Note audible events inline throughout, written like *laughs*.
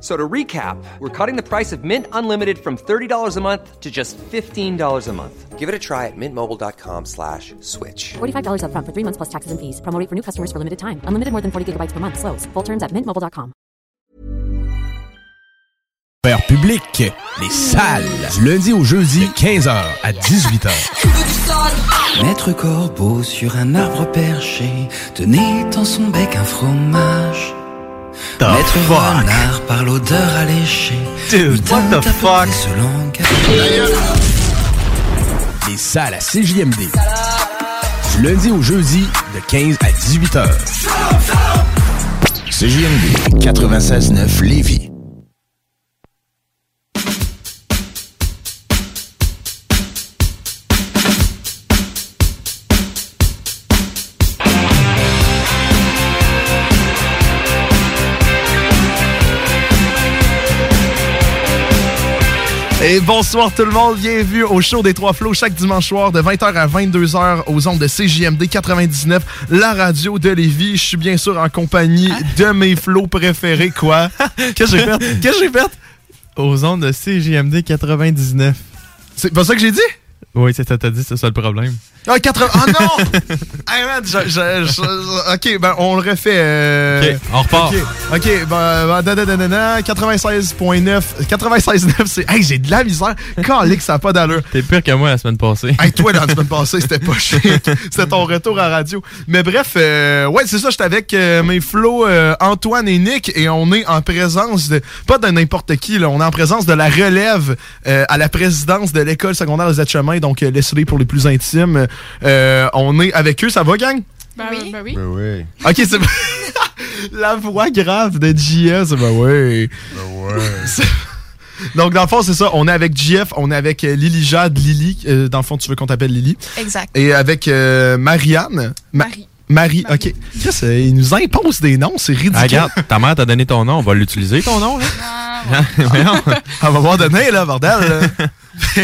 So to recap, we're cutting the price of Mint Unlimited from $30 a month to just $15 a month. Give it a try at mintmobile.com slash switch. $45 upfront for three months plus taxes and fees. Promo rate for new customers for limited time. Unlimited more than 40 gigabytes per month. Slows. Full terms at mintmobile.com. Père public, les salles, du lundi au jeudi, 15h à 18h. Maître Corbeau sur un arbre perché tenait dans son bec un fromage. The Maître fuck? Renard par l'odeur alléchée. Dude, what the fuck? Les salles à CJMD. Du lundi au jeudi, de 15 à 18h. CJMD 96.9 Lévis. Et bonsoir tout le monde, bienvenue au show des Trois Flots chaque dimanche soir de 20h à 22h aux ondes de CJMD 99, la radio de Lévis. Je suis bien sûr en compagnie de mes flots préférés, quoi? *laughs* Qu'est-ce que j'ai fait? Qu'est-ce que j'ai fait? Aux ondes de CGMD 99. C'est pas ça que j'ai dit? Oui, c'est ça t'as dit, c'est ça le problème. Ah, 80... Oh non! *laughs* hey man, je- je- je- ok, ben on le refait. euh, Ok, on repart. Ok, ok, ben, ben, da, da, da, da, da, 96.9. 96.9, c'est. Hey, j'ai de la misère. Calique, ça n'a pas d'allure. T'es pire que moi la semaine passée. Hey, toi, la semaine *laughs* passée, c'était pas chic. C'était ton retour à radio. Mais bref, euh, ouais, c'est ça, j'étais avec euh, mes flots euh, Antoine et Nick et on est en présence de, pas de n'importe qui, là, on est en présence de la relève euh, à la présidence de l'école secondaire des chemin donc laissez-les pour les plus intimes. Euh, on est avec eux, ça va, gang? Ben oui. Ben oui. oui. Ok, c'est *laughs* La voix grave de JS, ben oui. C'est- Donc, dans le fond, c'est ça. On est avec JF, on est avec euh, Lily Jade, Lily. euh, dans le fond, tu veux qu'on t'appelle Lily. Exact. Et avec euh, Marianne. Ma- Marie. Marie, ok. Chris, euh, il nous impose des noms, c'est ridicule. Ah, regarde, ta mère t'a donné ton nom, on va l'utiliser ton nom là. Ah, Voyons. À un moment donné, là, bordel. là. *laughs*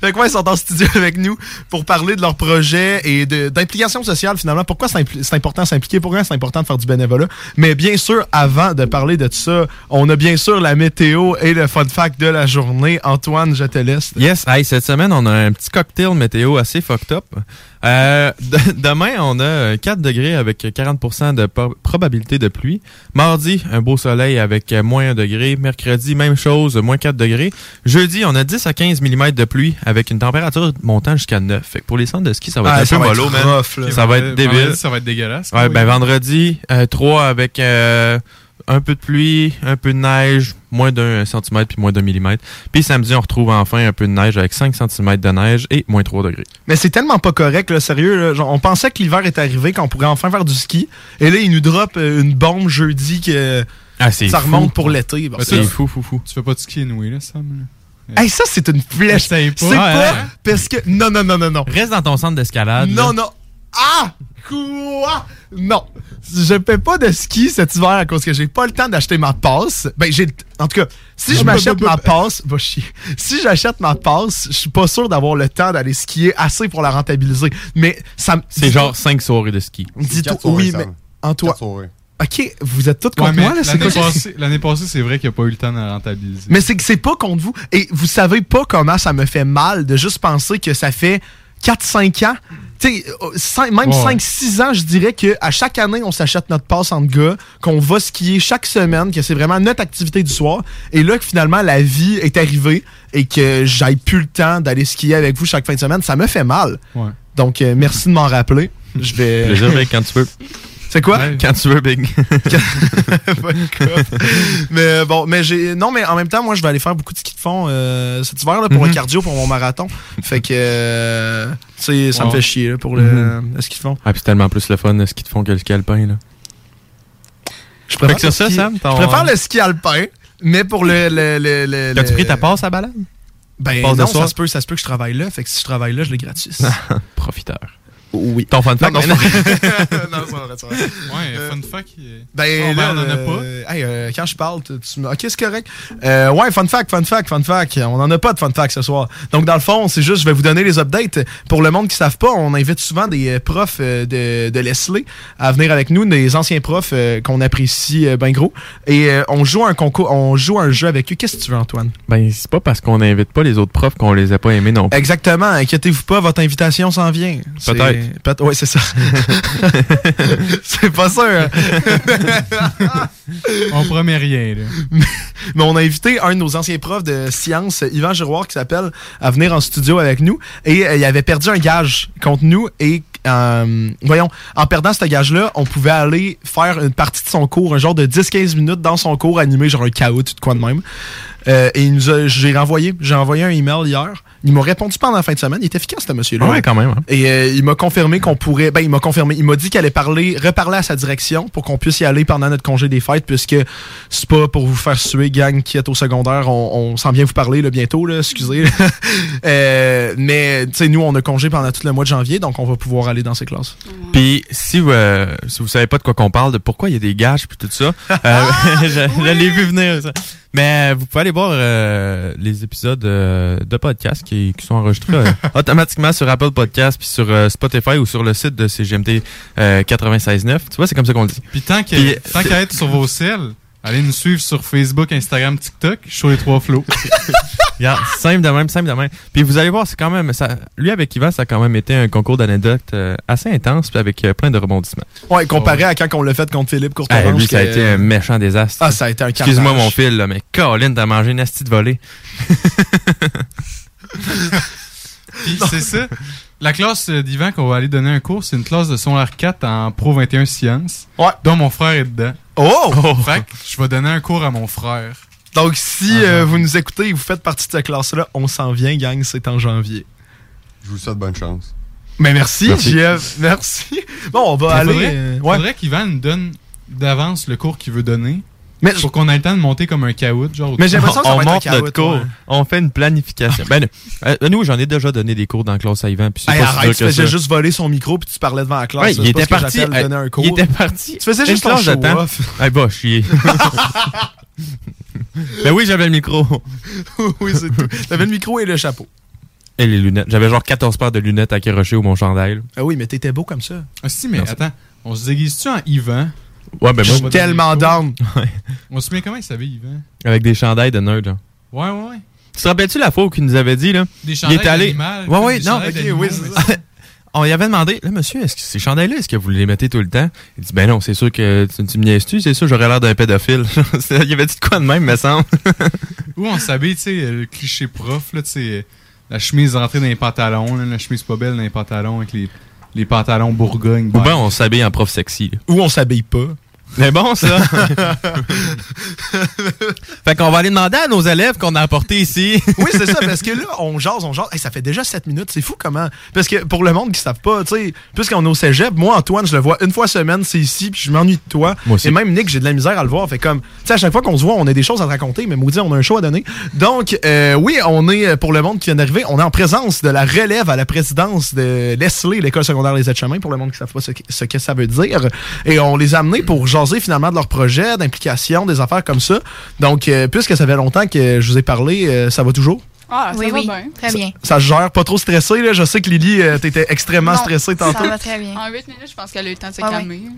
fait que ouais, ils sont en studio avec nous pour parler de leur projet et de- d'implication sociale finalement. Pourquoi c'est impli- c'est important de s'impliquer? Pourquoi c'est important de faire du bénévolat? Mais bien sûr, avant de parler de tout ça, on a bien sûr la météo et le fun fact de la journée. Antoine, je te laisse. Yes, hey, cette semaine, on a un petit cocktail météo assez fucked up. Euh, de- demain, on a 4 degrés avec 40% de probabilité de pluie. Mardi, un beau soleil avec euh, moins 1 degré. Mercredi, même chose, moins 4 degrés. Jeudi, on a 10 à 15 mm de pluie avec une température montant jusqu'à 9. Fait que pour les centres de ski, ça va être Ah, un ça peu va mollo, man. rough, là. Ça va être débile. Vendredi, Ça va être dégueulasse. Ouais, Oui. ben vendredi, 3 avec euh, un peu de pluie, un peu de neige, moins d'un centimètre puis moins d'un millimètre. Puis samedi, on retrouve enfin un peu de neige avec 5 cm de neige et moins 3 degrés. Mais c'est tellement pas correct, là, sérieux. là. Genre, on pensait que l'hiver est arrivé, qu'on pourrait enfin faire du ski. Et là, ils nous drop euh, une bombe jeudi que Ah, ça fou. remonte pour l'été. Bon, ça- C'est fou, fou, fou. Tu fais pas de ski anyway, là, Sam? là? Hey, ça, c'est une flèche. Pas. C'est Ouais, pas hein? parce que. Non, non, non, non, non. Reste dans ton centre d'escalade. Non, là. non. Ah! Quoi? Non. Je fais pas de ski cet hiver à cause que j'ai pas le temps d'acheter ma passe. Ben, j'ai. En tout cas, si je m'achète ma passe, va chier. Si j'achète ma passe, je suis pas sûr d'avoir le temps d'aller skier assez pour la rentabiliser. Mais ça me. C'est genre 5 soirées de ski. Dis-toi. Oui, mais. Antoine. Quatre soirées. Ok, vous êtes tous contre moi, là, c'est l'année passée, l'année passée, c'est vrai qu'il a pas eu le temps de la rentabiliser. Mais c'est que c'est pas contre vous. Et vous savez pas comment ça me fait mal de juste penser que ça fait 4-5 ans tu sais, euh, cinq- même Ouais. 5-6 ans, je dirais qu'à chaque année, on s'achète notre passe entre gars, qu'on va skier chaque semaine, que c'est vraiment notre activité du soir. Et là, que finalement, la vie est arrivée et que j'aille plus le temps d'aller skier avec vous chaque fin de semaine, ça me fait mal. Ouais. Donc, euh, merci de m'en rappeler. Je vais. Plaisir, quand tu veux. *laughs* C'est quoi? Ouais. Quand tu veux, Big. *laughs* mais euh, bon, mais j'ai. Non, mais en même temps, moi, je vais aller faire beaucoup de ski de fond euh, cet hiver là, pour le cardio, pour mon marathon. fait que. euh, tu sais, ça me fait chier là, pour le, Mhm. le ski de fond. Ah, puis c'est tellement plus le fun, ce qu'ils te font que le ski alpin, là. Je Fait que sur le ça, ski- Sam, ton- Je préfère le ski alpin, mais pour le. le, le, le- le- pris ta passe à balade? Ben de non, ça se, peut, ça se peut que je travaille là. Fait que si je travaille là, je l'ai gratuit. *laughs* Profiteur. Oui. Ton fun fact, Non, non, *laughs* vrai. Ouais, Euh, fun fact. euh, Ben, on en a euh, hey, euh, quand je parle, tu, me- Ok, c'est correct. Euh, ouais, fun fact, fun fact, fun fact. On en a pas de fun fact ce soir. Donc, dans le fond, c'est juste, je vais vous donner les updates. Pour le monde qui ne savent pas, on invite souvent des euh, profs euh, de, de Leslie à venir avec nous, des anciens profs euh, qu'on apprécie euh, ben gros. Et euh, on joue un concours, on joue un jeu avec eux. Qu'est-ce que tu veux, Antoine? Ben, c'est pas parce qu'on n'invite pas les autres profs qu'on les a pas aimés non plus. Exactement, inquiétez-vous pas, votre invitation s'en vient. C'est- Peut-être. Peut- ouais, c'est ça. *laughs* c'est pas sûr. hein. On promet rien, là. Mais on a invité un de nos anciens profs de sciences, Yvan Giroir, qui s'appelle, à venir en studio avec nous. Et euh, il avait perdu un gage contre nous. Et euh, voyons, en perdant ce gage-là, on pouvait aller faire une partie de son cours, un genre de 10-15 minutes dans son cours, animé genre un chaos, tout de quoi de même. Euh, et il nous a- j'ai renvoyé, j'ai envoyé un email hier. Il m'a répondu pendant la fin de semaine. Il est efficace, ce monsieur-là. Ouais, quand même. hein. Et euh, il m'a confirmé qu'on pourrait. Ben, il m'a confirmé. Il m'a dit qu'il allait parler, reparler à sa direction pour qu'on puisse y aller pendant notre congé des fêtes, puisque c'est pas pour vous faire suer, gang qui est au secondaire. On, on s'en vient vous parler là, bientôt, là, excusez. *laughs* Euh, mais, tu sais, nous, on a congé pendant tout le mois de janvier, donc on va pouvoir aller dans ces classes. Puis, si, vous, euh, si vous savez pas de quoi qu'on parle, de pourquoi il y a des gages puis tout ça, euh, *laughs* je, je l'ai vu venir. Ça. Mais euh, vous pouvez aller voir euh, les épisodes euh, de podcast qui, qui sont enregistrés euh, *laughs* automatiquement sur Apple Podcast puis sur Spotify ou sur le site de CGMT euh, 96.9. Tu vois, c'est comme ça qu'on le dit. Puis tant qu'à qu'à être sur vos selles, allez nous suivre sur Facebook, Instagram, TikTok. Je suis sur les trois flots. *laughs* Regarde, simple de même, simple de même. Puis vous allez voir, c'est quand même, ça, lui avec Yvan, ça a quand même été un concours d'anecdotes euh, assez intense puis avec euh, plein de rebondissements. Ouais, comparé à quand on l'a fait contre Philippe Ah, Courtois. lui, ça a été un méchant désastre. Ah, ça a été un Excuse-moi mon fil, là, mais Colin, t'as mangé une asti de volée. *laughs* Puis c'est ça. *laughs* La classe euh, d'Yvan qu'on va aller donner un cours, c'est une classe de son 4 en Pro 21 Sciences. Ouais. Dont mon frère est dedans. Oh! *laughs* Fait que je vais donner un cours à mon frère. Donc, si Ah, euh, janvier. vous nous écoutez et vous faites partie de cette classe-là, on s'en vient, gang, c'est en janvier. Je vous souhaite bonne chance. Mais merci, Merci. JF. *laughs* Merci. Bon, on va aller. faudrait, euh, ouais. faudrait qu'Yvan nous donne d'avance le cours qu'il veut donner. Mais, Pour qu'on ait le temps de monter comme un caout, genre. mais j'ai l'impression que ça on va être un monte notre cours. ouais. On fait une planification. ben, euh, nous, j'en ai déjà donné des cours dans la classe à Yvan. Puis Hey, arrête, tu faisais juste voler son micro puis tu parlais devant la classe. Ouais, il était parti. euh, donner un cours. Il était parti. Tu faisais juste ton temps. show-off. Eh, bah, chier. ben oui, j'avais le micro. *laughs* oui, c'est tout. T'avais le micro et le chapeau. Et les lunettes. J'avais genre 14 paires de lunettes à Kéroché ou mon chandail. Ah oui, mais t'étais beau comme ça. Ah si, mais Non, attends. On se déguise-tu en Yvan? Ouais, ben Je moi, suis tellement down. *laughs* On se met comment il s'avait Yvan? avec des chandails de nerd. genre. Ouais, ouais, ouais. Tu te rappelles-tu la fois où il nous avait dit, là? Des chandails était allé- d'animal, Ouais, ouais, non, ok, oui, c'est. *laughs* On lui avait demandé, là, monsieur, est-ce que ces chandails-là, est-ce que vous les mettez tout le temps? Il dit, ben non, c'est sûr que tu, tu me niaises-tu, c'est sûr, j'aurais l'air d'un pédophile. *laughs* Il avait dit de quoi de même, me semble? Ou on s'habille, tu sais, le cliché prof, là, tu sais, la chemise rentrée dans les pantalons, là, la chemise pas belle dans les pantalons avec les, les pantalons Bourgogne. Ou ben, on s'habille en prof sexy. Ou on s'habille pas. Mais bon, ça. *laughs* fait qu'on va aller demander à nos élèves qu'on a apportés ici. Oui, c'est ça, parce que là, on jase, on jase. Hey, ça fait déjà 7 minutes, c'est fou comment. Parce que pour le monde qui ne savent pas, tu sais, puisqu'on est au cégep, moi, Antoine, je le vois une fois semaine, c'est ici, puis je m'ennuie de toi. Moi aussi. Et même Nick, j'ai de la misère à le voir. Fait comme, tu sais, à chaque fois qu'on se voit, on a des choses à te raconter, mais maudit, on a un show à donner. Donc, euh, oui, on est, euh, pour le monde qui vient d'arriver, on est en présence de la relève à la présidence de Leslie, l'école secondaire Les Aides-Chemins, pour le monde qui ne savent pas ce que, ce que ça veut dire. Et on les a amenés pour jaser finalement de leur projet, d'implication, des affaires comme ça. Donc, euh, puisque ça fait longtemps que je vous ai parlé, euh, ça va toujours? Ah, ça oui, va oui. bien. Très bien. Ça se gère pas trop stressé, là. Je sais que Lily, euh, t'étais extrêmement Non, stressée tantôt. Ça va très bien. En 8 minutes, je pense qu'elle a eu le temps de se calmer. *laughs*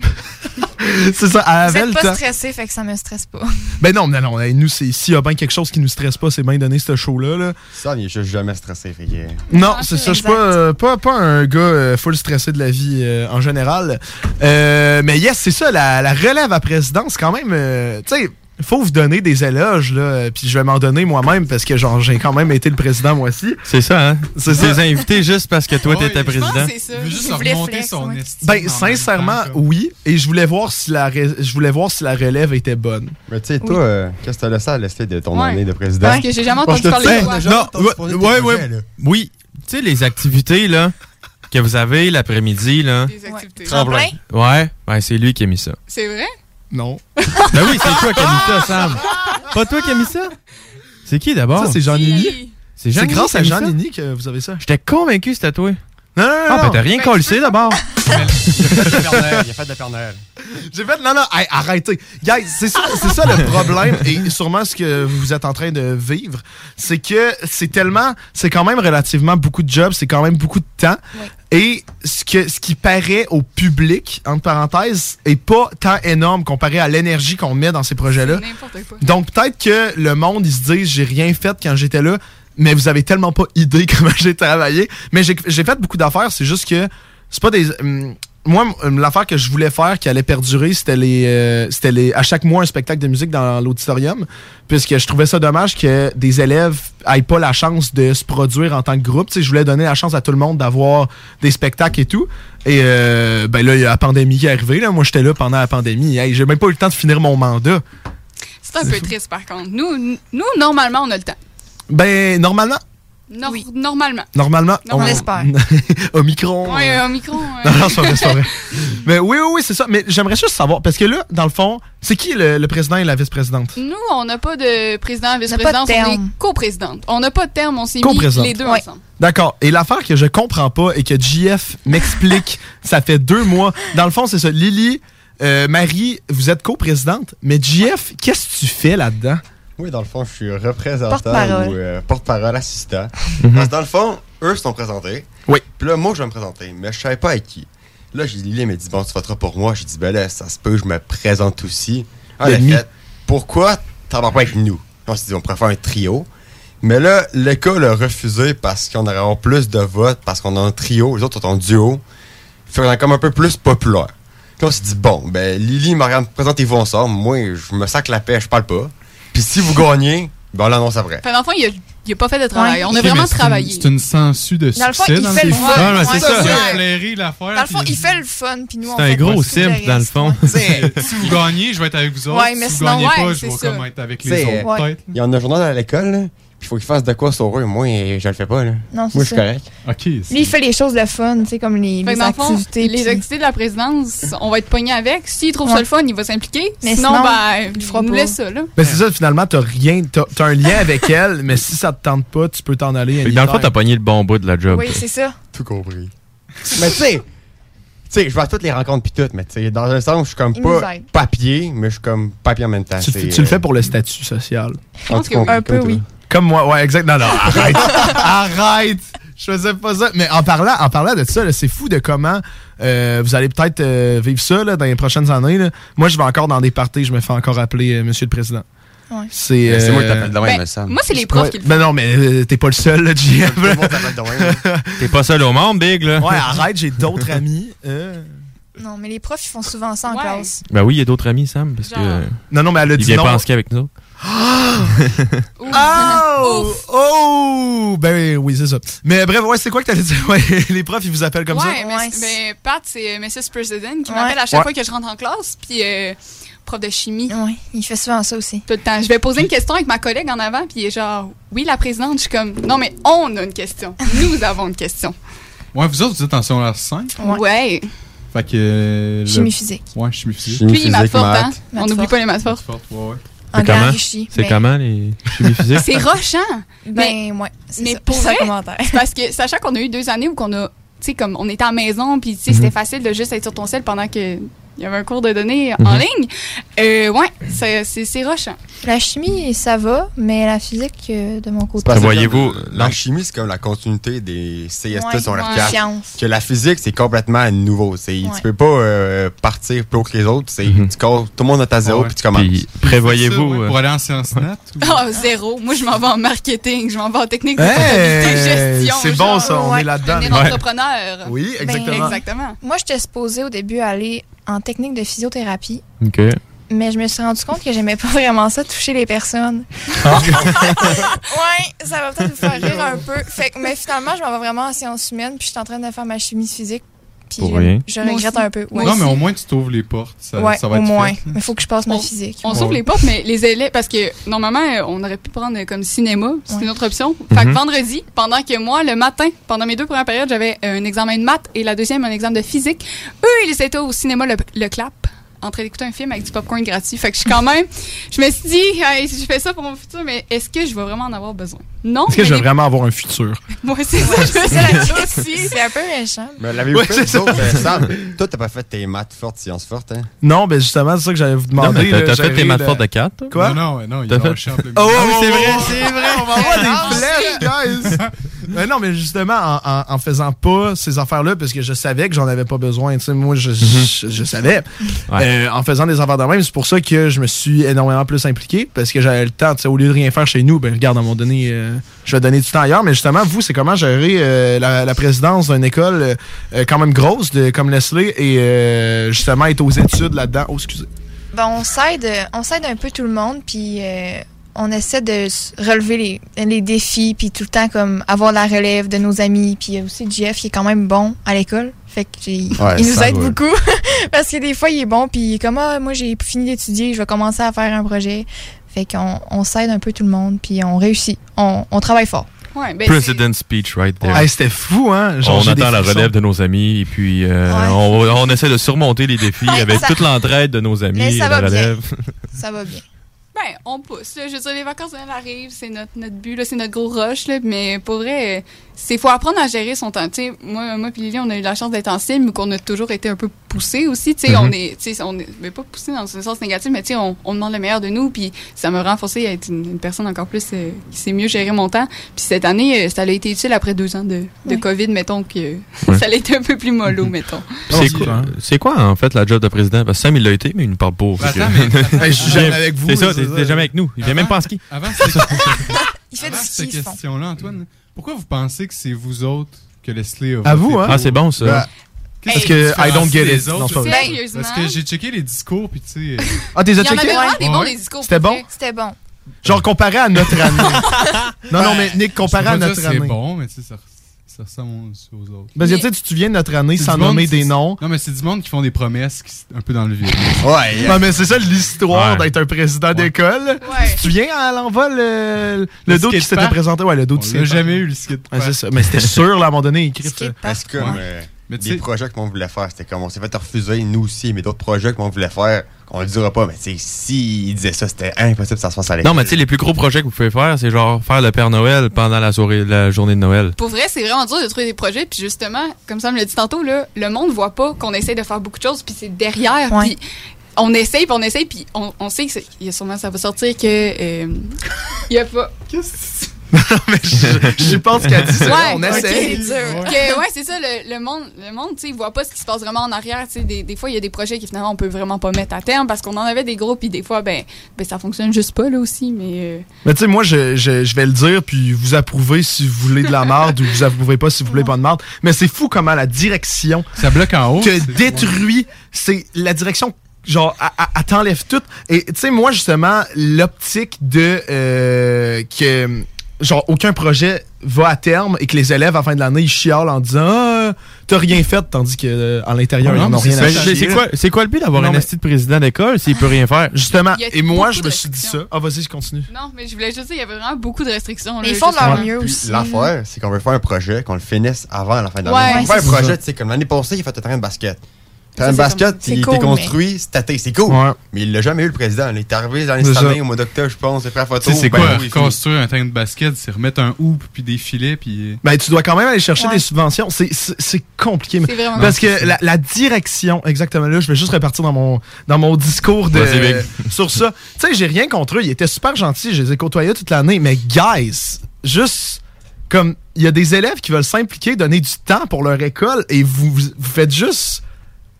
C'est ça, elle Vous avait êtes le pas temps. stressé, fait que ça me stresse pas. *laughs* Ben non, non, non. Nous, c'est- s'il y a bien quelque chose qui nous stresse pas, c'est bien donner ce show-là, là. Ça, il est juste jamais stressé. Fait que... Non, c'est ça. Je suis pas, pas, pas un gars euh, full stressé de la vie euh, en général. Euh, mais yes, c'est ça, la, la relève à présidence, quand même. euh, tu sais, faut vous donner des éloges, là. euh, Puis je vais m'en donner moi-même parce que genre j'ai quand même été le président moi aussi. C'est ça, hein? C'est C'est ça. invité juste parce que toi, Ouais, t'étais je pense président. C'est ça. Juste remonter flex, son ouais. estime. Ben sincèrement, temps, oui. Et je voulais voir si la re- je voulais voir si la relève était bonne. Mais tu sais, toi, euh, qu'est-ce que t'as laissé à laisser de ton Ouais. année de président? Parce que j'ai jamais entendu te parler de toi. Non, ouais, ouais. Oui. Tu sais, les activités, là, que vous avez l'après-midi, là. Des activités. Ouais, ben c'est lui qui a mis ça. C'est vrai? Non. Ben oui, c'est toi qui as mis ça, Sam. Pas toi qui as mis ça? C'est qui d'abord? Ça c'est Jean Nini. Lily. C'est Jean-Nini grâce à mis Jean ça? Nini que vous avez ça. J'étais convaincu que c'était toi. Non, non, non. Ah, ben t'as rien Ben, collé d'abord. Il a fait de la Père Noël, il a fait de la Père Noël. J'ai fait non non, hey, arrêtez. Guys, c'est ça c'est ça le problème et sûrement ce que vous êtes en train de vivre, c'est que c'est tellement c'est quand même relativement beaucoup de jobs, c'est quand même beaucoup de temps. Et ce que ce qui paraît au public entre parenthèses est pas tant énorme comparé à l'énergie qu'on met dans ces projets-là. Donc peut-être que le monde ils se disent j'ai rien fait quand j'étais là, mais vous avez tellement pas idée *laughs* comment j'ai travaillé. Mais j'ai fait beaucoup d'affaires, c'est juste que c'est pas des hum, moi hum, l'affaire que je voulais faire qui allait perdurer, c'était les euh, c'était les à chaque mois un spectacle de musique dans l'auditorium puisque je trouvais ça dommage que des élèves aient pas la chance de se produire en tant que groupe, tu sais je voulais donner la chance à tout le monde d'avoir des spectacles et tout. Et euh, ben là il y a la pandémie qui est arrivée là, moi j'étais là pendant la pandémie. Hey, j'ai même pas eu le temps de finir mon mandat. C'est un peu triste, par contre. Nous, nous, normalement, on a le temps. Ben normalement Nor- Oui. Normalement. Normalement, On l'espère. *laughs* Omicron. Ouais, euh, un micro. *laughs* euh, Non, non, c'est pas vrai, c'est pas vrai. Mais oui, oui, oui, c'est ça. Mais j'aimerais juste savoir, parce que là, dans le fond, c'est qui le, le président et la vice-présidente? Nous, on n'a pas de président, de vice-présidente, on est terme. coprésidente. On n'a pas de terme, on s'est mis les deux Ouais. ensemble. D'accord. Et l'affaire que je comprends pas et que JF m'explique, *laughs* ça fait deux mois. Dans le fond, c'est ça. Lily, euh, Marie, vous êtes coprésidente, mais JF, qu'est-ce que tu fais là-dedans? Oui, dans le fond, je suis représentant Porte-parole. ou euh, porte-parole assistant. *laughs* Parce que dans le fond, eux se sont présentés. Oui. Puis là, moi, je vais me présenter, mais je savais pas avec qui. Là, j'ai Lily, elle m'a dit, bon, tu voteras pour moi. J'ai dit, ben là, ça se peut, je me présente aussi. Ah, elle a L'ennemi. fait, pourquoi t'en vas pas avec nous? On s'est dit, on faire un trio. Mais là, l'école a refusé parce qu'on aurait plus de votes, parce qu'on a un trio, les autres sont en duo. Fait qu'on est comme un peu plus populaire. Puis on s'est dit, bon, ben, Lily, Marianne, présentez-vous ensemble. Moi, je me sac la paix, je parle pas. Puis si vous gagnez, ben, on l'annonce après. Enfin, dans le fond, il a, il a pas fait de travail. Ouais. on a vraiment mais c'est une- travaillé. C'est une sangsue de Dans le fond, succès. il fait le fun. C'est ça. Il a ouais. flairé l'affaire. Dans le fond, puis il fait le fun, puis nous, on C'est un fait gros tout le simple, dans le fond. *laughs* Si vous gagnez, je vais être avec vous autres. Ouais, mais si sinon, vous gagnez ouais, pas, je c'est vais comme être avec les autres. Il y en a un journal à l'école, là, puis il faut qu'il fasse de quoi sur eux. Moi, je le fais pas, là. Non, c'est Moi, je suis correct. OK. Lui, il fait les choses de fun, tu sais, comme les, les le fond, activités. les activités de la présidence, on va être pogné avec. S'il trouve ça le fun, il va s'impliquer. Mais sinon, sinon, ben, il fera nous laisse ça, là. Ben c'est ça, finalement, t'as rien, t'as t'as un lien avec *laughs* elle, mais si ça te tente pas, tu peux t'en aller. Dans le fond, t'as pogné le bon bout de la job. Oui, c'est ça. Tout compris. mais tu sais, tu sais, je vais à toutes les rencontres puis tout, mais tu sais, dans un sens, je suis comme pas papier, mais je suis comme papier en même temps. tu, le fais euh, pour le statut social. en pense que Un peu, oui. Comme moi, ouais, exact. Non, non, arrête. *laughs* arrête. Je faisais pas ça. Mais en parlant, en parlant de ça, c'est fou de comment euh, vous allez peut-être euh, vivre ça là, dans les prochaines années. là. Moi, je vais encore dans des parties, je me fais encore appeler euh, Monsieur le Président. Ouais. C'est moi qui euh, t'appelle de même, Ben, me semble. moi, c'est les profs ouais, qui le font. Ben non, mais euh, t'es pas le seul, là, même. *laughs* T'es pas seul au monde, Big, là. Ouais, arrête, j'ai d'autres amis. euh. Non, mais les profs, ils font souvent ça en Ouais. classe. Ben oui, il y a d'autres amis, Sam, parce que Genre. euh, Non, non, mais elle a il dit vient non. pas en ski avec nous autres. *gasps* Ouf. Oh! Oh! Ben oui, c'est ça. Mais bref, ouais, c'est quoi que t'allais dire? *laughs* Ouais, les profs, ils vous appellent comme ouais, ça? mais, Ouais, mais Pat, c'est Mrs. President qui Ouais. m'appelle à chaque Ouais. fois que je rentre en classe. Puis, euh, prof de chimie, Oui, il fait souvent ça aussi. tout le temps. Je vais poser une question avec ma collègue en avant, puis il est genre, oui, la présidente. Je suis comme, non, mais on a une question. Nous *laughs* avons une question. Ouais, vous autres, vous êtes en secondaire 5. Ouais. Ouais. Fait que. euh, le- Chimie physique. Ouais, chimie physique. Chimie Puis, maths physique, forte, hein? maths. On Maths n'oublie pas les maths fortes. Forte, ouais, ouais. Anglais comment? enrichi. C'est Ben- comment les chimies *laughs* physiques? C'est rochant. Ben, ouais. c'est mais ça. pour vrai? commentaire. Parce que, sachant qu'on a eu deux années où qu'on a, tu sais, comme on était à la maison, puis tu sais, c'était facile de juste être sur ton sel pendant que il y avait un cours de données en Mhm. ligne. Euh, ouais, c'est- rochant. La chimie, ça va, mais la physique, euh, de mon côté. Voyez-vous, La chimie, c'est comme la continuité des CST Ouais, sur leur ouais. carte. Science. Que la physique, c'est complètement nouveau. C'est- Ouais. Tu peux pas euh, partir plus haut que les autres. C'est, co- tout le monde est à zéro, puis tu commences. Prévoyez-vous. Ouais, euh, pour aller en sciences nat? ou- Oh, *laughs* zéro. Moi, je m'en vais en marketing, je m'en vais en technique de Hey, comptabilité, gestion. c'est bon, ça, on est là-dedans. Devenir Ouais. entrepreneur. Oui, exactement. Ben, Exactement. Moi, j'étais supposée au début aller en technique de physiothérapie, OK. mais je me suis rendu compte que j'aimais pas *laughs* vraiment ça, toucher les personnes. Ah. *laughs* ouais, ça va peut-être vous faire rire un peu. Fait que, mais finalement, je m'en vais vraiment en sciences humaines, puis je suis en train de faire ma chimie physique. Puis Pour je- rien. je regrette un peu. Ouais. Non, mais au moins, tu t'ouvres les portes. Ça, ouais, ça va au être moins. fait. Mais il faut que je passe ma physique. On s'ouvre les portes, mais les élèves, parce que normalement, euh, on aurait pu prendre euh, comme cinéma, c'est Ouais. une autre option. Fait que Mhm. vendredi, pendant que moi, le matin, pendant mes deux premières périodes, j'avais euh, un examen de maths et la deuxième, un examen de physique. Eux, ils étaient au cinéma Le, le Clap, en train d'écouter un film avec du popcorn gratuit. Fait que je suis quand même, je me suis dit, Hey, je fais ça pour mon futur, mais est-ce que je vais vraiment en avoir besoin? Non. Est-ce que je vais vraiment avoir un futur? *laughs* Moi, c'est ça, je me suis C'est la dit question. aussi. C'est un peu méchant. Mais l'avez-vous Ouais, fait, ça. *laughs* Sam? Toi, t'as pas fait tes maths fortes, sciences fortes, hein? Non, ben justement, c'est ça que j'allais vous Non, demander. mais t'as- fait tes maths fortes de 4? Quoi? Non, non, non, il a fait- Oh, milieu. oh, c'est oh, vrai, oh, c'est vrai. On va *laughs* avoir Ah, des flèches, guys. mais non, mais justement, en, en, en faisant pas ces affaires-là, parce que je savais que j'en avais pas besoin. Tu sais, moi, je, je, je savais. Ouais. Euh, en faisant des affaires de même, c'est pour ça que je me suis énormément plus impliqué, parce que j'avais le temps. Tu sais, au lieu de rien faire chez nous, ben regarde, à un moment donné, euh, je vais donner du temps ailleurs. Mais justement, vous, c'est comment gérer euh, la, la présidence d'une école euh, euh, quand même grosse, de, comme Leslie, et euh, justement être aux études là-dedans? Oh, excusez. Ben, on s'aide, euh, on s'aide un peu tout le monde, puis euh, on essaie de relever les, les défis, puis tout le temps comme avoir la relève de nos amis, puis il y a aussi Jeff qui est quand même bon à l'école, fait que j'ai- Ouais, il nous aide va. beaucoup *laughs* parce que des fois il est bon, puis comme ah moi j'ai fini d'étudier, je vais commencer à faire un projet, fait qu'on on s'aide un peu tout le monde, puis on réussit, on, on travaille fort. Ouais, ben, President speech right there. Hey, C'était fou, hein? Genre, on attend la relève de nos amis et puis euh, Ouais. on, on essaie de surmonter les défis Ouais, avec ça- toute l'entraide de nos amis Mais et ça la va bien. relève. Ça va bien. Ben, on pousse. Là. Je veux dire, les vacances arrivent, c'est notre, notre but, c'est notre gros rush. Là, mais pour vrai, c'est faut apprendre à gérer son temps. Tu sais, moi, moi puis Lily, on a eu la chance d'être en cible, mais qu'on a toujours été un peu poussés aussi. Tu sais, Mhm. on est, tu sais, on est, mais pas poussés dans un sens négatif, mais tu sais, on, on demande le meilleur de nous. Puis ça m'a renforcé à être une, une personne encore plus euh, qui sait mieux gérer mon temps. Puis cette année, euh, ça a été utile après deux ans de, de. COVID, mettons que Ouais. *laughs* ça a été un peu plus mollo, mettons. C'est quoi, hein. c'est quoi en fait la job de président? Parce que Sam il l'a été, mais il ne parle pas. que- Attends, mais- *laughs* je suis jamais avec vous. C'est ça, c'est t'es jamais avec nous. Il vient même pas en ski. Avant, cette, *laughs* Il fait avant du cette ski, ce fond. question-là, Antoine, pourquoi vous pensez que c'est vous autres que Leslie a À vous, hein? pour? Ah, c'est bon ça. Ben, Parce qui que I don't get les it. autres? Non, pas. Sérieusement. Parce que j'ai checké les discours, puis tu sais... euh, Ah, t'es Il y en avait checké? bons, Ouais. les discours. C'était bon? C'était bon. Genre comparé à notre *laughs* année. non, non, mais Nick, comparé à notre année. c'est bon, mais tu sais, ça, ça ressemble aux autres. Parce que tu sais, tu te souviens de notre année sans du monde nommer des noms? Non, mais c'est du monde qui font des promesses qui un peu dans le vide. *laughs* Ouais. Non, mais c'est ça l'histoire Ouais. d'être un président d'école. Ouais. Tu te souviens à l'envol le, le, Le dos qui s'était présenté? Ouais, le dos On skate jamais eu, le skate Ouais, park. c'est ça. Mais c'était sûr, là, à un moment donné, écrit. Parce que euh, Mais tu des projets qu'on voulait faire, c'était comme on s'est fait refuser, nous aussi, mais d'autres projets qu'on voulait faire, on le dira pas, mais tu sais, s'ils disaient ça, c'était impossible que ça se fasse à l'école. Non, mais tu sais, les plus gros projets que vous pouvez faire, c'est genre faire le Père Noël pendant la soirée, la journée de Noël. Pour vrai, c'est vraiment dur de trouver des projets. Puis justement, comme ça me l'a dit tantôt, là, le monde voit pas qu'on essaie de faire beaucoup de choses. Puis c'est derrière. Ouais. Puis on essaye, puis on essaye. Puis on, on sait que y a sûrement ça va sortir que euh, il y a pas. Mais je, je pense qu'elle dit ça. Ouais, on essaie. Que, ouais, c'est ça. Le, le monde, le monde, tu sais, il voit pas ce qui se passe vraiment en arrière. Tu sais, des, des fois, il y a des projets qui finalement on peut vraiment pas mettre à terme parce qu'on en avait des gros. Puis des fois, ben, ben, ça fonctionne juste pas là aussi. Mais euh, Mais tu sais, moi, je, je, je vais le dire, puis vous approuvez si vous voulez de la marde ou vous approuvez pas si vous voulez pas de marde. Mais c'est fou comment la direction ça bloque en haut. te c'est- détruit. C'est la direction. Genre, elle t'enlève tout. Et tu sais, moi, justement, l'optique de euh, que, genre, aucun projet va à terme et que les élèves, à la fin de l'année, ils chialent en disant Ah, t'as rien fait, tandis que euh, à l'intérieur, Ouais, ils non, n'en ont mais rien à chier. C'est quoi, c'est quoi le but d'avoir un mais- esti de président d'école s'il peut rien faire? Justement. Et moi, je me suis dit ça. Ah, vas-y, je continue. non, mais je voulais juste dire, il y avait vraiment beaucoup de restrictions. Mais ils font de leur mieux aussi. l'affaire, c'est qu'on veut faire un projet, qu'on le finisse avant la fin de Ouais, l'année. on c'est fait un projet, tu sais, comme l'année passée, il fait un terrain de basket. T'as Ça, un c'est basket, comme- il c'est était construit, staté, c'est cool. Ouais. Mais il l'a jamais eu, le président. Il est arrivé dans les C'est années ça. au mois d'octobre, je pense, pris la photo. C'est ben quoi oui, reconstruire un terrain de basket? C'est remettre un hoop puis des filets puis. Ben, tu dois quand même aller chercher Ouais. des subventions. C'est- C'est c'est compliqué. mais- C'est vraiment Parce que la, la direction, exactement là, je vais juste repartir dans mon, dans mon discours de, Big. *laughs* sur ça. Tu sais, j'ai rien contre eux. Ils étaient super gentils. Je les ai côtoyés toute l'année. Mais, guys, juste comme il y a des élèves qui veulent s'impliquer, donner du temps pour leur école et vous, vous faites juste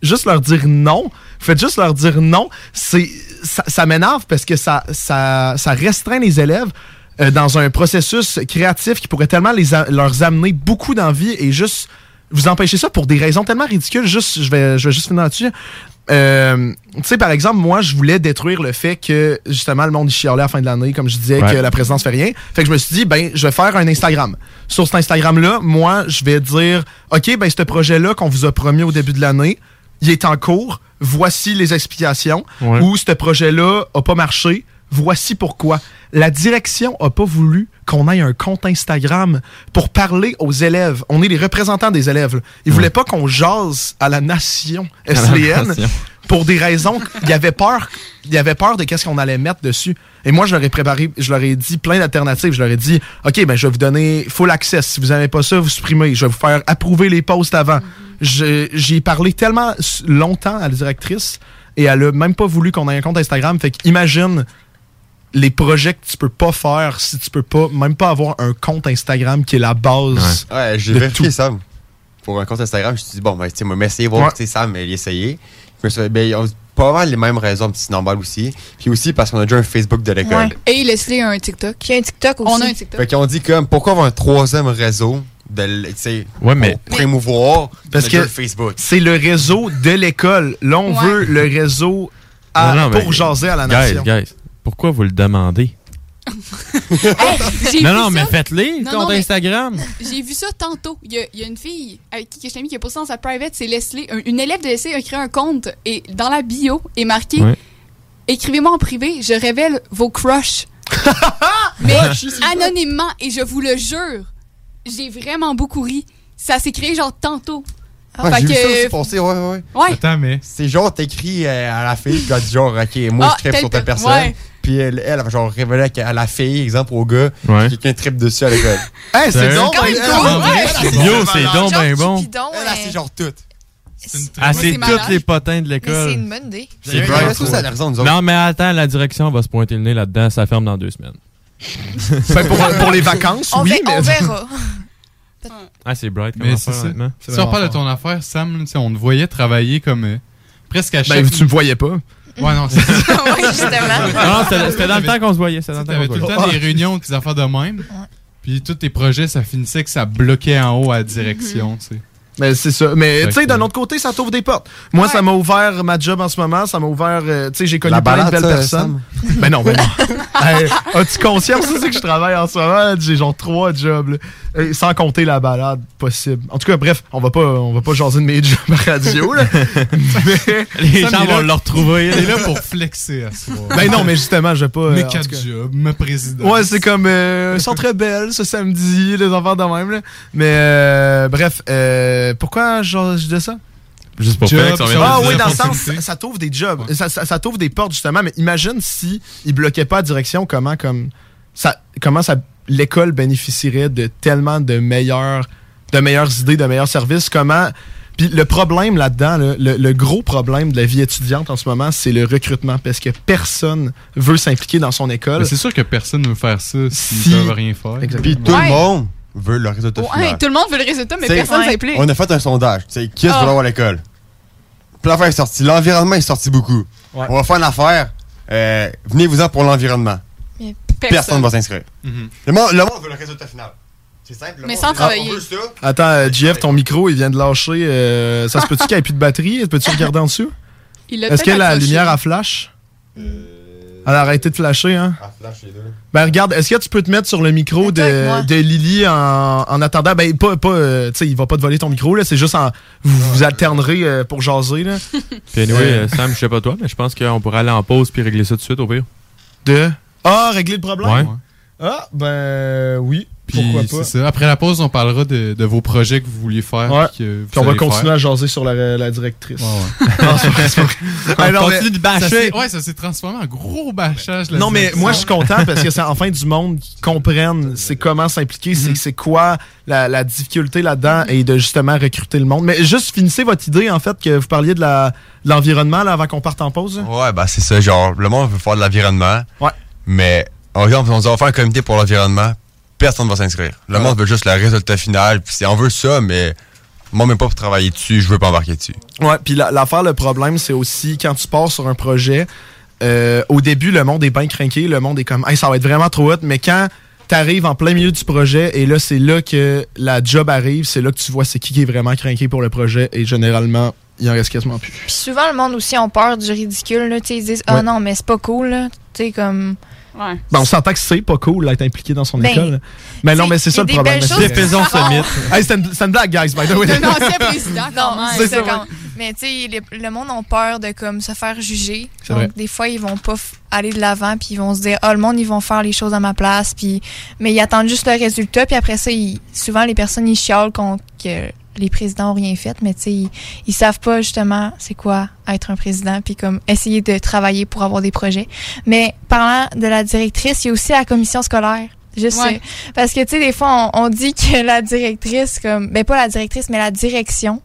juste leur dire non. Faites juste leur dire non. C'est ça, ça m'énerve parce que ça, ça, ça restreint les élèves euh, dans un processus créatif qui pourrait tellement les a- leur amener beaucoup d'envie et juste vous empêcher ça pour des raisons tellement ridicules. Juste, je vais, je vais juste finir là-dessus. Euh, tu sais, par exemple, moi, je voulais détruire le fait que, justement, le monde chialait à la fin de l'année, comme je disais, Ouais. que la présidence fait rien. Fait que je me suis dit, ben, je vais faire un Instagram. Sur cet Instagram-là, moi, je vais dire, OK, ben, ce projet-là qu'on vous a promis au début de l'année, il est en cours. Voici les explications. Ouais. Ou ce projet-là a pas marché. Voici pourquoi. La direction a pas voulu qu'on ait un compte Instagram pour parler aux élèves. On est les représentants des élèves. là. Ils voulaient pas qu'on jase à la nation SLN nation. Pour des raisons. Il y avait peur. Il y avait peur de qu'est-ce qu'on allait mettre dessus. Et moi, je leur ai préparé, je leur ai dit plein d'alternatives. Je leur ai dit, OK, ben, je vais vous donner full access. Si vous n'avez pas ça, vous supprimez. Je vais vous faire approuver les posts avant. Je- J'y ai parlé tellement longtemps à la directrice et elle a même pas voulu qu'on ait un compte Instagram. Fait qu'imagine les projets que tu peux pas faire si tu peux pas, même pas avoir un compte Instagram qui est la base. Ouais, j'ai vérifié tout. Sam. Pour un compte Instagram, je me suis dit, bon, ben, tu sais, moi, m'essayer, voir, Ouais. tu sais, Sam, il dit, ben, ils ont pas mal les mêmes raisons, petit normal aussi. Puis aussi parce qu'on a déjà un Facebook de l'école. Ouais. Et Leslie a un TikTok. Puis un TikTok aussi. On a un TikTok. Fait qu'ils ont dit comme, pourquoi avoir un troisième réseau de, Ouais, mais- pour promouvoir Parce a que le Facebook? c'est le réseau de l'école. Là, on Ouais. veut le réseau à- Non, non, mais- pour jaser à la Guys, nation. guys, pourquoi vous le demandez? J'ai Non, vu non, ça. mais faites-les, compte Instagram. J'ai vu ça tantôt. Il y a, il y a une fille avec qui que je t'ai mis qui a posté dans sa private, c'est Leslie. Un- une élève de Leslie a créé un compte et dans la bio est marqué. Écrivez-moi en privé, je révèle vos crushs. *laughs* Mais anonymement, et je vous le jure, j'ai vraiment beaucoup ri. Ça s'est créé genre tantôt. Ouais, Fait j'ai vu ça que- aussi passer, ouais, ouais, ouais. Attends, mais. C'est genre, t'écris euh, à la fille, tu as dit genre, ok, moi, Ah, je telle sur per- personne. ouais. Puis elle, elle, elle va genre révéler à la fille, exemple au gars, Ouais. quelqu'un tripe dessus à l'école. *laughs* Hey, c'est C'est donc ben- c'est Yo, c'est donc ben bon. Elle, euh, c'est genre tout. C'est une Ah, c'est tous les potins de Mais c'est l'école. une bonne idée. C'est. Non, mais attends, la direction va se pointer le nez là-dedans. Ça ferme dans deux semaines. *laughs* Ben, pour, pour les vacances, On, oui, mais. on verra. *laughs* Ah, c'est bright comme Mais affaire, c'est ça. Si on parle de ton affaire, Sam, là, on te voyait travailler comme euh, presque à chaque. Ben, tu me voyais pas. Ouais, non, c'est ça. *laughs* oui, justement. C'était dans le temps qu'on se voyait. C'était dans le temps tout le temps des réunions, des affaires de même. Puis tous tes projets, ça finissait que ça bloquait en haut à la direction, tu sais. Mais c'est ça. Mais tu sais, d'un autre côté, ça t'ouvre des portes. Moi, Ouais. ça m'a ouvert ma job en ce moment. Ça m'a ouvert. euh, tu sais, j'ai connu La plein de balade, belles ça, personnes. Ben non, ben non. *laughs* Hey, As-tu conscience sais que je travaille en ce moment? J'ai genre trois jobs. là. Et sans compter la balade possible. En tout cas, bref, on va pas, on va pas jaser de mes jobs à radio. Là. *laughs* mais, Les gens est vont le retrouver. T'es là pour flexer à ben non, mais justement, je vais pas. euh, Mes tout quatre jobs, ma présidence. Ouais, c'est comme euh, ils sont très belles ce samedi, les enfants de même là. Mais euh, bref, euh, pourquoi je, je dis ça? Juste pour Job, ça Ah des oui, dans le sens, ça, ça t'ouvre des jobs, ça, ça, ça t'ouvre des portes justement. Mais imagine si ils bloquaient pas la direction, comment comme ça, comment ça l'école bénéficierait de tellement de meilleures, de meilleures idées, de meilleurs services? Comment puis le problème là-dedans, là, le, le gros problème de la vie étudiante en ce moment, c'est le recrutement parce que personne veut s'impliquer dans son école. C'est sûr que personne ne veut faire ça s'ils Si- peuvent rien faire. Exactement. Puis tout Ouais. le monde veut le résultat Ouais, final. tout le monde veut le résultat, mais T'sais, personne ouais. s'implique. On a fait un sondage. Tu sais, qui est-ce qui veut avoir l'école? Puis l'affaire est sortie. L'environnement est sorti beaucoup. Ouais. On va faire une affaire. Euh, Venez-vous-en pour l'environnement. Personne ne va s'inscrire. Mhm. Le, monde, le monde veut le résultat final. C'est simple. le Mais monde sans travailler. Attends, euh, JF, ton micro, il vient de lâcher. euh, ça se peut-tu qu'il n'y ait plus de batterie? Peux-tu regarder en dessous? Est-ce que la lumière a flash? Elle a arrêté de flasher, hein? Ah, flash, les deux. Ben regarde, est-ce que tu peux te mettre sur le micro de, de Lily en, en attendant? Ben pas, pas euh, tu sais, il va pas te voler ton micro, là, c'est juste en. Vous vous alternerez euh, pour jaser, là. *laughs* Puis anyway, euh, Sam, je sais pas toi, mais je pense qu'on pourrait aller en pause puis régler ça tout de suite au pire. De? Ah, régler le problème? Ouais. Ah, ben oui. Puis Pourquoi pas? c'est ça. Après la pause, on parlera de, de vos projets que vous vouliez faire. Ouais. puis que vous Puis on va continuer faire. à jaser sur la, la directrice. Ouais, ouais. Mais- Continue de Ça bâcher. s'est- ouais, ça s'est transformé en gros bâchage. Non, mais moi, je suis content parce que c'est enfin du monde qui comprenne c'est comment s'impliquer, Mhm. c'est c'est quoi la, la difficulté là-dedans et de justement recruter le monde. Mais juste finissez votre idée, en fait, que vous parliez de l'environnement avant qu'on parte en pause. Ouais, bah c'est ça. Genre, le monde veut faire de l'environnement. Ouais. Mais, on on va faire un comité pour l'environnement, personne ne va s'inscrire. Le Ouais. monde veut juste le résultat final. Puis on veut ça, mais moi, même pas pour travailler dessus, je veux pas embarquer dessus. Ouais, puis la- l'affaire, le problème, c'est aussi quand tu pars sur un projet, euh, au début, le monde est bien craqué, le monde est comme, hey, ça va être vraiment trop hot, mais quand t'arrives en plein milieu du projet et là, c'est là que la job arrive, c'est là que tu vois c'est qui qui est vraiment craqué pour le projet et généralement, il en reste quasiment plus. Puis souvent, le monde aussi ont peur du ridicule. Là, Tu sais, ils disent Ah Ouais. non, mais c'est pas cool. là. Tu sais, comme. Ouais. Ben, on s'entend que c'est pas cool d'être impliqué dans son Ben, école. Mais non, mais c'est ça le problème. C'est- Défaisons ce Oh. mythe. Hey, c'était une, blague, guys, by the way. C'est un ancien président, quand Non, même. c'est C'est ça. ça, quand- Mais tu sais, le, le monde a peur de comme se faire juger. C'est Donc vrai. des fois, ils vont pas aller de l'avant, puis ils vont se dire ah le monde ils vont faire les choses à ma place, puis mais ils attendent juste le résultat, puis après ça, ils- souvent les personnes ils chialent qu'on- que les présidents ont rien fait, mais tu sais ils, ils savent pas justement c'est quoi être un président, puis comme essayer de travailler pour avoir des projets. Mais parlant de la directrice, il y a aussi la commission scolaire. Juste Ouais. parce que tu sais des fois on, on dit que la directrice comme ben pas la directrice mais la direction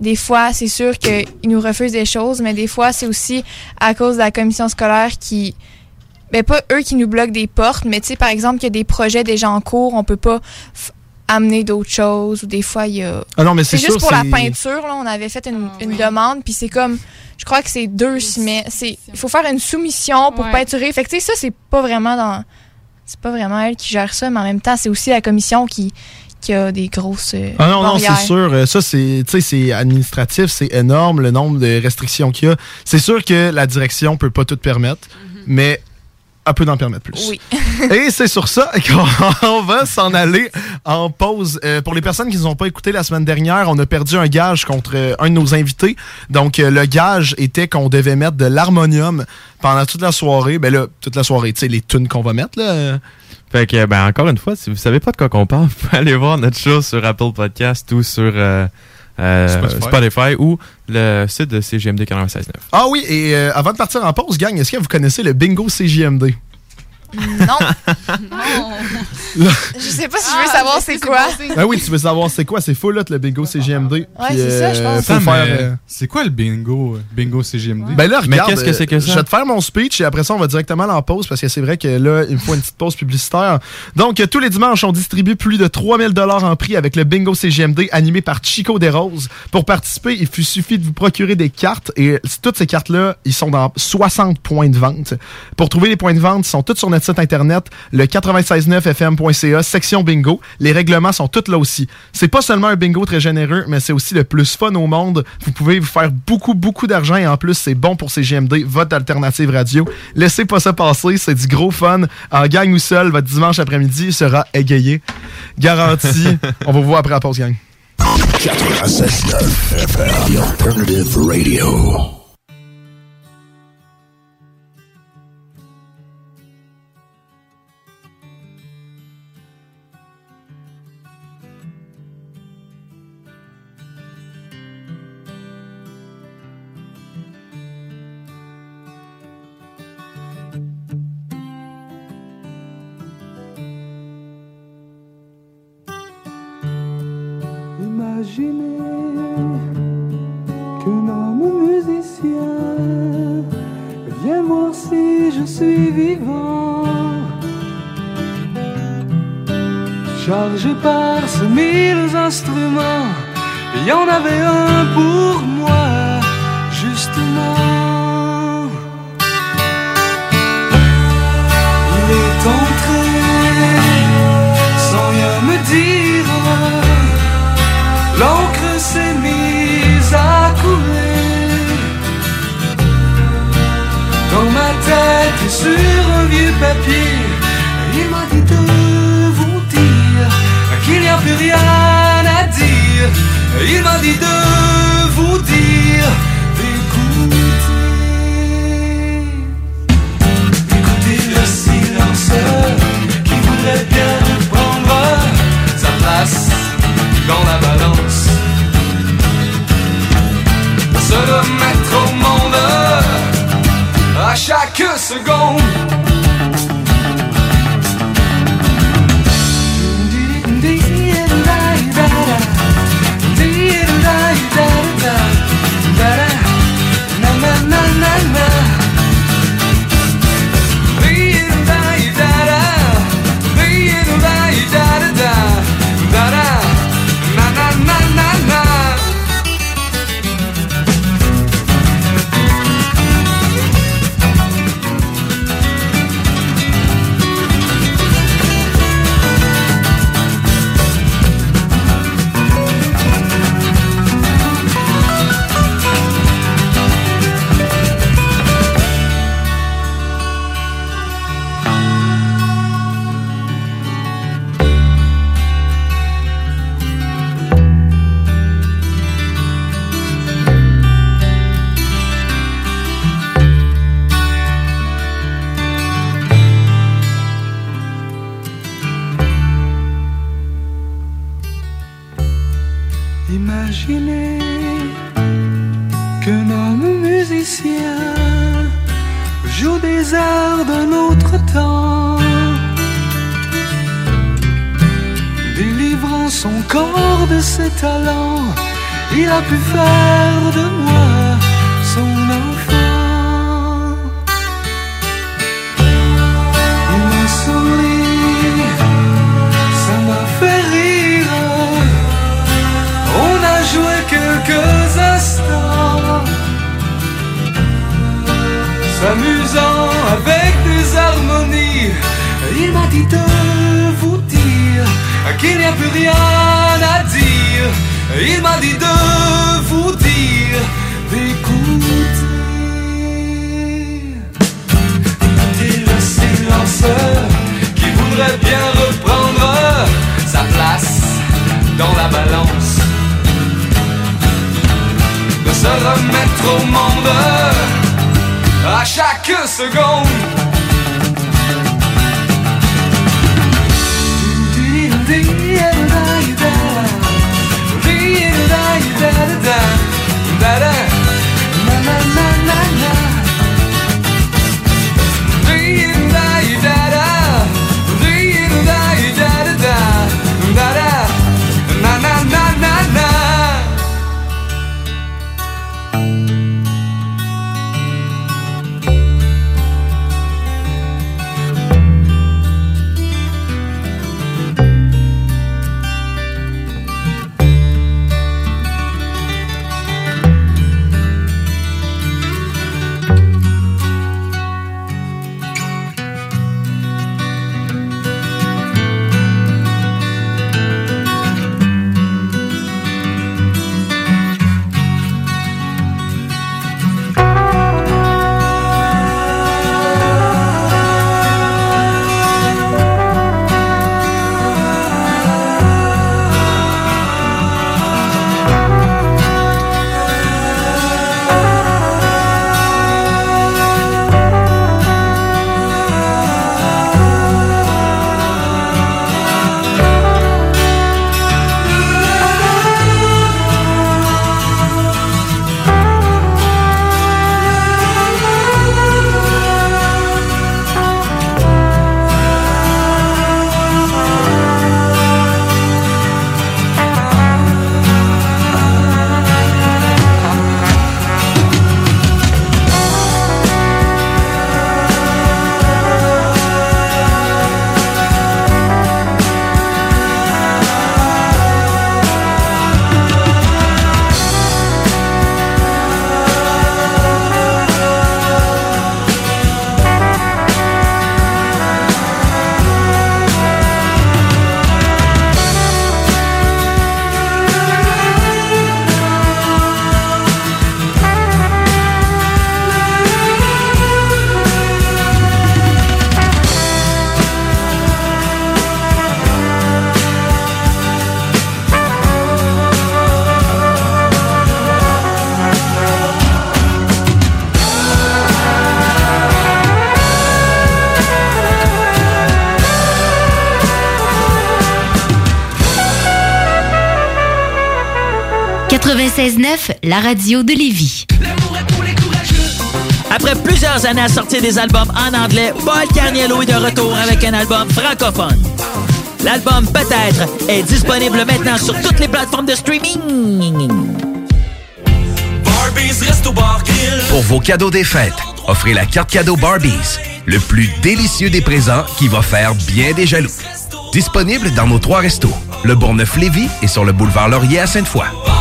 des fois c'est sûr qu'ils nous refusent des choses mais des fois c'est aussi à cause de la commission scolaire qui ben pas eux qui nous bloquent des portes mais tu sais par exemple qu'il y a des projets déjà en cours on peut pas amener d'autres choses ou des fois il y a Ah non, mais c'est sûr. juste pour la peinture là on avait fait une, Ah, une oui. demande puis c'est comme je crois que c'est deux semaines c'est il faut faire une soumission pour Ouais. peinturer fait que tu sais ça c'est pas vraiment dans c'est pas vraiment elle qui gère ça mais en même temps c'est aussi la commission qui qui a des grosses euh, Ah non, non, c'est sûr. Euh, Ça, c'est, tu sais, c'est administratif, c'est énorme le nombre de restrictions qu'il y a. C'est sûr que la direction peut pas tout permettre, mais elle peut en permettre plus. oui *laughs* Et c'est sur ça qu'on *laughs* va s'en aller en pause. Euh, pour les personnes qui ne nous ont pas écouté la semaine dernière, on a perdu un gage contre euh, un de nos invités. Donc, euh, le gage était qu'on devait mettre de l'harmonium pendant toute la soirée. Ben là, toute la soirée, tu sais, les tunes qu'on va mettre, là. Fait que, ben, encore une fois, si vous savez pas de quoi qu'on parle, *laughs* vous pouvez aller voir notre show sur Apple Podcast ou sur euh, Spotify. Spotify. ou le site de CGMD 96.9. Ah oui, et euh, avant de partir en pause, gang, est-ce que vous connaissez le bingo CJMD? Non *laughs* Non. je sais pas si je veux Ah, savoir je sais, c'est quoi. Ben oui, tu veux savoir c'est quoi? C'est full, là, le bingo CJMD. Ouais, c'est ça, je pense. Sam, faire... euh, euh, C'est quoi le bingo, euh, bingo CGMD? Ben là, Mais regarde, qu'est-ce que c'est que euh, ça? Je vais te faire mon speech et après ça, on va directement en pause parce que c'est vrai que là, il me faut une petite pause publicitaire. Donc, euh, tous les dimanches, on distribue plus de 3000 dollars en prix avec le Bingo CGMD animé par Chico Desroses. Pour participer, il suffit de vous procurer des cartes et toutes ces cartes-là, ils sont dans 60 points de vente. Pour trouver les points de vente, ils sont tous sur notre site internet, le 969fm.ca, section bingo. Les règlements sont tous là aussi. C'est pas seulement un bingo très généreux, mais c'est aussi le plus fun au monde. Vous pouvez vous faire beaucoup, beaucoup d'argent et en plus, c'est bon pour CGMD, votre alternative radio. Laissez pas ça passer, c'est du gros fun. En gang ou seul, votre dimanche après-midi sera égayé. Garanti. *laughs* On va vous voir après la pause, gang. 96.9 FM, The Alternative Radio. Imaginez qu'un homme musicien vient voir si je suis vivant. Chargé par ces mille instruments, il y en avait un pour moi, il m'a dit de vous dire qu'il n'y a plus rien à dire. Il m'a dit de vous dire d'écouter, d'écouter le silence qui voudrait bien prendre sa place dans la balance. Se remettre au monde à chaque seconde. Délivrant son corps de ses talents, il a pu faire de moi son enfant. Il m'a souri, ça m'a fait rire. On a joué quelques instants, s'amusant avec. Il m'a dit de vous dire qu'il n'y a plus rien à dire. Il m'a dit de vous dire d'écouter. Notez le silence qui voudrait bien reprendre sa place dans la balance de se remettre au monde à chaque seconde. dereden dere Na na na na na 96.9, la radio de Lévis. Après plusieurs années à sortir des albums en anglais, Paul Carniello est de retour avec un album francophone. L'album Peut-être est disponible maintenant sur toutes les plateformes de streaming. Pour vos cadeaux des fêtes, offrez la carte cadeau Barbies, le plus délicieux des présents qui va faire bien des jaloux. Disponible dans nos trois restos, le Bourgneuf-Lévis et sur le boulevard Laurier à Sainte-Foy.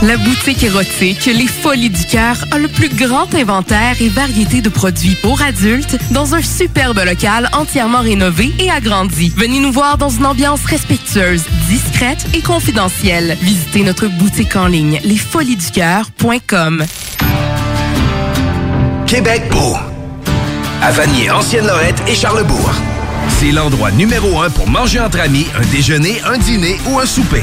La boutique érotique Les Folies du Cœur a le plus grand inventaire et variété de produits pour adultes dans un superbe local entièrement rénové et agrandi. Venez nous voir dans une ambiance respectueuse, discrète et confidentielle. Visitez notre boutique en ligne lesfoliesducoeur.com. Québec beau. À Vanier, Ancienne-Lorette et Charlebourg. C'est l'endroit numéro un pour manger entre amis, un déjeuner, un dîner ou un souper.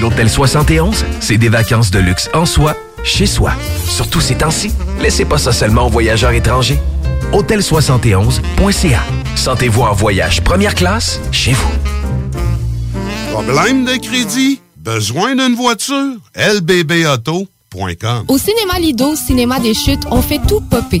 L'Hôtel 71, c'est des vacances de luxe en soi, chez soi. Surtout ces temps-ci, laissez pas ça seulement aux voyageurs étrangers. Hôtel71.ca. Sentez-vous en voyage première classe chez vous. Problème de crédit? Besoin d'une voiture? lbbauto.com Au cinéma Lido, cinéma des chutes, on fait tout popper.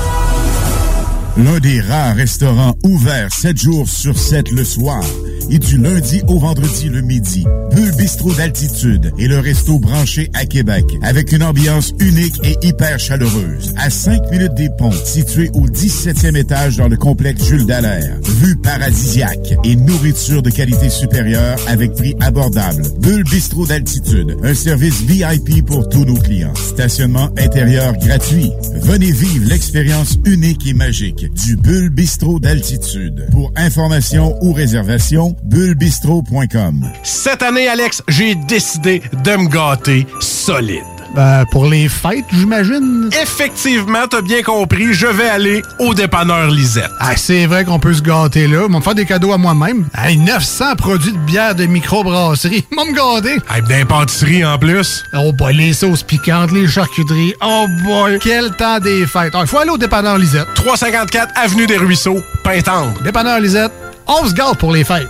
L'un des rares restaurants ouverts 7 jours sur 7 le soir et du lundi au vendredi le midi. Bulle Bistrot d'altitude et le resto branché à Québec avec une ambiance unique et hyper chaleureuse. À 5 minutes des ponts, situé au 17e étage dans le complexe Jules Dallaire. Vue paradisiaque et nourriture de qualité supérieure avec prix abordable. Bulle Bistrot d'altitude, un service VIP pour tous nos clients. Stationnement intérieur gratuit. Venez vivre l'expérience unique et magique du Bulle Bistrot d'altitude. Pour information ou réservation, bullebistro.com. Cette année, Alex, j'ai décidé de me gâter solide. Ben, pour les fêtes, j'imagine? Effectivement, t'as bien compris, je vais aller au dépanneur Lisette. Ah, c'est vrai qu'on peut se gâter là. Ils me faire des cadeaux à moi-même. Hey, 900 produits de bière de microbrasserie. *laughs* Ils vont me gâter. Hey, d'impantisserie en plus. Oh boy, les sauces piquantes, les charcuteries. Oh boy, quel temps des fêtes. Il faut aller au dépanneur Lisette. 354 Avenue des Ruisseaux, Pintendre. Dépanneur Lisette, on se gâte pour les fêtes.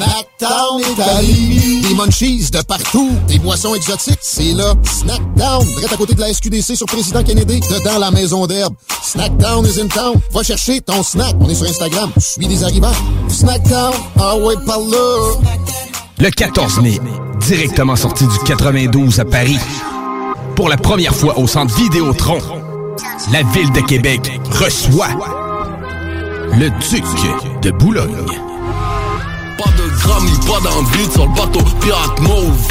Snackdown Italie. Des munchies de partout. Des boissons exotiques. C'est là. Snackdown. Direct à côté de la SQDC sur Président Kennedy. Dedans la maison d'herbe. Snackdown is in town. Va chercher ton snack. On est sur Instagram. Suis des arrivants. Snackdown. Ah ouais, par là. Le 14 mai, directement sorti du 92 à Paris. Pour la première fois au centre Vidéotron, la ville de Québec reçoit le Duc de Boulogne. Pas de grammy, pas d'envie sur le bateau pirate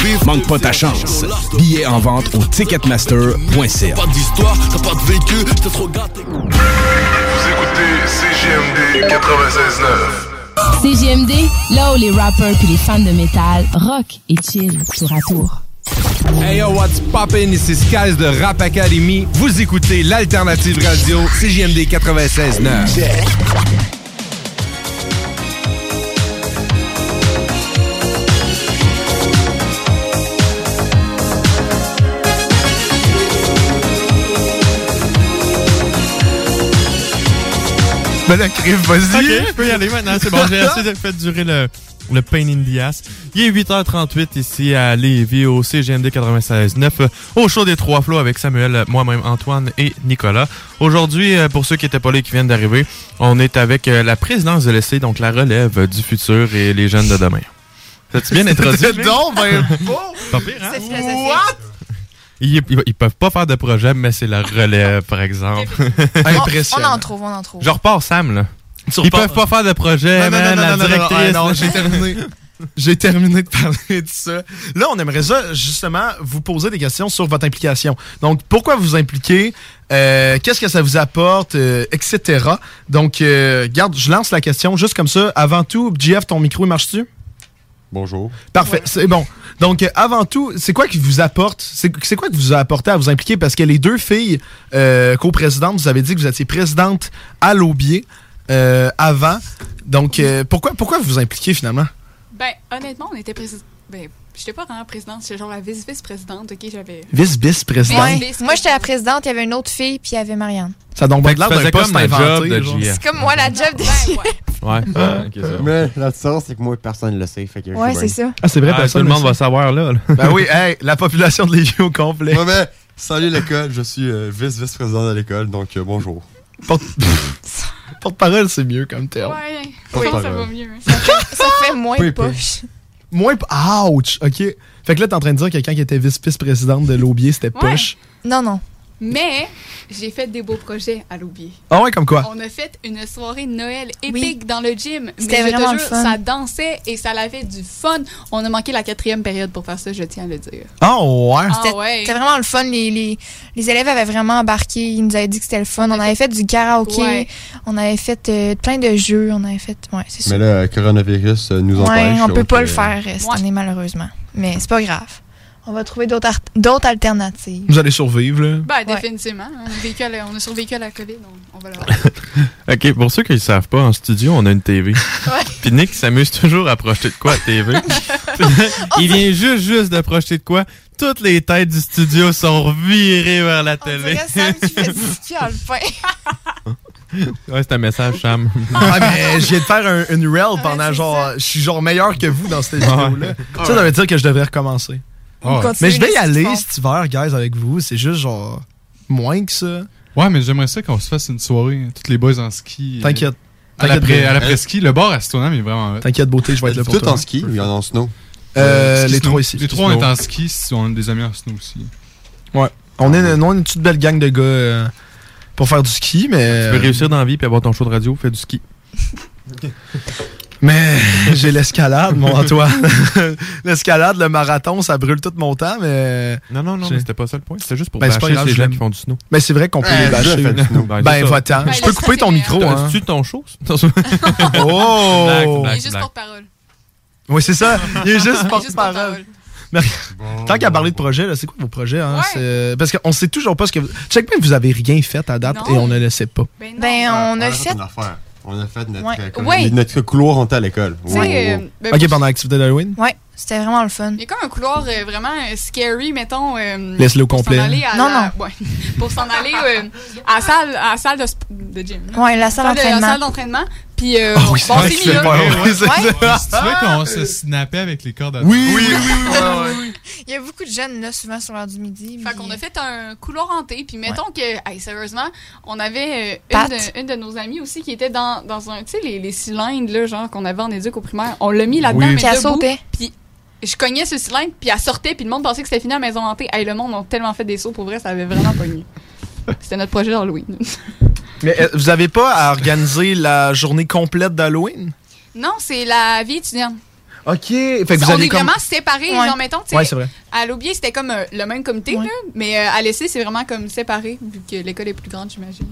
vif. Manque pas ta chance. Billets en vente au ticketmaster.ca. Pas d'histoire, t'as pas de vécu, t'es trop gâté. Vous écoutez CGMD 96.9. CGMD, là où les rappers puis les fans de métal rock et chill tour à tour. Hey yo, what's poppin'? Ici Skies de Rap Academy. Vous écoutez l'alternative radio CJMD 96.9. Ben Criff, vas-y. Ok, je peux y aller maintenant. C'est bon, j'ai assez de fait durer le, le pain in the ass. Il est 8h38 ici à Lévis au CGMD 96.9 euh, au show des Trois Flots avec Samuel, moi-même Antoine et Nicolas. Aujourd'hui, euh, pour ceux qui n'étaient pas là et qui viennent d'arriver, on est avec euh, la présidence de l'essai, donc la relève du futur et les jeunes de demain. Ça-tu bien introduit? C'est donc ben beau. Pas pire, hein? What? Ils, ils- ils peuvent pas faire de projet, mais c'est la relève, *laughs* par exemple. *laughs* On, on en trouve, on en trouve. Je repars Sam, là. Tu Ils peuvent pas faire de projet, Non, non, man, non, la non, non, non, directrice. ah, non, là. j'ai terminé. *laughs* J'ai terminé de parler de ça. Là, on aimerait ça, justement, vous poser des questions sur votre implication. Donc, pourquoi vous impliquez? Euh, Qu'est-ce que ça vous apporte? euh, etc. Donc, euh, garde, je lance la question juste comme ça. Avant tout, GF, ton micro, il marche-tu? Bonjour. Parfait, c'est bon. Donc, euh, avant tout, c'est quoi qui vous apporte, c'est quoi qui vous a apporté à vous impliquer? Parce que les deux filles euh, coprésidentes, vous avez dit que vous étiez présidente à l'Aubier euh, avant. Donc, pourquoi, vous vous impliquez finalement? Ben, honnêtement, on était président. Ben, j'étais pas vraiment présidente, j'étais genre la vice-vice-présidente, ok? J'avais. Vice-vice-présidente? Ouais. Moi, j'étais la présidente, il y avait une autre fille, puis il y avait Marianne. Ça donne bien l'air d'un poste inventé. C'est comme moi, la job des *laughs* Ouais, ah, ok, ça va. Mais la différence, c'est que moi, personne ne le sait. Fait que Ouais, c'est ça. Ah, c'est vrai, Ah, personne tout le monde va savoir, là. là. *laughs* Ben oui, hey, la population de Lévis au complet. Ouais, mais salut l'école, je suis euh, vice-vice-président de l'école, donc euh, bonjour. Porte- *laughs* Porte-parole, c'est mieux comme terme. Ouais, oui, ça va mieux. Ça fait, ça fait moins poche. Moins. p- Ouch! OK. Fait que là, t'es en train de dire que quelqu'un qui était vice-vice-présidente de l'Aubier, c'était Ouais. poche. Non, non. Mais j'ai fait des beaux projets à l'oublier. Ah ouais, comme quoi? On a fait une soirée de Noël épique dans le gym. C'était te vraiment jure, le fun. Ça dansait et ça avait du fun. On a manqué la quatrième période pour faire ça, je tiens à le dire. Ah ouais? Ah C'était ouais. vraiment le fun. Les, les, les élèves avaient vraiment embarqué. Ils nous avaient dit que c'était le fun. On avait fait du karaoké. Ouais. On avait fait euh, plein de jeux. On avait fait. Ouais, c'est ça. Mais là, euh, coronavirus euh, nous empêche. Ouais, on peut pas le faire euh, cette année, malheureusement. Mais c'est pas grave. On va trouver d'autres alternatives. Vous allez survivre, là. Ben, définitivement. On a, vécu à la- on a survécu à la COVID, on, on va le *laughs* Ok, pour ceux qui ne savent pas, en studio, on a une TV. *laughs* Puis Nick s'amuse toujours à projeter de quoi à la *laughs* TV. Il vient juste, juste de projeter de quoi. Toutes les têtes du studio sont virées vers la télé. Sam qui fait du en le pain. Ouais, c'est un message, Sam. Ah, mais je viens de faire un, une reel pendant genre. Je suis genre meilleur que vous dans cette vidéo-là. Ouais. Ça, ça veut dire que je devrais recommencer. Ouais. Mais je vais y aller cet hiver, guys, avec vous. C'est juste genre. Moins que ça. Ouais, mais j'aimerais ça qu'on se fasse une soirée, toutes les boys en ski. euh, T'inquiète. À l'après-ski, le bar à Stoneham est vraiment. T'inquiète, beauté, je vais être là pour Tout toi. en ski, il y en a en snow. Euh, Ski les trois ici. Les trois, on est en ski, si on a des amis en snow aussi. Ouais. On est, une toute belle gang de gars euh, pour faire du ski, mais. Tu peux réussir dans la vie puis avoir ton show de radio, fais du ski. *laughs* Mais *laughs* j'ai l'escalade, mon Antoine. *laughs* l'escalade, le marathon, ça brûle tout mon temps, mais. Non, non, non, mais c'était pas ça le point. C'était juste pour Ben, c'est pas bâcher grave, ces gens qui font du snow. Mais c'est vrai qu'on peut les bâcher. du snow. Ben, Ben, va-t'en. Ben, Je peux couper ton micro, hein. T'as-tu ton show? *laughs* Oh! Il est juste porte-parole. Oui, c'est ça. Il est juste porte-parole. Mais Tant qu'à parler de projet, là, c'est quoi vos projets? Hein? Ouais. C'est- Parce qu'on sait toujours pas ce que vous. Check bien que vous avez rien fait à date Non. et on ne le sait pas. Ben, non. Ben, on a fait. On a fait notre, Ouais. euh, notre couloir, était à l'école. Wow, euh, ben, Ok, pendant l'activité d'Halloween? Ouais, c'était vraiment le fun. Il y a comme un couloir euh, vraiment euh, scary, mettons. euh, Laisse-le au pour complet. s'en aller à Non, la- ouais. *laughs* pour s'en aller euh, à la salle, à la salle de, sp- de gym. là. Ouais, la salle de- La d'entraînement. salle d'entraînement. Puis, euh, Ah oui, c'est bon, vrai c'est que mis c'est là. pas Ouais, vrai, ouais. *laughs* c'est veux qu'on se snappait avec les cordes à Oui, oui, oui, oui. Il y a beaucoup de jeunes, là, souvent sur l'heure du midi. Fait qu'on a fait un couloir hanté, puis mettons que, hey, sérieusement, on avait une, de, une de nos amies aussi qui était dans, dans un, tu sais, les, les cylindres, là, genre, qu'on avait en éduc au primaire. On l'a mis là-dedans, Oui. mais Puis elle debout, sautait. Puis je cognais ce cylindre, puis elle sortait, puis le monde pensait que c'était fini à la maison hantée. Hey, le monde a tellement fait des sauts, pour vrai, ça avait vraiment pogné. *laughs* C'était notre projet d'Halloween. *laughs* Mais euh, vous avez pas à organiser la journée complète d'Halloween? non, c'est la vie étudiante. Ok. Fait que vous on avez est comme. vraiment séparés, Ouais. genre, mettons, tu sais. Ouais, c'est vrai. À l'Aubier, c'était comme euh, le même comité, Ouais. là, mais euh, à l'essai, c'est vraiment comme séparé, vu que l'école est plus grande, j'imagine.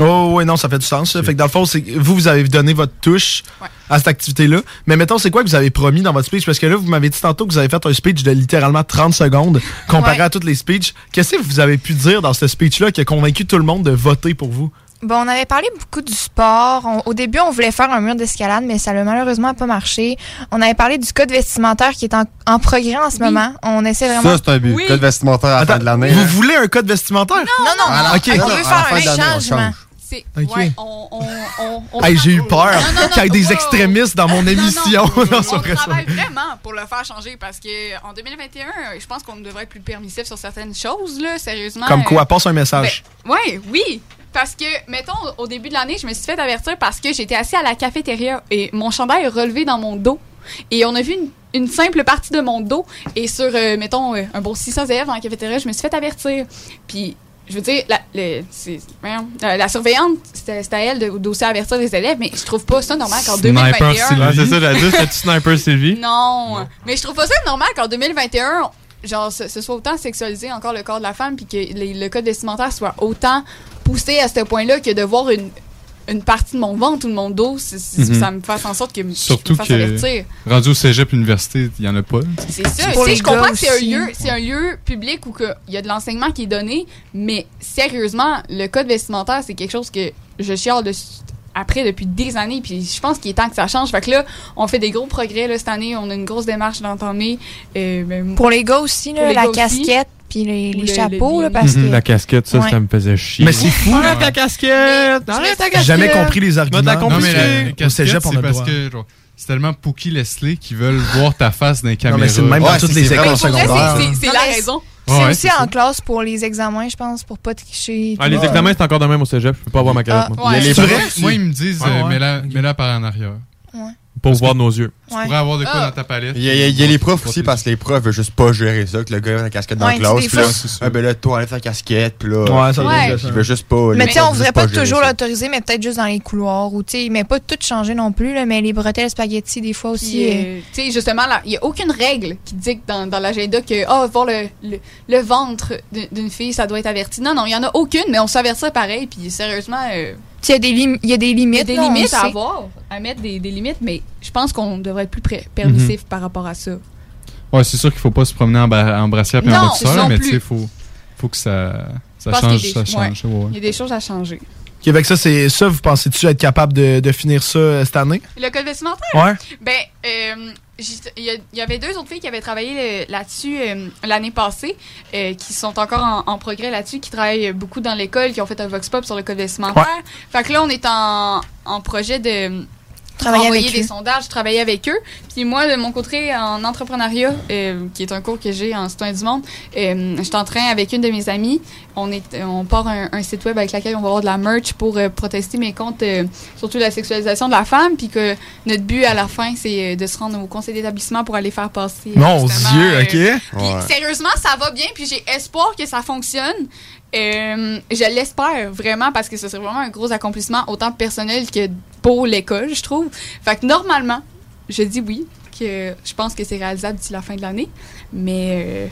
Oh, oui, non, ça fait du sens. ça. Fait que dans le fond, c'est vous, vous avez donné votre touche à cette activité-là. Mais mettons, c'est quoi que vous avez promis dans votre speech? Parce que là, vous m'avez dit tantôt que vous avez fait un speech de littéralement 30 secondes comparé Ouais. à toutes les speeches. Qu'est-ce que vous avez pu dire dans ce speech-là qui a convaincu tout le monde de voter pour vous? Bon, on avait parlé beaucoup du sport. On- au début, on voulait faire un mur d'escalade, mais ça n'a malheureusement pas marché. On avait parlé du code vestimentaire qui est en, en progrès en ce moment. On essaie vraiment. Ça, c'est un but. Code vestimentaire à la fin de l'année. Vous voulez un code vestimentaire? Non, non, À la- Ok. on non, veut à la faire fin un de l'année, on changement. C'est. Ouais, on. on, on, on Hey, j'ai eu peur Non, non, non, qu'il y ait des wow. extrémistes dans mon émission. *laughs* Non, c'est on travaille vraiment pour le faire changer parce que en 2021, je pense qu'on devrait être plus permissif sur certaines choses, là, sérieusement. Comme quoi? Euh, Passe un message. ben, ouais, oui. Parce que, mettons, au début de l'année, je me suis fait avertir parce que j'étais assis à la cafétéria et mon chandail est relevé dans mon dos. Et on a vu une, une simple partie de mon dos. Et sur, euh, mettons, euh, un bon 600 élèves dans la cafétéria, je me suis fait avertir. Puis, je veux dire, la, le- c'est- euh, la surveillante, c'était c'était à elle de- d'aussi avertir les élèves, mais je trouve pas ça normal qu'en 2021. Ouais, c'est ça, la c'est Sniper Sylvie? *laughs* Non, mais je trouve pas ça normal qu'en 2021, genre, ce, ce soit autant sexualisé encore le corps de la femme, puis que les- le code vestimentaire soit autant poussé à ce point-là que de voir une, une partie de mon ventre ou de mon dos, Mhm. ça me fasse en sorte que Surtout je me fasse avertir. que rendu au cégep l'université, il n'y en a pas. C'est ça. Je comprends que c'est un lieu, c'est un lieu public où que il y a de l'enseignement qui est donné, mais sérieusement, le code vestimentaire, c'est quelque chose que je chiale dessus après depuis des années, puis je pense qu'il est temps que ça change. Fait que là, on fait des gros progrès là, cette année, on a une grosse démarche d'entamer. Euh, ben, Pour les gars aussi, là, les la gars casquette puis les, les Le- chapeaux, le là, parce Mhm, que. La casquette, ça, Ouais. ça me faisait chier. Mais c'est fou. Arrête ta casquette! Arrête ta J'ai casquette! jamais compris les arguments. Non, mais la, la Au casquette, cégep, on a c'est parce droit. que genre, c'est tellement Pookie Leslie qui veulent *laughs* voir ta face dans les caméras. mais c'est le même dans toutes les écoles secondaires. c'est- Non, la raison. C'est Ouais, aussi en classe pour les examens, je pense, pour pas tricher. Ah, les examens, c'est encore de même au cégep. Je peux pas avoir ma Ah, moi. les Moi, profs moi, aussi. ils me disent, Ouais, euh, mets-la par en arrière. Pour voir nos yeux. Tu pourrais avoir de quoi Ah. dans ta palette. Il y, a, il y a- il y a les profs aussi parce que les profs veulent juste pas gérer ça, que le gars a la casquette dans Ouais, la classe. Puis là, ah, ben là, toi, enlève ta casquette. Puis là, Ouais, ça Ouais. il veut juste pas. Mais tu sais, on voudrait pas gérer toujours l'autoriser, mais peut-être juste dans les couloirs ou tu sais, mais pas tout changer non plus, là, mais les bretelles spaghetti des fois aussi. Euh, euh, tu sais, justement, là, il n'y a aucune règle qui dit que dans, dans l'agenda que, ah, voir le, le, le ventre d'une- fille, ça doit être averti. Non, non, il n'y en a aucune, mais on s'avertit pareil. Puis, sérieusement, euh, il y a des lim- il y a des limites. des limites à avoir, à mettre des, des limites, mais je pense qu'on devrait être plus permissif Mhm. par rapport à ça. Ouais, c'est sûr qu'il faut pas se promener en, en brassière et en boxeur, mais tu sais, faut, faut que ça, ça change. qu'il y Ça change. ouais, ouais. Il y a des choses à changer. Ok, avec ça, c'est ça, vous pensez-tu être capable de, de finir ça euh, cette année? Le code vestimentaire? Ouais. Ben, euh, il y, il avait deux autres filles qui avaient travaillé là-dessus euh, l'année passée, euh, qui sont encore en, en progrès là-dessus, qui travaillent beaucoup dans l'école, qui ont fait un vox pop sur le code vestimentaire. Fait que là, on est en, en projet de Travailler envoyer avec des eux. sondages, travailler avec eux. Puis moi, de mon côté, en entrepreneuriat, euh, qui est un cours que j'ai en citoyen du monde, euh, je suis en train avec une de mes amies. On est, on part un, un site web avec lequel on va avoir de la merch pour euh, protester mes comptes, euh, surtout la sexualisation de la femme. Puis que notre but à la fin, c'est euh, de se rendre au conseil d'établissement pour aller faire passer. Mon Dieu, ok. puis Ouais. sérieusement, ça va bien, puis j'ai espoir que ça fonctionne. Euh, je l'espère vraiment parce que ce serait vraiment un gros accomplissement, autant personnel que pour l'école, je trouve. Fait que normalement, je dis oui, que je pense que c'est réalisable d'ici la fin de l'année, mais euh,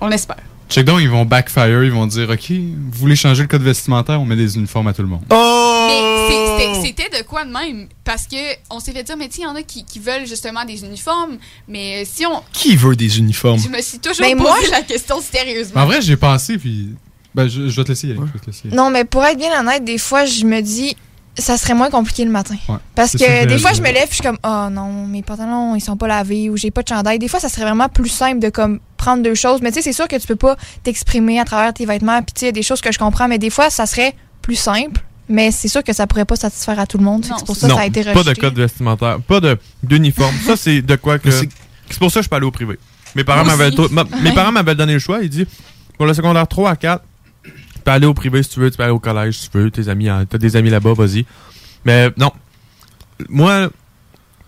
on espère. Check donc, ils vont backfire, ils vont dire OK, vous voulez changer le code vestimentaire, on met des uniformes à tout le monde. Mais c'est- c'était- de quoi de même? Parce que on s'est fait dire, mais sais, il y en a qui, qui veulent justement des uniformes, mais si on. Qui veut des uniformes? Je me suis toujours Mais posé moi, la question sérieusement. En vrai, j'ai pensé, puis. Ben, je, je vais te laisser y aller. je vais te laisser y aller. Non, mais pour être bien honnête, des fois, je me dis, ça serait moins compliqué le matin. Ouais. Parce que des fois, je me lève, puis je suis comme, oh non, mes pantalons, ils sont pas lavés, ou j'ai pas de chandail. Des fois, ça serait vraiment plus simple de comme prendre deux choses. Mais tu sais, c'est sûr que tu peux pas t'exprimer à travers tes vêtements, puis tu sais, il y a des choses que je comprends, mais des fois, ça serait plus simple. Mais c'est sûr que ça pourrait pas satisfaire à tout le monde. C'est pour ça que ça a été pas rejeté. de code vestimentaire, pas de d'uniforme. ça, c'est de quoi *laughs* que. C'est pour ça que je peux aller au privé. Mes parents Moi m'avaient aussi. to- ma- *laughs* mes parents m'avaient donné le choix. Ils disent pour le secondaire 3 à 4, tu peux aller au privé si tu veux, tu peux aller au collège si tu veux, tes amis, hein, t'as des amis là-bas, vas-y. Mais non. Moi,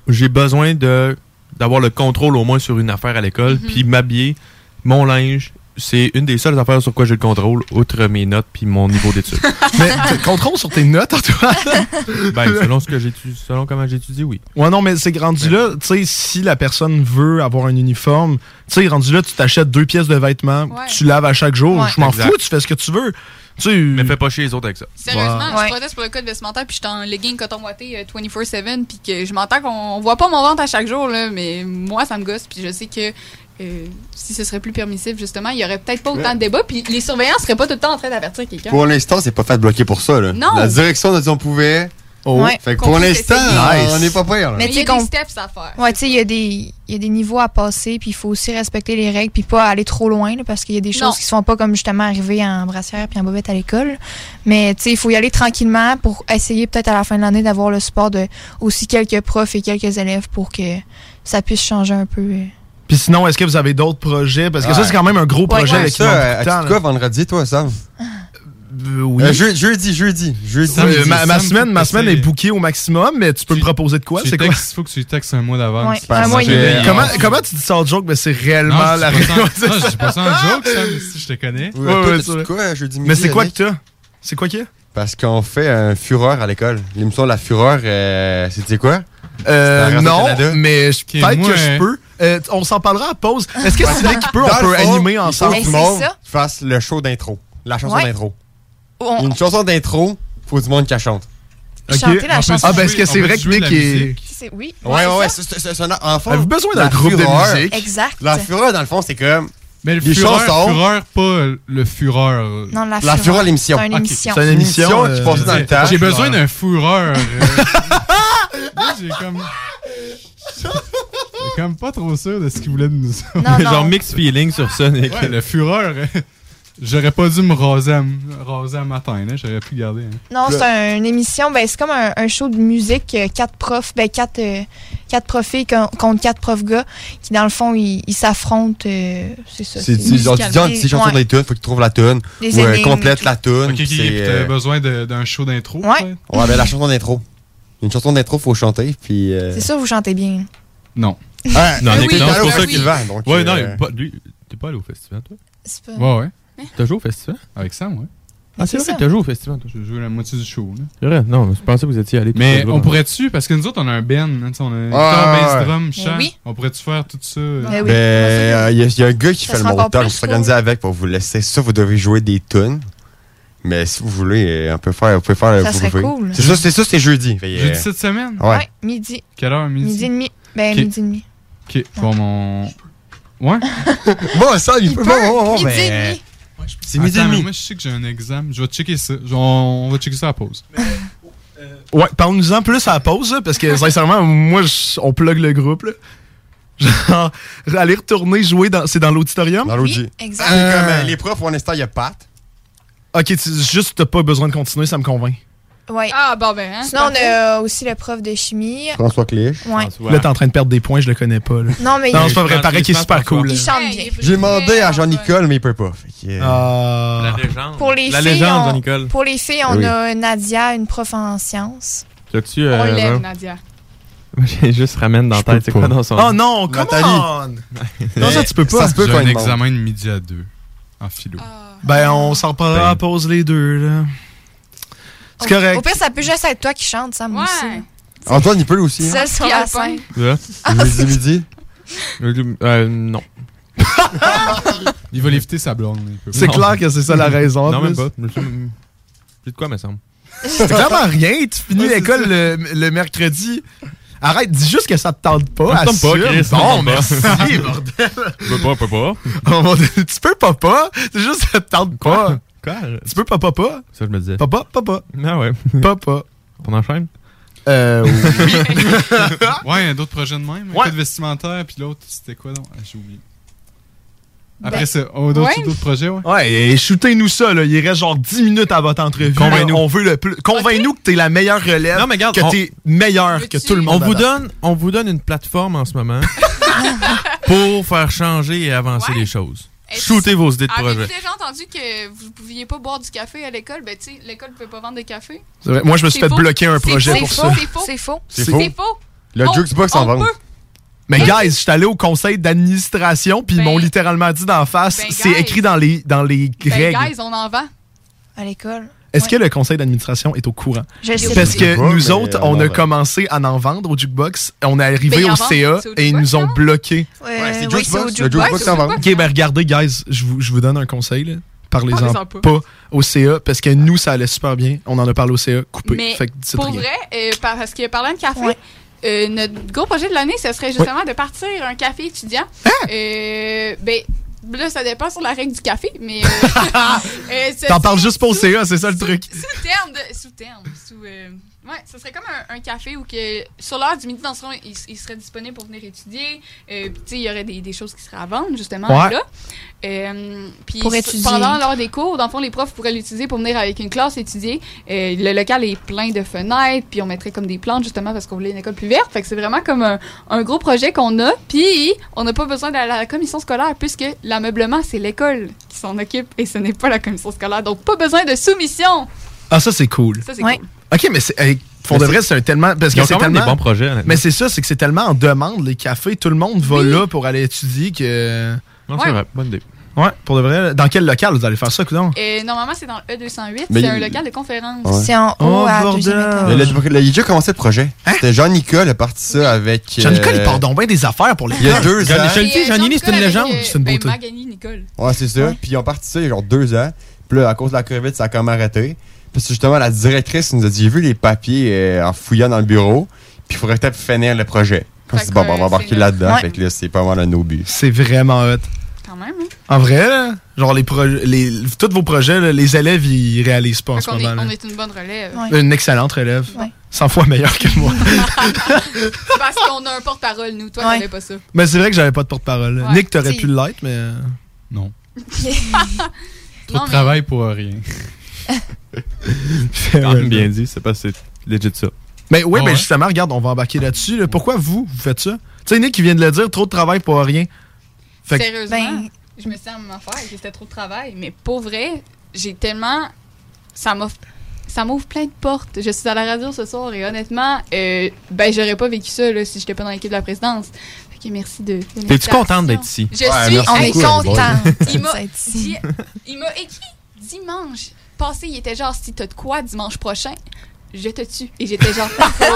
j'ai besoin de d'avoir le contrôle au moins sur une affaire à l'école, Mm-hmm. puis m'habiller, mon linge. C'est une des seules affaires sur quoi j'ai le contrôle, outre mes notes puis mon niveau d'études. *laughs* Mais t'as le contrôle sur tes notes, Antoine? *laughs* ben, selon ce que j'étudie, selon comment j'étudie, oui. Ouais, non, mais c'est rendu là, tu sais, si la personne veut avoir un uniforme, tu sais, rendu là, tu t'achètes deux pièces de vêtements, Ouais. tu laves à chaque jour. Ouais. Je m'en fous, tu fais ce que tu veux. Mais fais pas chier les autres avec ça. Sérieusement, je proteste pour le code vestimentaire, puis je suis en legging coton euh, 24-7, puis que je m'entends qu'on voit pas mon ventre à chaque jour, là, mais moi, ça me gosse, puis je sais que euh, si ce serait plus permissif, justement, il y aurait peut-être pas autant Ouais. de débats, puis les surveillants seraient pas tout le temps en train d'avertir quelqu'un. Pour l'instant, c'est pas fait bloquer pour ça. Là. Non. La direction a dit on pouvait. Oh. Ouais. Fait que pour l'instant, on n'est pas pire. là. Mais il y a tu sais, des steps à faire. Ouais, tu sais, il y, a des- il y a des niveaux à passer, puis il faut aussi respecter les règles, puis pas aller trop loin, là, parce qu'il y a des choses Non. qui se font pas comme justement arriver en brassière puis en bobette à l'école. Mais tu sais, il faut y aller tranquillement pour essayer peut-être à la fin de l'année d'avoir le support de aussi quelques profs et quelques élèves pour que ça puisse changer un peu. Euh. Puis sinon, est-ce que vous avez d'autres projets? Parce que ça, c'est quand même un gros projet Ouais, avec ça, euh, temps, quoi vendredi, toi, Sam? oui. Euh, je- jeudi, jeudi, jeudi. Euh, ma, ma Sam, semaine, ma semaine est bookée au maximum, mais tu peux me proposer de quoi? Tu C'est quoi? textes- faut que tu lui textes un mois d'avance. Ouais, un mois. Comment, comment tu dis ça en joke, mais c'est réellement Non, la dis pas ça en- réponse? non, je dis pas ça en joke, Sam, *laughs* si je te connais. Ouais, toi, quoi, jeudi Mais midi, c'est quoi que t'as? C'est quoi qu'il y a? Parce qu'on fait un fureur à l'école. L'émission La Fureur, euh, c'était quoi? Euh, non, mais je- peut-être que je peux. Euh, on s'en parlera à pause. Est-ce que c'est qui peut, on Dans peut animer ensemble? tout le monde fasse le show d'intro. La chanson Ouais. d'intro. On- Une chanson d'intro, faut du monde qui la chante. Chanter la chanson. Ah, ben, est-ce que c'est vrai que Nick est. C'est- Oui. Ouais, ouais, ouais. ça. c'est- un enfant. Avez-vous besoin d'un groupe de musique? Exact. La Fureur, dans le fond, c'est comme. Mais le Les fureur, chansons. fureur, pas le fureur. Non, la, La Fureur, l'émission. C'est une émission. C'est une émission. émission qui euh, passe dans le temps. J'ai besoin d'un fureur. *laughs* euh. Là, j'ai comme. J'ai comme pas trop sûr de ce qu'il voulait de nous. Non, non. Genre mix feeling sur ça, Nick. Ouais, le fureur. euh, J'aurais pas dû me raser à, raser à matin, là. J'aurais pu garder. hein. Non, c'est un- une émission, ben, c'est comme un, un show de musique, euh, quatre profs, ben, quatre, euh, quatre profs filles con- contre quatre profs gars, qui dans le fond, ils s'affrontent, euh, c'est ça. C'est genre, tu dis, si chanson Ouais. des tunes, faut que tu trouves la tune. Ou complète la tune. Ok, ok, besoin de- d'un show d'intro. Ouais. Ouais, ben la chanson d'intro. Une chanson d'intro, faut chanter, puis. euh, C'est sûr, vous chantez bien. Non. Ouais, Non, Nick, Nick, t'es non, c'est pour ça qu'il- donc, Ouais, non, euh, pas- lui, t'es pas allé au festival, toi? C'est pas- Ouais, ouais. T'as joué au festival? Avec Sam, ouais. Ah, c'est vrai ça. que t'as joué au festival, toi. J'ai joué la moitié du show, là. C'est vrai? Non, je pensais que vous étiez allé. Mais on pourrait-tu, parce que nous autres, on a un band, hein, on a guitare, ouais, bass, drum, chant. oui. On pourrait-tu faire tout ça? euh? Ben oui. Ben, euh, il y, a- il y a un gars qui Ça fait le montage, qui s'organise avec pour vous laisser. Ça, vous devez jouer des tunes. Mais si vous voulez, euh, on peut faire, on peut faire. Ça vous serait pouvez. cool. C'est ça, c'est ça, c'est jeudi. Fait, Jeudi euh, cette semaine? Ouais. Ouais, midi. Quelle heure, midi? Midi et demi. Ben, midi et demi. Ok, bon, mon. Ouais? *laughs* Bon, ça, il peut peut. pas. bon, bon, Midi et ben, demi. C'est midi et demi. Moi, je sais que j'ai un examen. Je vais checker ça. Je- On, va checker ça à la pause. Ouais, parle-nous-en plus à la pause, parce que *laughs* sincèrement, moi, je- on plug le groupe. Là. Genre, aller retourner jouer dans. C'est dans l'auditorium? Dans l'audi. Oui, exact. C'est comme, Euh, euh, les profs, pour l'instant, il y a Pat. Ok, tu- juste t'as pas besoin de continuer, ça me convainc. Ouais. Ah, bon, ben, hein. Sinon, on a aussi le prof de chimie. François Clich. Ouais. Là, t'es en train de perdre des points, je le connais pas. Là. Non, mais Non, il, c'est pas vrai, Il paraît qu'il est super cool. il chante bien. J'ai demandé à Jean-Nicole, mais il peut pas. Fait que, euh, Ah. La légende. Pour les La filles, légende, on- Jean-Nicole. Pour les filles, on Oui. a Nadia, une prof en sciences. T'as-tu. On Euh, l'aime, ouais. Nadia. J'ai juste ramène dans la peux tête. C'est quoi dans son. Oh non, come on! Non, ça, tu peux pas. Ça se peut un examen de midi à deux en philo. Ah. Ben, on s'en reparlera à la pause les deux, là. C'est Au- correct. Au pire, ça peut juste être toi qui chante, Sam Ouais. aussi. Antoine, il peut aussi. hein. Puis la Alpin. scène. Là? Midi, midi. *laughs* Euh, non. *laughs* Il va l'éviter sa blonde. C'est clair que c'est ça la raison. Non, même plus. pas. J'ai de quoi, me semble. C'est clairement rien. Tu finis Ouais, c'est l'école le, le mercredi. Arrête, dis juste que ça te tente pas. Ça me tente pas. Chris, Bon, merci, *laughs* bordel. Peux pas, peux pas. Tu peux pas pas. C'est juste que ça te tente pas. Quoi? Tu peux pas pas pas. Ça, je me disais. Papa, papa, Ah ouais. papa. *laughs* On enchaîne? Euh, oui. *laughs* Ouais, il y a d'autres projets de même. Un Ouais. code vestimentaire, puis l'autre, c'était quoi donc? Ah, J'ai oublié. Après Ben, ça, on a d'autres ouais. d'autres projets, ouais. Ouais, et shootez-nous ça, là. Il reste genre 10 minutes à votre entrevue. Convainc-nous. On veut le plus. Convainc-nous que t'es la meilleure relève. Non, mais regarde, que on- t'es meilleur que tout le On monde. vous, avant. donne, on vous donne une plateforme en ce moment *laughs* pour faire changer et avancer Ouais. les choses. Et Shootez vos idées de Avez-vous projet. déjà entendu que vous pouviez pas boire du café à l'école? Ben, tu sais, l'école ne peut pas vendre de café. Vrai. Moi, je me suis fait faux. bloquer un projet pour C'est ça. faux. C'est faux. C'est faux. C'est faux. faux. Le On- jukebox on en vente. Mais guys, je suis allé au conseil d'administration, puis ils Ben- m'ont littéralement dit d'en face, Ben, c'est guys. écrit dans les, dans les Ben, règles. guys, on en vend. À l'école. Est-ce Ouais. que le conseil d'administration est au courant? Je sais Parce pas. que pas, nous mais autres, on on en a vend. commencé à en vendre au jukebox. On est arrivé Ben, ils en au vendent, CA c'est au et ils nous ont jukebox, bloqués. Euh, Ouais, c'est oui, Jukebox, c'est au le jukebox. jukebox en. Ok, ben regardez, guys, je vous, je vous donne un conseil. là. parlez-en Parlez-en pas. pas. au CA parce que nous, ça allait super bien. On en a parlé au CA, coupé. Mais Fait que dites pour rien. vrai, euh, par- parce que parlant de café, euh, notre gros projet de l'année, ce serait justement de partir un café étudiant. Hein? Euh, ben, là, ça dépend sur la règle du café, mais. *laughs* euh, euh, T'en parles juste pour au CA, c'est ça le truc. Sous terme de. Sous terme. Sous. Ouais, ce serait comme un, un café où que, sur l'heure du midi, dans ce rond, il, il serait disponible pour venir étudier. Euh, puis, tu sais, il y aurait des, des choses qui seraient à vendre, justement, Ouais. là. Euh, puis pendant l'heure des cours, dans le fond, les profs pourraient l'utiliser pour venir avec une classe étudier. Euh, le local est plein de fenêtres, puis on mettrait comme des plantes justement parce qu'on voulait une école plus verte. Fait que c'est vraiment comme un, un gros projet qu'on a. Puis on n'a pas besoin d'aller à la commission scolaire puisque l'ameublement c'est l'école qui s'en occupe et ce n'est pas la commission scolaire. Donc pas besoin de soumission. Ah, ça, c'est cool. Ça c'est cool. OK, mais c'est. hey, pour de vrai, c'est- tellement. Parce Ils que c'est tellement. des bons projets. Mais c'est ça, c'est que c'est tellement en demande, les cafés. Tout le monde va là pour aller étudier que. Non, c'est Ouais. vrai, bonne idée. Ouais, pour de vrai. Dans quel local vous allez faire ça, coudon? Et normalement c'est dans le E208, Mais c'est il- un local de conférence. Ouais. C'est en haut Oh, à il a déjà commencé le projet. C'était Jean-Nicole a parti ça avec. Jean-Nicole, il euh, part donc bien des affaires pour les Il y a deux ans. Je le dis, Jean-Nini, c'est une légende. C'est une Ben, beauté. Magani Nicole. Ouais, c'est ça. Puis ils ont parti ça il y a genre deux ans. Puis là, à cause de la COVID, ça a comme arrêté. Puis c'est justement, la directrice nous a dit j'ai vu les papiers euh, en fouillant dans le bureau. Puis il faudrait peut-être finir le projet. Puis on s'est dit, bon, que, on va embarquer c'est là-dedans. Fait que là, c'est pas mal un nos buts. C'est vraiment hot. Quand même. Hein? En vrai, là, genre, les projets, les, tous vos projets, là, les élèves, ils réalisent pas en ce est, moment. on est une bonne relève. Une excellente relève. Ouais. 100 fois meilleure que moi. *laughs* Parce qu'on a un porte-parole, nous. Toi, t'avais pas ça. mais c'est vrai que j'avais pas de porte-parole. Ouais. Nick, t'aurais pu l'être, mais. euh, Non. *laughs* Trop de travail pour rien. Quand même bien dit, c'est pas c'est legit ça. Mais oui, mais ouais? justement, regarde, on va embarquer là-dessus. là. Pourquoi vous, vous faites ça? Tu sais, Nick, il vient de le dire, trop de travail pour rien. Fait que- Sérieusement, Ben- je me suis dit à ma affaire que c'était trop de travail. Mais pour vrai, j'ai tellement. Ça m'offre. Ça m'ouvre plein de portes. Je suis à la radio ce soir et honnêtement, euh, ben j'aurais pas vécu ça là, si j'étais pas dans l'équipe de la présidence. Fait que merci de. de T'es-tu contente d'être ici? Je Ouais, suis. merci On est beaucoup, content. Il m'a d'être ici. dit- il m'a écrit dimanche passé. Il était genre si t'as de quoi dimanche prochain, je te tue. Et j'étais genre. *laughs* Quoi?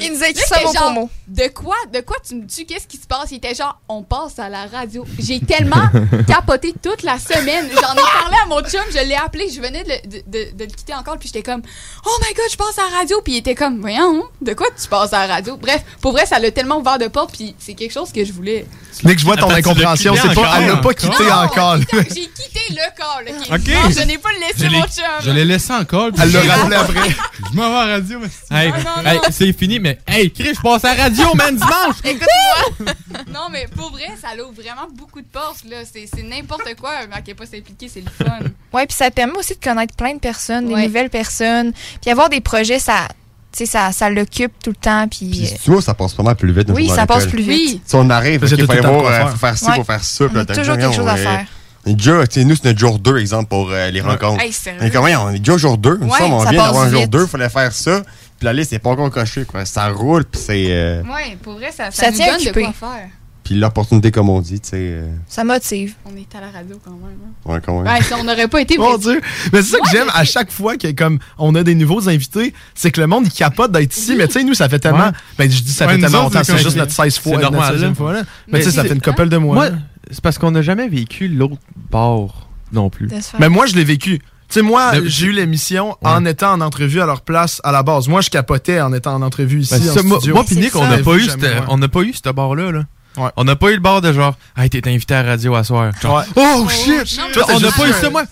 Il nous a écrit ça mot pour genre, mot. De quoi? De quoi tu me tues? Qu'est-ce qui se passe? Il était genre, on passe à la radio. J'ai tellement *laughs* capoté toute la semaine. J'en ai parlé à mon chum, je l'ai appelé, je venais de, le- de, de- de le quitter encore, puis j'étais comme, oh my god, je passe à la radio. Puis il était comme, voyons, de quoi tu passes à la radio? Bref, pour vrai, ça l'a tellement ouvert de porte, puis c'est quelque chose que je voulais. Nick, je vois ton incompréhension. C'est pas, elle l'a pas quitté Non, encore. J'ai quitté le corps, OK? Non, je n'ai pas laissé l'ai- mon chum. Je l'ai laissé encore. puis Elle l'a je- rappelé après. Je m'en à la radio, mais c'est- Hey, non, hey, non. c'est fini, mais hey, Chris, je passe à la radio, man, dimanche! *laughs* Écoute-moi! non, mais pour vrai, ça ouvre vraiment beaucoup de portes, là. C'est c'est n'importe quoi, mais à quel point s'impliquer, c'est le fun. Ouais, puis ça te permet aussi de connaître plein de personnes, Ouais. des nouvelles personnes. Puis avoir des projets, ça, tu sais, ça, ça l'occupe tout le temps. Puis, Puis euh, tu vois, ça passe pas mal plus vite. oui, ça passe plus vite. Oui. Si on arrive, il faut euh, faire. faut faire ci, Ouais. faut faire ça. On là, a toujours quelque chose à faire. Est déjà, tu sais, nous, c'est notre jour 2, exemple, pour euh, les rencontres. Hey, sérieux? On est comme, on est déjà au jour 2. Nous Ouais, sommes, on ça vient d'avoir un jour vite. 2, il fallait faire ça. Puis la liste n'est pas encore cochée, quoi. Ça roule, puis c'est. euh, Ouais, pour vrai, ça, ça, Ça nous tient donne occupé. de quoi faire. Puis l'opportunité, comme on dit, tu sais. euh, Ça motive. On est à la radio quand même. hein. ouais, quand même. Ouais, si on n'aurait pas été. Mon Dieu! Mais c'est ça que j'aime à chaque fois que comme on a des nouveaux invités, c'est que le monde il capote d'être ici, mais tu sais, nous, ça fait tellement. Ouais. Ben je dis ça Ouais, fait nous tellement autres, longtemps, c'est comme- juste notre 16 fois, C'est notre normal, 16e là. fois. Là. Mais, Mais tu sais, ça c'est- fait une couple de mois. Moi, là. c'est parce qu'on n'a jamais vécu l'autre bord non plus. de se faire- Mais moi, je l'ai vécu. Tu sais, moi, j'ai eu l'émission en étant en entrevue à leur place à la base. Moi, je capotais en étant en entrevue ici. Ben, en ça, moi, studio. moi pis Nick, on n'a pas, eu jamais, cette- ouais. on n'a pas eu ce bord-là. Là. Ouais. On n'a pas eu le bord de genre, hey, t'es invité à la radio à soir. Genre, Ouais. Oh shit! non, c'est on n'a pas eu ça, moi.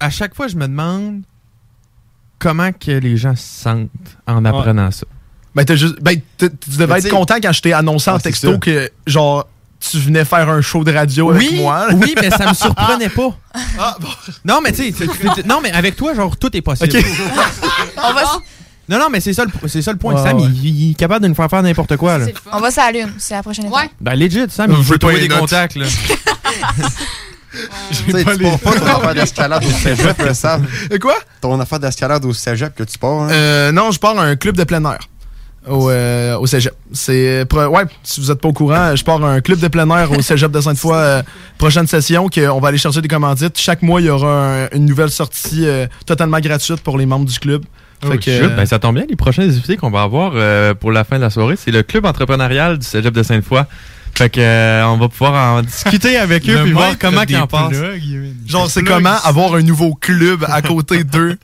À chaque fois, je me demande comment que les gens se sentent en apprenant ça. Ben, t'as juste, ben, tu devais Mais être content quand je t'ai annoncé en c'est texto que, genre, tu venais faire un show de radio avec Oui, moi. oui, mais ça me surprenait pas. *laughs* Ah, bon. Non, mais tu sais, non, mais avec toi, genre, tout est possible. Ok. *laughs* on, va, s- Non, non, mais c'est ça, le- c'est ça le point. Ouais, Sam, ouais. Il, il est capable de nous faire faire n'importe quoi. Là. Le on va sur la lune. C'est la prochaine étape. Ouais. Ben, legit, Sam, Euh, il je veut trouver des notes. contacts. Là. *laughs* Tu sais, tu pars pas ton affaire d'escalade au cégep, là, Sam. Et quoi? Ton affaire d'escalade au cégep que tu pars, là. Euh, non, je pars à un club de plein air. Au, euh, au cégep. C'est. pro- Ouais, si vous êtes pas au courant, je pars à un club de plein air au cégep de Sainte-Foy. euh, prochaine session, qu'on va aller chercher des commandites. Chaque mois, il y aura un- une nouvelle sortie euh, totalement gratuite pour les membres du club. Oh, Fait que, shit. euh, Ben, ça tombe bien, les prochains invités qu'on va avoir euh, pour la fin de la soirée, c'est le club entrepreneurial du Cégep de Sainte-Foy. Fait que euh, on va pouvoir en discuter avec eux puis voir comment ils en pensent. Genre, c'est comment avoir un nouveau club à côté *laughs* d'eux.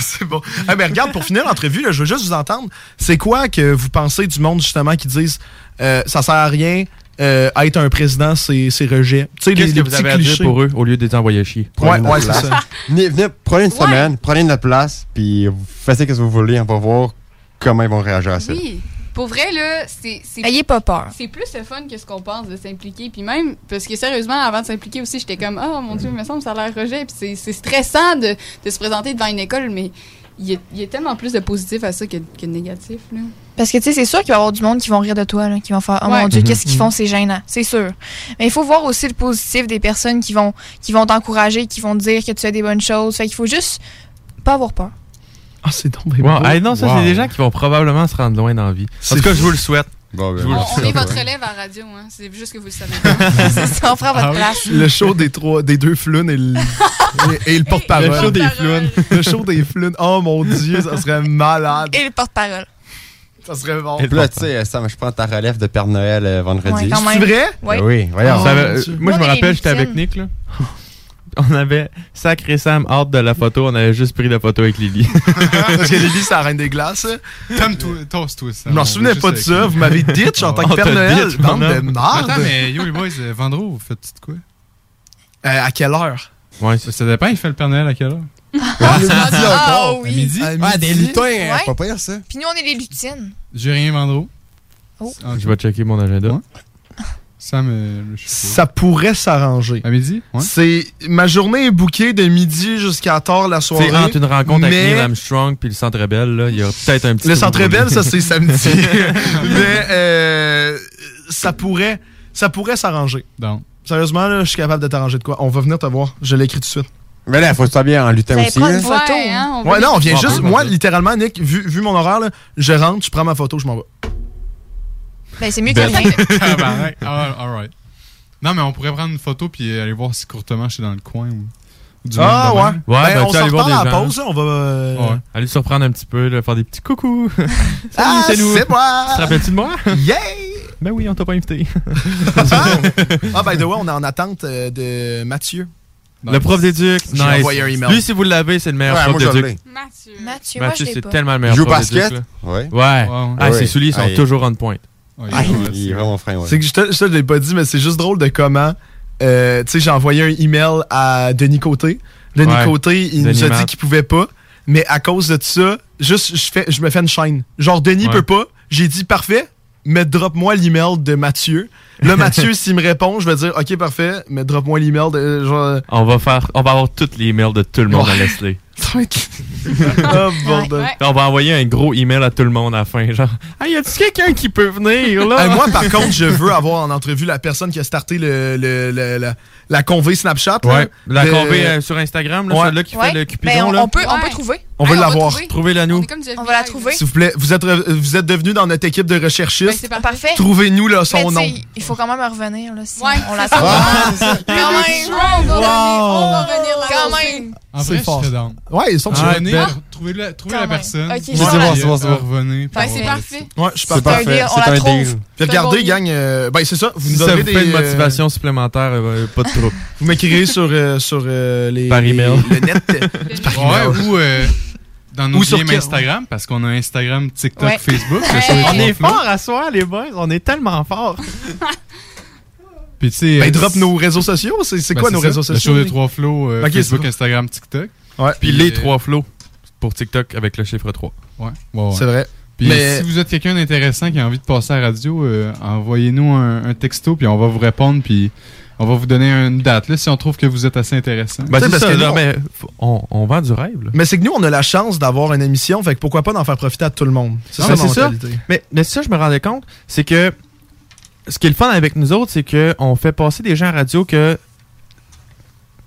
c'est bon. Eh ben, regarde, pour finir l'entrevue, là, je veux juste vous entendre. C'est quoi que vous pensez du monde, justement, qui disent euh, ça sert à rien, euh, être un président, c'est rejet. Tu sais, les, Qu'est-ce que vous avez à dire pour eux au lieu de les envoyer chier? Ouais, Prenez ouais, notre c'est place. ça. *laughs* Venez, venez, prenez une semaine, prenez notre place, puis vous faites ce que vous voulez, on va voir comment ils vont réagir à ça. Oui. Pour vrai, là, c'est. Ayez pas peur. C'est plus le fun que ce qu'on pense de s'impliquer. Puis même, parce que sérieusement, avant de s'impliquer aussi, j'étais comme, oh mon Dieu, il me semble ça a l'air rejet. Puis c'est- stressant de, de se présenter devant une école, mais il y, a, il y a tellement plus de positif à ça que, que de négatif. Là. Parce que, tu sais, c'est sûr qu'il va y avoir du monde qui vont rire de toi, là, qui vont faire Oh Ouais. mon Dieu, Mhm. qu'est-ce qu'ils font, c'est gênant. C'est sûr. Mais il faut voir aussi le positif des personnes qui vont qui vont t'encourager, qui vont te dire que tu fais des bonnes choses. Fait qu'il faut juste pas avoir peur. Ah, c'est donc Wow. Hey, non, ça, Wow. c'est des gens qui vont probablement se rendre loin dans la vie. En C'est tout cas, fou. je vous le souhaite. Bon, ben, Je vous le On, on souhaite. est votre relève à la radio, hein. C'est juste que vous le savez. *laughs* c'est ça, on prend votre Ah oui. place. Le show des trois, des deux flounes et le, et, et le *laughs* porte-parole. Le show des flounes. Le show des flounes. Oh mon dieu, ça serait malade. Et le porte-parole. Ça serait bon. Puis là, tu sais, Sam, je prends ta relève de Père Noël euh, vendredi. Ouais, C'est vrai? Ouais. Ben oui, voyons. Ça avait- mon euh, Dieu. moi, je me rappelle, j'étais avec. Nick, là. *laughs* On avait sacré Sam hâte de la photo, on avait juste pris la photo avec Lily. *laughs* *laughs* Parce que Lily, c'est la reine des glaces. Tom-toi, toast-toi ça. Je m'en On souvenais pas de ça. Vous m'avez ditch en tant que Père Noël. Bande de marde. Attends, mais yo les boys, euh, Vendro, vous faites de quoi? Euh, à quelle heure? Ouais, Ça dépend, il fait le Père Noël à quelle heure? *laughs* Ah À oui. midi? À Ah, des midi? lutins, Ouais. pas pire ça. Puis nous, on est les lutines. J'ai rien Vendro. Oh. Ah. Je vais checker mon agenda. Ouais. Sais pas. Ça pourrait s'arranger. À midi? Ouais. C'est ma journée est bookée de midi jusqu'à tard la soirée. C'est entre une rencontre avec Neil Armstrong puis le Centre Bell, là, il y a peut-être un petit Le Centre pour Bell, lui. ça c'est *laughs* samedi. *laughs* mais euh, ça pourrait, ça pourrait s'arranger. Donc, Sérieusement, là, je suis capable de t'arranger de quoi. On va venir te voir. Je l'écris tout de suite. Mais là, il faut sois bien en lutin aussi. prendre une photo. Ouais, hein, on va Ouais, non, on vient Ah, juste. moi, littéralement, Nick, vu, vu mon horaire, là, je rentre, je prends ma photo, je m'en vais. Ben, c'est mieux que Belle. rien. tabarnak. *laughs* Ah, alright. Non, mais on pourrait prendre une photo puis aller voir si courtement je suis dans le coin ou, du Ah, ouais. Ouais, Ben, ben, on tu s'en allez voir reparle à des la gens. pause, là, on va. euh, Ouais. Allez surprendre un petit peu, là, faire des petits coucou. *laughs* Salut, Ah, c'est nous. c'est moi! Tu te rappelles-tu de moi? Yeah! Ben oui, on t'a pas invité. ah, by the way, on est en attente euh, de Mathieu. Le prof d'éduc, J'ai nice. envoyé un email. Lui, si vous l'avez, c'est le meilleur Ouais, prof moi, je d'éduc. l'ai. Mathieu. Mathieu, moi, je Mathieu, l'ai c'est pas. tellement le Il meilleur joue au prof basket? d'éduc, Ouais. là. Ouais. Ouais. Ah, ses souliers sont Ah, il- toujours on point. Ouais, Ah, il- Il est c'est- vraiment fin, ouais. C'est que je te, je te l'ai pas dit, mais c'est juste drôle de comment. euh, tu sais, j'ai envoyé un email à Denis Côté. Denis Ouais. Côté, il Denis nous a dit qu'il pouvait pas. Mais à cause de ça, juste, je, fais, je me fais une chaîne. Genre, Denis Ouais. peut pas. J'ai dit parfait, mais drop-moi l'email de Mathieu. Là, *laughs* Mathieu, s'il me répond, je vais dire ok, parfait, mais drop-moi l'email de. Genre. On va faire, on va avoir toutes les emails de tout le monde à Ouais. Leslie. *laughs* oh, bordel. Ouais. On va envoyer un gros email à tout le monde à la fin, genre, ah, y a-tu quelqu'un qui peut venir, là? Hey, moi, par *laughs* contre, je veux avoir en entrevue la personne qui a starté le, le- le- la, la convée Snapchat. là. Ouais. La De- convée euh, sur Instagram, là, Ouais. celle-là qui Ouais. fait le Ben, Cupidon, on, là. on peut, on peut trouver. On veut l'avoir. trouver. Trouvez-la nous. On va la trouver. S'il vous plaît, vous êtes, re- vous êtes devenu dans notre équipe de Ben, recherchistes. c'est parfait. Parfait. Trouvez-nous son nom. il faut quand même revenir, là, si Ouais, on la c'est ça. trouve. Ah, Quand On même. va Wow. revenir, on va revenir la Quand même. En C'est vrai, je fort. Ouais, ils sont Ah. Venez, belle. trouvez la, trouvez la personne. Ok, c'est bon, c'est bon, c'est bon. revenez. Ben, c'est on va parfait. Ouais, je suis C'est parfait. C'est un trouve. deal. Puis regardez, bon gang, euh, ben c'est ça, vous Si nous ça donnerez vous des... fait une euh, motivation supplémentaire, euh, pas de trouble. *laughs* vous m'écrirez sur, euh, sur euh, les... Par email. les- Le net. *laughs* Par email. Ouais, ou dans nos liens Instagram, parce qu'on a Instagram, TikTok, Ouais. Facebook. le show On est fort à soir, les boys. On est tellement forts. Puis tu sais, Ben, drop nos réseaux sociaux. C'est ben, quoi nos ça, réseaux Le sociaux? show des trois flots, Facebook. Instagram, TikTok. Ouais, Puis les euh, trois flots pour TikTok avec le chiffre 3. Ouais, ouais, ouais. c'est vrai. Puis Mais- si vous êtes quelqu'un d'intéressant qui a envie de passer à la radio, euh, envoyez-nous un, un texto, puis on va vous répondre, puis on va vous donner une date là, si on trouve que vous êtes assez intéressant. Ben, c'est parce ça, que là, nous, on- mais on, on vend du rêve, là. Mais c'est que nous, on a la chance d'avoir une émission, fait que pourquoi pas d'en faire profiter à tout le monde? C'est Non, ça, mais ma c'est ça. Mais, mais ça, je me rendais compte, c'est que ce qui est le fun avec nous autres, c'est qu'on fait passer des gens à radio que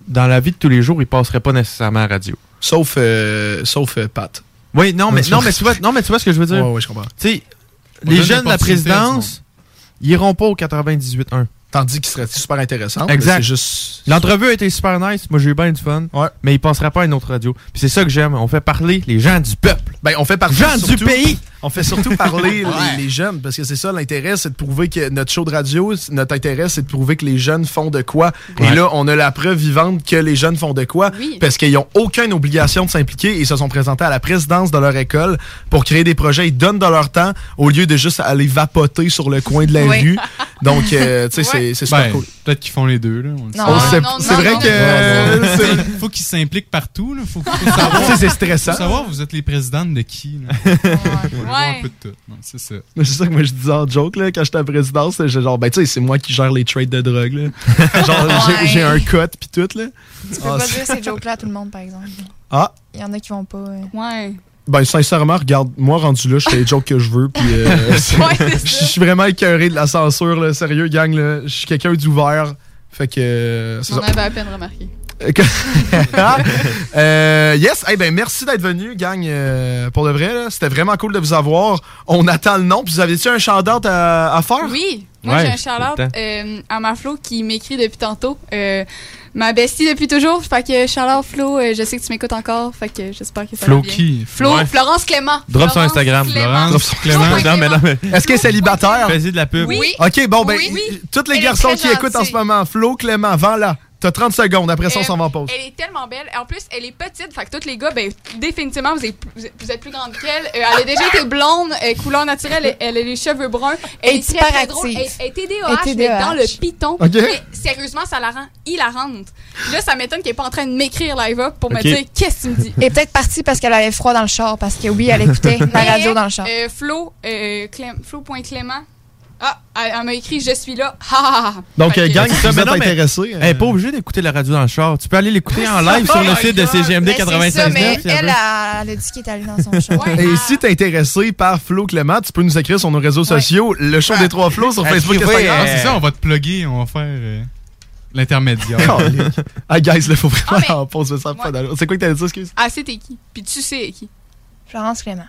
dans la vie de tous les jours, ils passeraient pas nécessairement à radio. Sauf, euh, sauf euh, Pat. Oui, non, mais, non, mais tu vois, non, mais tu vois ce que je veux dire? Ouais, ouais, je comprends. Tu sais, On les jeunes de la présidence, ils iront pas au 98.1. Tandis qu'il serait super intéressant. Exact. Juste. L'entrevue a été super nice. Moi, j'ai eu bien du fun. Ouais. Mais il passera pas à une autre radio. Puis c'est ça que j'aime. On fait parler les gens du peuple. Ben, on fait partie Gens du surtout- pays. *laughs* On fait surtout parler *laughs* Ouais. les, les jeunes, parce que c'est ça l'intérêt, c'est de prouver que notre show de radio, notre intérêt, c'est de prouver que les jeunes font de quoi. Et là, on a la preuve vivante que les jeunes font de quoi, Oui. parce qu'ils n'ont aucune obligation de s'impliquer et ils se sont présentés à la présidence de leur école pour créer des projets. Ils donnent de leur temps au lieu de juste aller vapoter sur le coin de la Oui. rue. *laughs* Donc, euh, tu sais, c'est- c'est super Ben, cool. Peut-être qu'ils font les deux. Là. C'est- Non, c'est non, vrai non, que- non. faut qu'ils s'impliquent partout. Là. Faut, faut savoir. C'est stressant. Faut savoir, vous êtes les de qui. Là? *laughs* Faut voir un peu de tout. Non, C'est ça. Mais C'est ça que moi je disais en joke là, quand j'étais à la présidence, j'étais genre ben tu sais c'est moi qui gère les trades de drogue là. *laughs* genre j'ai- Ouais. j'ai un cut puis tout là. Tu peux Ah, pas c'est- dire ces jokes-là à tout le monde, par exemple. Ah Il y en a qui vont pas. euh, Ouais. ben sincèrement regarde moi rendu là je fais les jokes que je veux puis euh, *laughs* Ouais, je suis vraiment écœuré de la censure là, sérieux gang là, je suis quelqu'un d'ouvert. Fait que euh, On ça. avait à peine remarqué. *laughs* Euh, yes, eh ben merci d'être venu, gang. euh, pour de vrai, là. c'était vraiment cool de vous avoir. On attend le nom. Puis vous avez-tu un shout-out à, à faire? Oui, moi Ouais, j'ai un tout shout-out euh, à ma Flo qui m'écrit depuis tantôt. Euh, ma bestie depuis toujours. Fait que shout-out Flo, euh, je sais que tu m'écoutes encore. Fait que j'espère que ça Flo va bien. qui? Flo, Ouais. Florence Clément. Drop sur Florence Instagram. Clément. Drop sur Clément. Flo.Clément. Non, mais non, mais- Est-ce qu'elle est célibataire? Fais-y de la pub. Oui. OK, bon, ben, Oui, tous les Elle garçons qui écoutent en ce moment, Flo, Clément, vends-la. T'as 30 secondes, après ça, on s'en va en pause. Elle est tellement belle. En plus, elle est petite. Fait que tous les gars, ben, définitivement, vous êtes, vous plus grande qu'elle. Euh, elle a déjà été blonde, euh, couleur naturelle. Elle, elle a les cheveux bruns. Elle Elle est hyper très drôle. Elle, elle est TDAH, mais dans le piton. Ok. Mais sérieusement, ça la rend hilarante. Là, ça m'étonne qu'elle est pas en train de m'écrire live up pour me dire qu'est-ce que tu me dis? Elle est peut-être partie parce qu'elle avait froid dans le char, parce que oui, elle écoutait la radio dans le char. Euh, Flo, euh, Clem- Flo.clément. Ah, elle, m'a écrit Je suis là. Ha. Donc, euh, gang, si vous êtes euh, Elle est pas obligée d'écouter la radio dans le char. Tu peux aller l'écouter en live sur le site de CGMD Ben, c'est ça, 96.9. mais si elle a- dit qu'elle est allée dans son char. Et si t'es intéressé par Flo Clément, tu peux nous écrire sur nos réseaux sociaux, le show des trois flots sur Facebook et Instagram. Ah, c'est ça, on va te plugger, on va faire euh, l'intermédiaire. *laughs* Ah, guys, là, faut vraiment Ah, en pause, ça pas. C'est quoi que t'avais dit, excuse? Ah, c'est t'es qui? Puis tu sais qui? Florence Clément.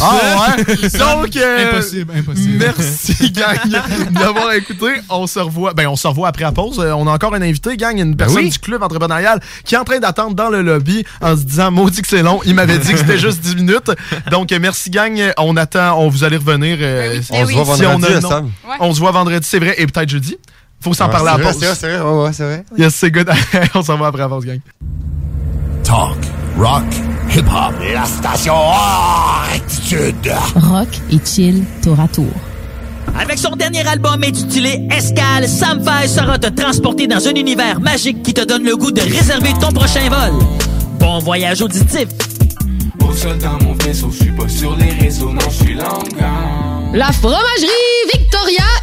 Ah ouais? *laughs* Donc, euh, Impossible, impossible. Merci, *laughs* gang, d'avoir écouté. On se revoit. Ben, on se revoit après la pause. Euh, On a encore un invité, gang, une personne oui. du club entrepreneurial qui est en train d'attendre dans le lobby en se disant Maudit que c'est long. Il m'avait dit que c'était juste 10 minutes. Donc, euh, merci, gang. On attend. On vous allez revenir. euh, On se voit si on a se voit vendredi, c'est vrai, et peut-être jeudi. Faut s'en Ouais, parler à c'est la vrai, pause. c'est vrai, c'est vrai, ouais, ouais, c'est vrai. Yes, c'est good. *laughs* on s'en va après la pause, gang. Talk, rock, hip-hop. La station Attitude. Rock et chill tour à tour. Avec son dernier album intitulé Escale, Sam Fay sera te transporter dans un univers magique qui te donne le goût de réserver ton prochain vol. Bon voyage auditif. Au sol dans mon vaisseau, je suis pas sur les réseaux, non, je suis languant. La fromagerie Victoria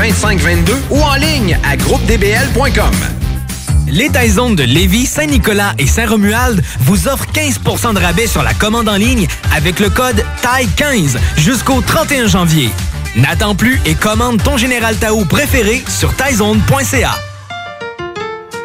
418-681-2522 ou en ligne à groupedbl.com. Les Taizones de Lévis, Saint-Nicolas et Saint-Romuald vous offrent 15% de rabais sur la commande en ligne avec le code TAI15 jusqu'au 31 janvier. N'attends plus et commande ton Général Tao préféré sur taizone.ca.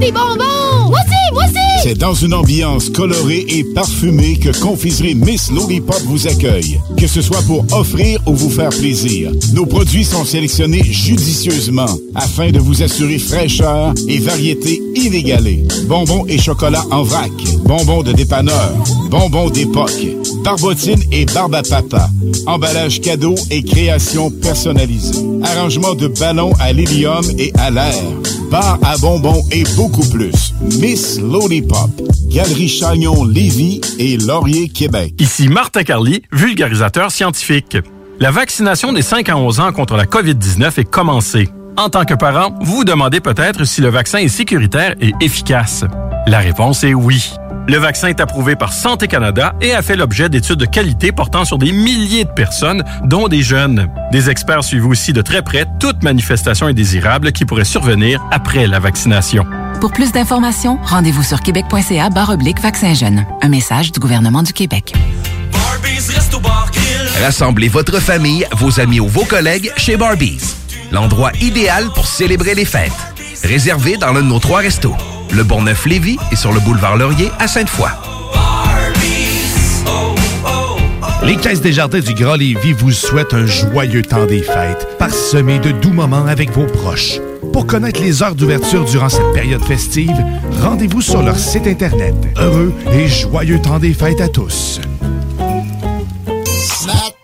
Des bonbons! Moi aussi, moi aussi! C'est dans une ambiance colorée et parfumée que Confiserie Miss Lollipop vous accueille. Que ce soit pour offrir ou vous faire plaisir, nos produits sont sélectionnés judicieusement afin de vous assurer fraîcheur et variété inégalée. Bonbons et chocolat en vrac, bonbons de dépanneur, bonbons d'époque, barbotine et barbe emballage cadeau et création personnalisée, arrangement de ballons à l'hélium et à l'air, bar à bonbons et beaucoup plus. Miss Lollipop, Galerie Chagnon Lévis et Laurier Québec. Ici Martin Carly, vulgarisateur scientifique. La vaccination des 5 à 11 ans contre la COVID-19 est commencée. En tant que parent, vous vous demandez peut-être si le vaccin est sécuritaire et efficace. La réponse est oui. Le vaccin est approuvé par Santé Canada et a fait l'objet d'études de qualité portant sur des milliers de personnes, dont des jeunes. Des experts suivent aussi de très près toute manifestation indésirable qui pourrait survenir après la vaccination. Pour plus d'informations, rendez-vous sur québec.ca barre oblique vaccin jeune. Un message du gouvernement du Québec. Rassemblez votre famille, vos amis ou vos collègues chez Barbies. L'endroit idéal pour célébrer les fêtes. Réservé dans l'un de nos trois restos. Le Bourgneuf-Lévis et sur le boulevard Laurier à Sainte-Foy. Les Caisses des Jardins du Grand Lévis vous souhaitent un joyeux temps des fêtes, parsemé de doux moments avec vos proches. Pour connaître les heures d'ouverture durant cette période festive, rendez-vous sur leur site Internet. Heureux et joyeux temps des fêtes à tous.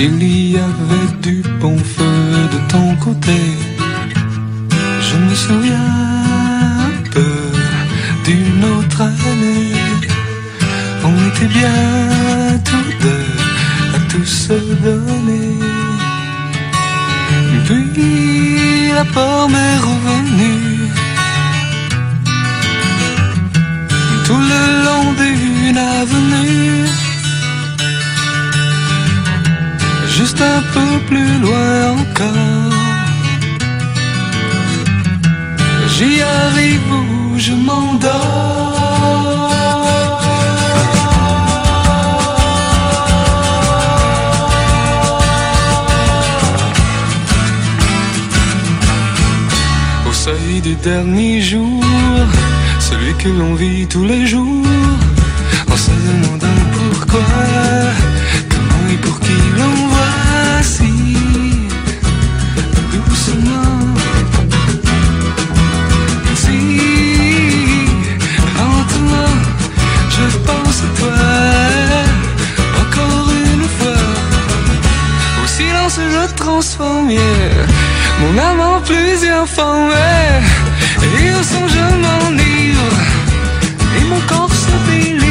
S'il y avait du bon feu de ton côté. Je me souviens un peu d'une autre année. On était bien tous deux à tout se donner. Puis la pomme est un peu plus loin encore. J'y arrive où je m'endors. Au seuil du dernier jour, celui que l'on vit tous les jours, en se demandant pourquoi, transformé mon âme en plusieurs formes. Et au son je m'enivre et mon corps se délivre.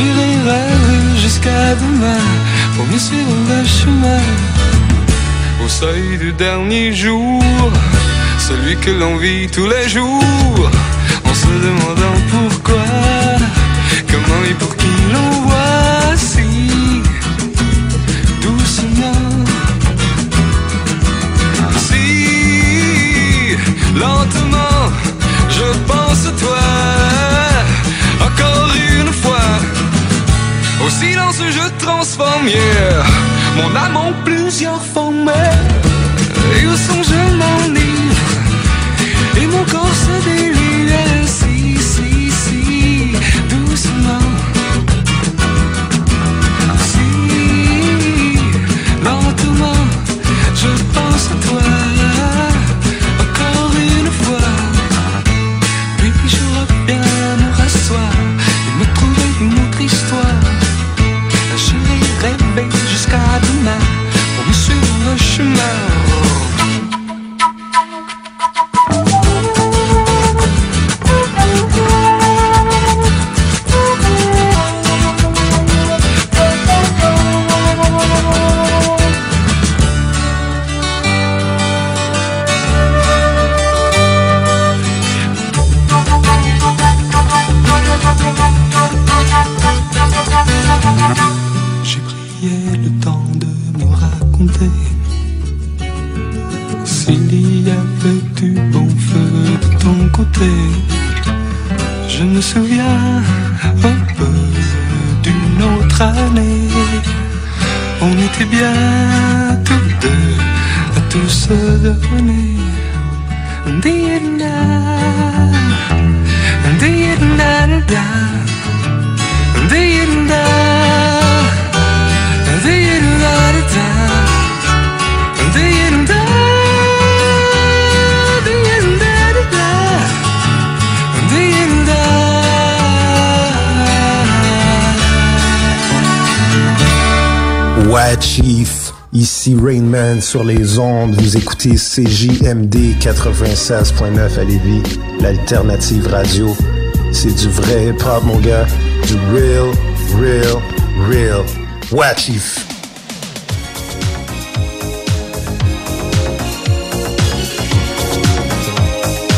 J'irai rêver jusqu'à demain pour mieux suivre le chemin. Au seuil du dernier jour, celui que l'on vit tous les jours, en se demandant pourquoi, comment et pour mon âme en plusieurs Je me souviens un peu d'une autre année. On était bien tous deux à tout se donner. Di-da, di-da-da-da. Di-da, Chief. Ici Rainman sur les ondes. Vous écoutez CJMD 96.9 à Lévis, l'alternative radio. C'est du vrai hip-hop, mon gars. Du real, real, real. Ouais, Chief.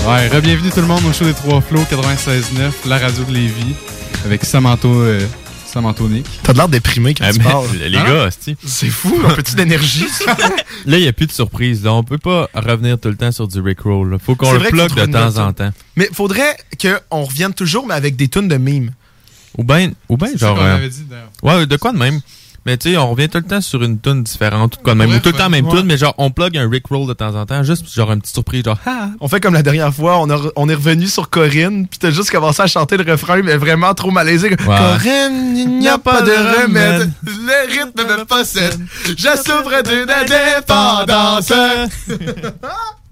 Ouais, re-bienvenue tout le monde au show des Trois Flots 96.9, la radio de Lévis, avec Samanto, euh, Samanto Nick. T'as de l'air déprimé quand Ah, tu mais parles. *laughs* les Hein? gars. C'est fou, un petit d'énergie. *laughs* Là, il n'y a plus de surprise. Là. On peut pas revenir tout le temps sur du Rickroll. Faut qu'on le plug de temps en temps. Mais faudrait qu'on revienne toujours, mais avec des tunes de mimes. Ou bien, ou ben, genre. qu'on euh, avait dit, ouais, de quoi de même? Mais tu sais, on revient tout le temps sur une tune différente, ou de quoi de même. Ouais, ou tout le temps même ouais. tune, mais genre, on plug un Rickroll de temps en temps, juste genre une petite surprise, genre, ah! On fait comme la dernière fois, on, a- on est revenu sur Corinne, puis t'as juste commencé à chanter le refrain, mais vraiment trop malaisé. Corinne, il n'y a pas de remède, le rythme me possède, je souffre d'une indépendance.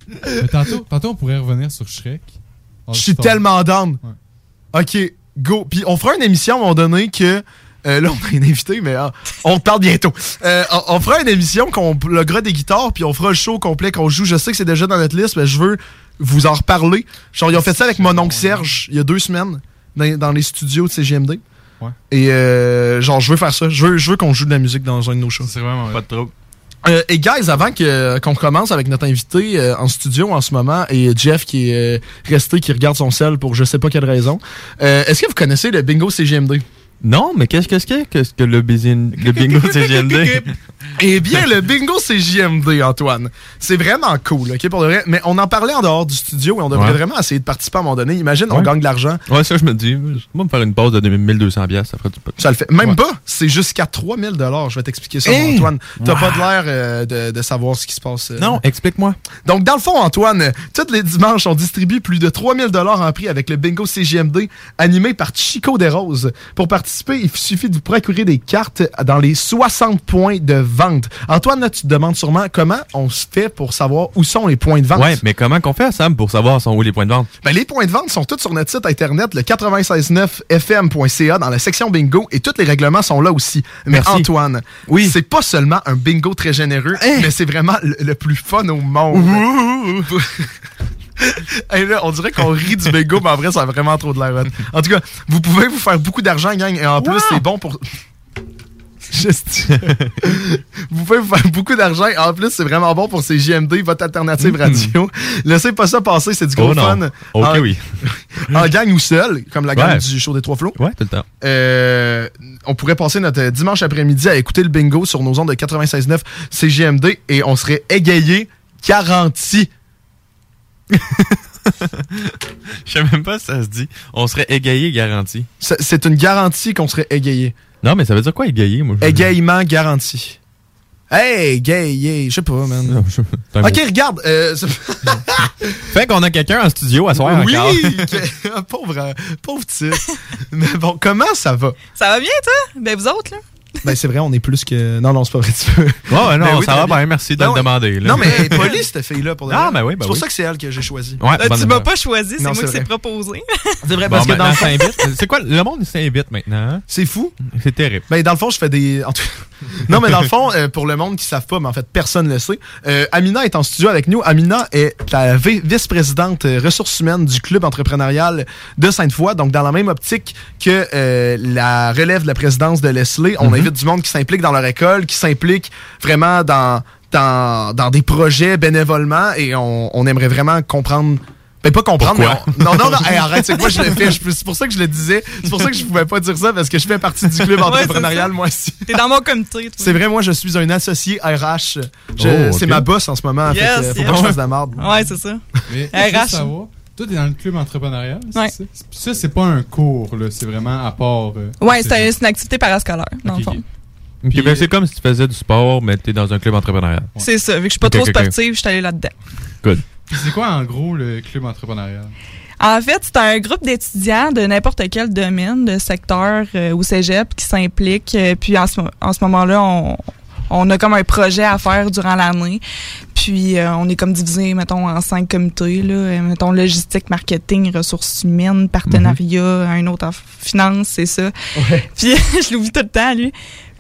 Mais tantôt, tantôt, on pourrait revenir sur Shrek. Je suis tellement down. Ok, go. Puis on fera une émission à un moment donné que. Euh, là, on a une invité, mais ah, on te parle bientôt. Euh, on, on fera une émission qu'on pluguera des guitares, puis on fera le show complet qu'on joue. Je sais que c'est déjà dans notre liste, mais je veux vous en reparler. Genre, ils ont fait ça avec mon oncle Serge il y a deux semaines dans, dans les studios de CGMD. Ouais. Et euh, genre, je veux faire ça. Je veux, je veux qu'on joue de la musique dans un de nos shows. C'est vraiment Pas de trouble. Euh, et guys, avant que qu'on commence avec notre invité euh, en studio en ce moment et Jeff qui est euh, resté qui regarde son sel pour je sais pas quelle raison, euh, est-ce que vous connaissez le bingo CGMD Non, mais qu'est-ce que qu'est-ce que le, bingo CGMD? *laughs* Eh bien, le bingo CJMD, Antoine, c'est vraiment cool, ok, pour vrai. Mais on en parlait en dehors du studio et on devrait Ouais. vraiment essayer de participer à un moment donné. Imagine, on gagne de l'argent. Ouais, ça, je me dis, moi, me faire une pause de 1200 pièces, ça ferait du pot. Ça le fait. Même pas, c'est jusqu'à 3000 Je vais t'expliquer ça, Hey! Antoine. T'as Wow. pas de l'air euh, de, de savoir ce qui se passe. euh. Non, explique-moi. Donc, dans le fond, Antoine, tous les dimanches, on distribue plus de 3000 en prix avec le bingo CGMD animé par Chico Desroses. Pour participer participer, il suffit de vous procurer des cartes dans les 60 points de vente. Antoine, là, tu te demandes sûrement comment on se fait pour savoir où sont les points de vente. Ouais, mais comment qu'on fait, Sam, pour savoir sont où les points de vente? Ben, les points de vente sont tous sur notre site internet, le 969fm.ca, dans la section bingo, et tous les règlements sont là aussi. Mais Merci. Antoine, oui. c'est pas seulement un bingo très généreux, mais c'est vraiment le, le plus fun au monde. *laughs* *laughs* Hey, là, on dirait qu'on rit du bingo, mais en vrai, ça a vraiment trop de l'air. hot. En tout cas, vous pouvez vous faire beaucoup d'argent, gang, et en plus, c'est bon pour. Juste- *laughs* vous pouvez vous faire beaucoup d'argent. et En plus, c'est vraiment bon pour ces JMD, votre alternative radio. Laissez pas ça passer, c'est du gros Oh fun. Ok, en, oui. *laughs* en gang ou seul, comme la gang Ouais. du show des Trois Flots. Ouais, tout le temps. Euh, on pourrait passer notre euh, dimanche après-midi à écouter le bingo sur nos ondes de 96.9 CGMD et on serait égayé, garanti. *laughs* Je sais même pas si ça se dit. On serait égayé garanti. C'est une garantie qu'on serait égayé. Non, mais ça veut dire quoi égayé, moi? je- Égayement garanti. Hey, égayé, je sais pas, man. c'est un Ok, regarde. euh, *laughs* Fait qu'on a quelqu'un en studio à soir oui, encore. que- *laughs* pauvre, pauvre type. Mais bon, comment ça va? Ça va bien, toi? Ben, vous autres, là? Ben, c'est vrai, on est plus que. Non, non, c'est pas vrai, tu peux. Ouais, non, Ben oui, ça va bien, merci de Ben le oui. demander. là. Non, mais poli, cette fille-là, pour de Ah, ben oui, ben C'est pour oui. ça que c'est elle que j'ai choisi. Ouais, bonne tu m'as pas choisi, c'est moi qui s'est proposé. C'est vrai, Bon, parce que dans le fond. C'est quoi? Le monde s'invite maintenant? hein? C'est fou. C'est terrible. Ben, dans le fond, je fais des. en tout- non, mais dans le fond, euh, pour le monde qui ne savent pas, mais en fait, personne ne le sait, euh, Amina est en studio avec nous. Amina est la vi- vice-présidente euh, ressources humaines du club entrepreneurial de Sainte-Foy. Donc, dans la même optique que euh, la relève de la présidence de Leslie, on Mhm. Invite du monde qui s'implique dans leur école, qui s'implique vraiment dans, dans, dans des projets bénévolement et on, on aimerait vraiment comprendre. Ben, pas comprendre, Pourquoi? mais on- non, non, non, *laughs* hey, arrête, c'est que moi je le fais. C'est pour ça que je le disais. C'est pour ça que je pouvais pas dire ça parce que je fais partie du club *laughs* Ouais, entrepreneurial, moi aussi. T'es dans mon comité. C'est vrai, moi, je suis un associé RH. Oh. C'est ma boss en ce moment. Yes, fait faut yes. pas que je fasse de la merde. Ouais, c'est ça. Mais RH. Toi, t'es dans le club entrepreneurial, c'est Ouais. ça? Puis ça, c'est pas un cours, là, c'est vraiment à part... euh, Ouais, c'est un- c'est une activité parascolaire, dans Ok, le fond. ben, c'est comme si tu faisais du sport, mais t'es dans un club entrepreneurial. C'est ça. Vu que je suis pas trop sportive, je suis allée là-dedans. Good. C'est quoi, en gros, le club entrepreneurial? En fait, c'est un groupe d'étudiants de n'importe quel domaine, de secteur euh, ou cégep qui s'impliquent. euh, puis en ce, en ce moment-là, on, on a comme un projet à faire durant l'année. Puis euh, on est comme divisé, mettons, en cinq comités. Là, Euh, mettons, logistique, marketing, ressources humaines, partenariat, un autre en finance, c'est ça. Puis *laughs* je l'oublie tout le temps, lui.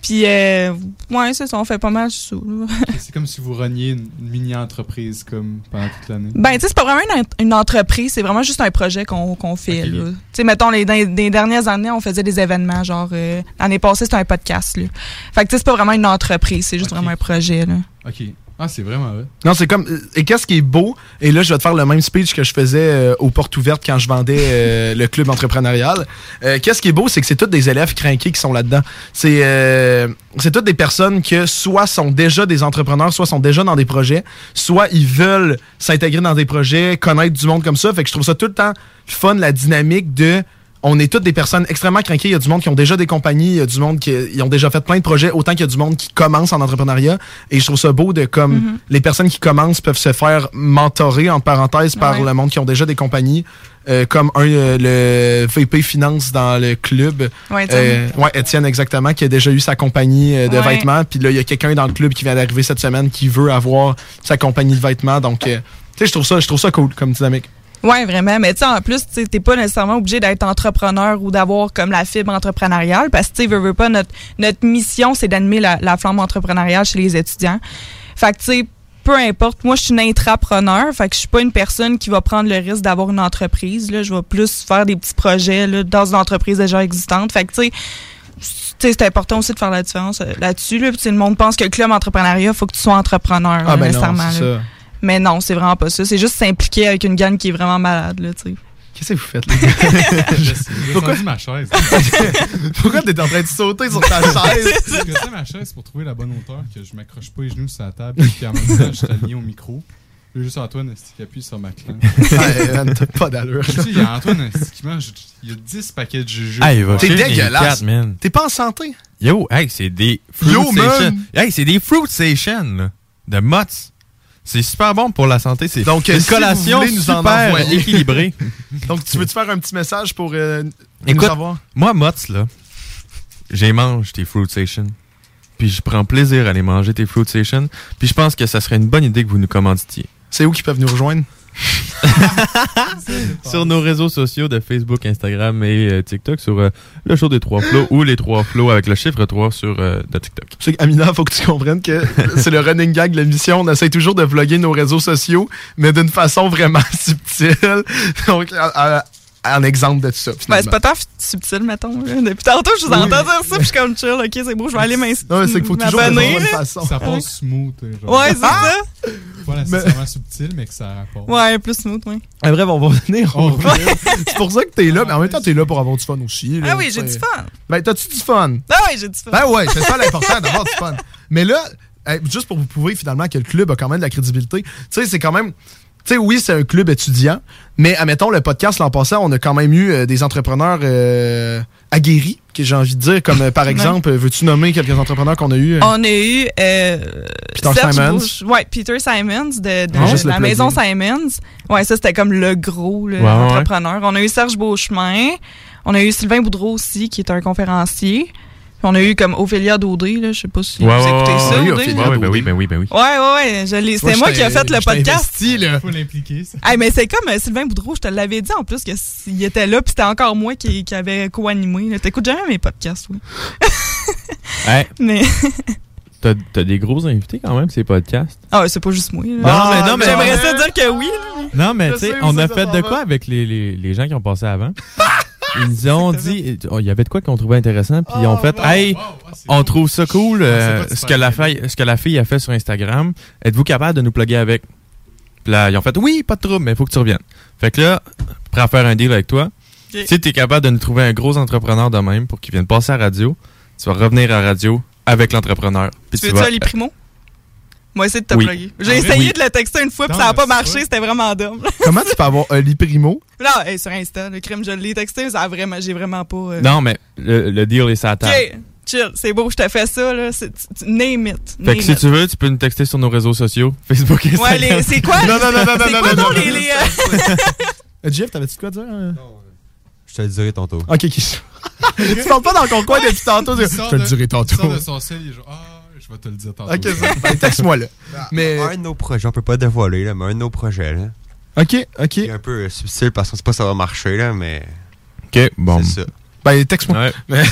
Puis, euh, ouais, c'est ça, on fait pas mal ça. là. C'est comme si vous reniez une, une mini-entreprise comme pendant toute l'année. Ben, tu sais, c'est pas vraiment une, une entreprise, c'est vraiment juste un projet qu'on qu'on fait, là. Tu sais, mettons, les, dans les- dans les dernières années, on faisait des événements, genre, euh, l'année passée, c'était un podcast, là. Fait que, tu sais, c'est pas vraiment une entreprise, c'est juste vraiment un projet, là. Ok. Ah, c'est vraiment vrai. Non, c'est comme. euh, Et qu'est-ce qui est beau? Et là, je vais te faire le même speech que je faisais euh, aux portes ouvertes quand je vendais euh, *laughs* le club entrepreneurial. Euh, qu'est-ce qui est beau, c'est que c'est tous des élèves craqués qui sont là-dedans. C'est c'est toutes des personnes que soit sont déjà des entrepreneurs, soit sont déjà dans des projets, soit ils veulent s'intégrer dans des projets, connaître du monde comme ça. Fait que je trouve ça tout le temps fun, la dynamique de on est toutes des personnes extrêmement craquées. Il y a du monde qui ont déjà des compagnies, il y a du monde qui ils ont déjà fait plein de projets, autant qu'il y a du monde qui commence en entrepreneuriat. Et je trouve ça beau de comme Mhm. les personnes qui commencent peuvent se faire mentorer, en parenthèse, par Ouais. le monde qui ont déjà des compagnies. Euh, comme un, euh, le VP Finance dans le club. Ouais, Étienne. Euh, ouais, Étienne, exactement, qui a déjà eu sa compagnie euh, de Ouais. vêtements. Puis là, il y a quelqu'un dans le club qui vient d'arriver cette semaine qui veut avoir sa compagnie de vêtements. Donc, euh, tu sais, je trouve ça, je trouve ça cool comme dynamique. Ouais, vraiment. Mais tu sais, en plus, tu t'es pas nécessairement obligé d'être entrepreneur ou d'avoir comme la fibre entrepreneuriale parce que, tu veux, veux pas, notre, notre mission, c'est d'animer la, la flamme entrepreneuriale chez les étudiants. Fait que, tu sais, peu importe. Moi, je suis une intrapreneur. Fait que je suis pas une personne qui va prendre le risque d'avoir une entreprise. Là. Je vais plus faire des petits projets là, dans une entreprise déjà existante. Fait que, tu sais, c'est important aussi de faire la différence euh, là-dessus. Là. Le monde pense que le club entrepreneuriat, faut que tu sois entrepreneur, Ah, ben nécessairement. Mais non, c'est vraiment pas ça. C'est juste s'impliquer avec une gang qui est vraiment malade, là, tu sais. Qu'est-ce que vous faites, les gars? J'ai Pourquoi- ma chaise. *laughs* Pourquoi t'es en train de sauter sur ta *laughs* chaise? J'ai ma chaise pour trouver la bonne hauteur, que je m'accroche pas les genoux sur la table, puis en même temps, je suis aligné au micro. Là, juste Antoine est-ce qui appuie sur ma clé? *laughs* Man, t'as pas d'allure. Tu sais, il y a Antoine est-ce qui mange, il y a 10 paquets de jujubes. Ah, il va T'es dégueulasse. T'es pas en santé? Yo, hey, c'est des fruit Yo, man. Hey, c'est des fruit station, là, de Mott's. C'est super bon pour la santé. C'est Donc, une si collation vous voulez nous en super *laughs* équilibrée. Donc, tu veux-te faire un petit message pour euh, nous savoir? moi, Mott's, là, j'ai mange tes Fruit Station. Puis je prends plaisir à aller manger tes Fruit Station. Puis je pense que ça serait une bonne idée que vous nous commanditiez. C'est où qu'ils peuvent nous rejoindre? *laughs* sur nos réseaux sociaux de Facebook, Instagram et euh, TikTok, sur euh, le show des trois flots ou les trois flots avec le chiffre 3 sur euh, de TikTok. C'est qu'Amina, faut que tu comprennes que *laughs* c'est le running gag de l'émission. On essaie toujours de vlogger nos réseaux sociaux, mais d'une façon vraiment *laughs* subtile. Donc, à- à- un exemple de tout ça. Ben, c'est pas tant subtil, mettons. là. Depuis tantôt, je vous Oui. entends dire ça, puis je suis comme chill, ok, c'est beau, je vais aller m'inscrire. Non, mais c'est qu'il faut toujours le m'abonner, faire de façon. Ça passe smooth. euh, genre. Ouais, c'est Ah! ça. Pas nécessairement subtil, mais que ça rapporte. Ouais, plus smooth, oui. Ah, bref, on va revenir. On va revenir. *laughs* c'est pour ça que t'es là, mais en même temps, t'es là pour avoir du fun aussi. là, Ah oui, j'ai du fun. Ben, t'as-tu du fun? Ah oui, j'ai du fun. Ben ouais, c'est ça l'important, d'avoir du fun. Mais là, juste pour vous prouver finalement que le club a quand même de la crédibilité, tu sais, c'est quand même. Sais, oui, c'est un club étudiant, mais admettons, le podcast l'an passé, on a quand même eu euh, des entrepreneurs euh, aguerris, que j'ai envie de dire, comme euh, par exemple, veux-tu nommer quelques entrepreneurs qu'on a eu? On a eu Peter Serge Simons. Bush- ouais, Peter Simons de, de Ah, la maison Simons. Ouais, ça c'était comme le gros là, Ouais, ouais. entrepreneur. On a eu Serge Beauchemin. On a eu Sylvain Boudreau aussi, qui est un conférencier. On a eu comme Ophélia Daudé, là, je sais pas si Ouais, vous ouais, écoutez ouais, ça. ouais, Audrey? Ophélia Ouais, ouais, ben oui, ben oui, ben oui. Ouais, ouais, ouais. C'était Moi, qui a t'ai- fait le podcast. investi, là. Faut l'impliquer, ça. Hey, mais c'est comme euh, Sylvain Boudreau, je te l'avais dit en plus que s'il était là, puis c'était encore moi qui, qui avait co-animé. T'écoutes jamais mes podcasts, oui. *laughs* Hey, Mais *laughs* t'as t'as des gros invités quand même, ces podcasts. ah, ouais, c'est pas juste moi. là. Non, mais non, mais- J'aimerais ça dire que oui. là. Non, mais tu sais, on a fait de quoi avec les, les, les gens qui ont passé avant? *laughs* Ils nous ont dit, oh, il y avait de quoi qu'on trouvait intéressant, puis ils ont fait, hey, on trouve ça cool, euh, ce, que la fille, ce que la fille a fait sur Instagram. Êtes-vous capable de nous plugger avec? Puis là, ils ont fait, oui, pas de trouble, mais il faut que tu reviennes. Fait que là, prêt à faire un deal avec toi. Si tu es capable de nous trouver un gros entrepreneur de même pour qu'il vienne passer à la radio, tu vas revenir à la radio avec l'entrepreneur. Tu tu veux-tu vas- aller primo? Moi, essayé de te Oui. plugger. J'ai Ah, essayé oui. de le texter une fois, puis Non, ça n'a pas marché, c'était vraiment dumb. *laughs* Comment tu peux avoir Oli Primo? Non, hey, sur Insta, le crime, je l'ai texté, mais ça a vraiment, j'ai vraiment pas. euh, Non, mais le, le deal est la table. Ok, chill, c'est beau, je te fais ça, là. c'est- Name it. Fait que si it. tu veux, tu peux nous texter sur nos réseaux sociaux, *laughs* Facebook, Ouais, Instagram. les- c'est quoi? *laughs* Non, non, non, non, c'est non, quoi non, non, les. non. les, Jeff, t'avais-tu quoi dire? euh? Je te le dirai tantôt. Ok, ok. tu parles pas dans ton coin depuis tantôt. Il Je te le dirai Il tantôt. sort de son sel, il est genre, ah, je vais te le dire tantôt. Ok, ça- ben, texte-moi là. *laughs* *laughs* Mais. Un de nos projets, on peut pas dévoiler, là, mais un de nos projets, là. Ok, ok. Il est un peu euh, subtil parce qu'on sait pas si ça va marcher, là, mais. Ok, bon. C'est ça. Ben, texte-moi. *laughs* Mais,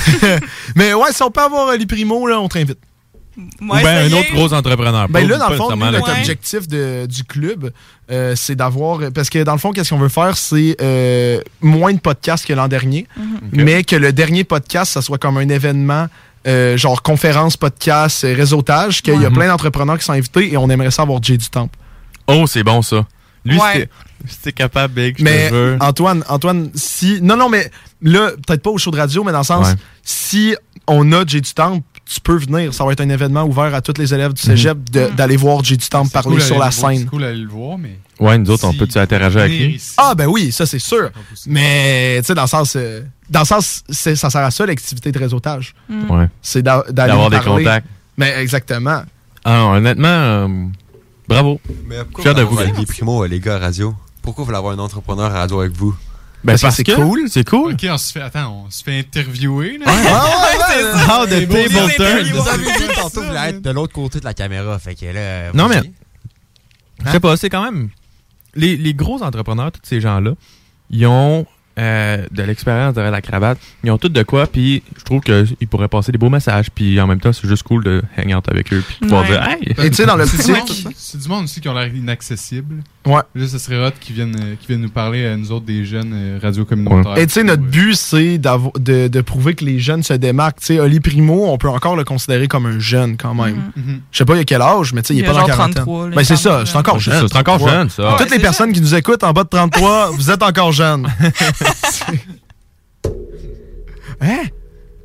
mais ouais, si on peut avoir Oli Primo, là, on te invite. Ou ben un autre gros entrepreneur. Ben là, dans le fond, notre objectif de- du club, euh, c'est d'avoir. Parce que dans le fond, qu'est-ce qu'on veut faire, c'est euh, moins de podcasts que l'an dernier, Mhm. Mais que le dernier podcast, ça soit comme un événement. Euh, genre conférence, podcast, euh, réseautage, qu'il y a Ouais. plein d'entrepreneurs qui sont invités et on aimerait ça avoir Jay du Temple. Oh, c'est bon ça. Lui, Ouais. c'était- c'était capable, Big, je Mais te jure. Antoine, Antoine, si. Non, non, mais là, peut-être pas au show de radio, mais dans le sens, Ouais. si on a Jay du Temple, tu peux venir. Ça va être un événement ouvert à tous les élèves du cégep de- d'aller voir Jay du Temple parler cool sur la voir, scène. C'est cool d'aller le voir, mais. Ouais, nous autres, on peut-tu interagir avec lui? ici- Ah, ben oui, ça c'est sûr. Mais, tu sais, dans le sens. euh, dans le sens, c'est- ça sert à ça, l'activité de réseautage. Mm. Ouais. C'est d'a- d'aller D'avoir des contacts. Mais exactement. Ah, honnêtement, euh, bravo. Mais pourquoi Fier de vous des primo, euh, les gars, à radio? Pourquoi vous voulez avoir un entrepreneur à radio avec vous? Ben, parce que C'est cool. Ok, on se fait, attends, on se fait interviewer, là. ouais, ouais, *laughs* How the table turn. Vous avez dit tantôt, vous voulez être de l'autre côté de la caméra, fait que là. Non, mais. Je sais pas, c'est quand même. Les, les gros entrepreneurs, tous ces gens-là, ils ont euh, de l'expérience derrière la cravate. Ils ont tout de quoi, puis je trouve qu'ils pourraient passer des beaux messages, puis en même temps, c'est juste cool de hang out avec eux, puis pouvoir Ouais. dire, hey! Et tu sais, dans le C'est du petit. monde- C'est du monde aussi qui ont l'air inaccessible. Ouais. Là, ce serait hot qu'ils viennent, euh, viennent nous parler à nous autres des jeunes euh, radios communautaires. Et tu sais, notre but, c'est de, de prouver que les jeunes se démarquent. Tu sais, Oli Primo, on peut encore le considérer comme un jeune quand même. Mhm. Je sais pas il y a quel âge, mais tu sais, il est pas dans la genre quarantaine. 33, là, Ben, il c'est est ça, c'est encore jeune. C'est encore 33. jeune, ça. Toutes Ouais, les personnes qui nous écoutent en bas de 33, *laughs* vous êtes encore jeunes. *laughs* hein?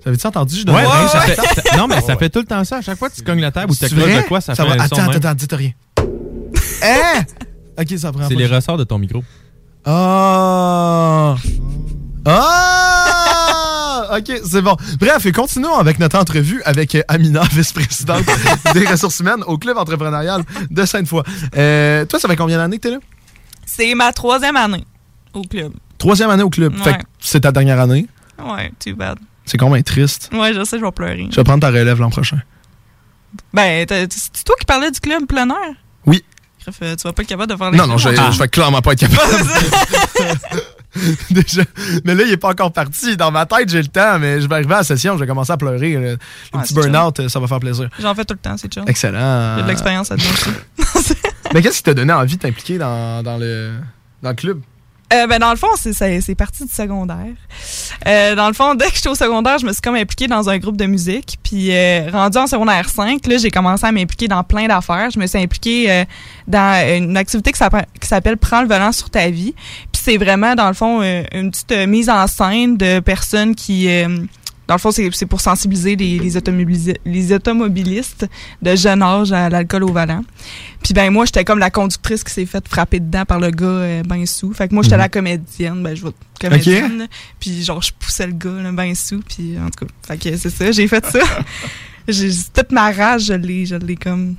Ça veut-tu entendu? Je Ouais, le ouais, ça fait- ça- non, mais ça fait tout le temps ça. À chaque fois que tu cognes la table ou tu de quoi, ça, Ça fait va- un son Attends, même. attends, attends, dites rien. hein? *laughs* Ok, ça prend C'est les ressorts de ton micro. Ah! Ah! Ok, c'est bon. Bref, et continuons avec notre entrevue avec euh, Amina, *laughs* vice-présidente des ressources humaines au Club entrepreneurial de Sainte-Foy. Euh, toi, ça fait combien d'années que t'es là? C'est ma troisième année au club. Troisième année au club. Fait que c'est ta dernière année? Ouais, too bad. C'est quand même triste. Ouais, je sais, je vais pleurer. Je vais prendre ta relève l'an prochain. Ben, c'est toi qui parlais du club plein air? Euh, tu vas pas être capable de faire les Non, non, je. Ah. je vais clairement pas être capable. *laughs* *laughs* Déjà. Mais là, il est pas encore parti. Dans ma tête, j'ai le temps, mais je vais arriver à la session, je vais commencer à pleurer. Le, petit burn-out, euh, ça va faire plaisir. J'en fais tout le temps, c'est chill. Excellent. J'ai de l'expérience là-dedans aussi. *laughs* Mais qu'est-ce qui t'a donné envie de t'impliquer dans, dans le, dans le club? Euh, ben dans le fond, c'est- parti du secondaire. Euh, dans le fond, *laughs* dès que j'étais au secondaire, je me suis comme impliquée dans un groupe de musique. Puis euh, rendu en secondaire 5, là, j'ai commencé à m'impliquer dans plein d'affaires. Je me suis impliquée euh, dans une activité qui s'appelle- qui s'appelle Prends le volant sur ta vie. Puis c'est vraiment, dans le fond, euh, une petite euh, mise en scène de personnes qui... dans le fond, c'est pour sensibiliser les, les, automobilis- les automobilistes de jeune âge à l'alcool au volant. Puis ben moi, j'étais comme la conductrice qui s'est faite frapper dedans par le gars euh, ben sous. Fait que moi, j'étais Mhm. la comédienne, ben je vais comédienne. Puis genre, je poussais le gars là, ben sous. Puis en tout cas, fait que c'est ça, j'ai fait ça. *laughs* j'ai toute ma rage, je l'ai, je l'ai comme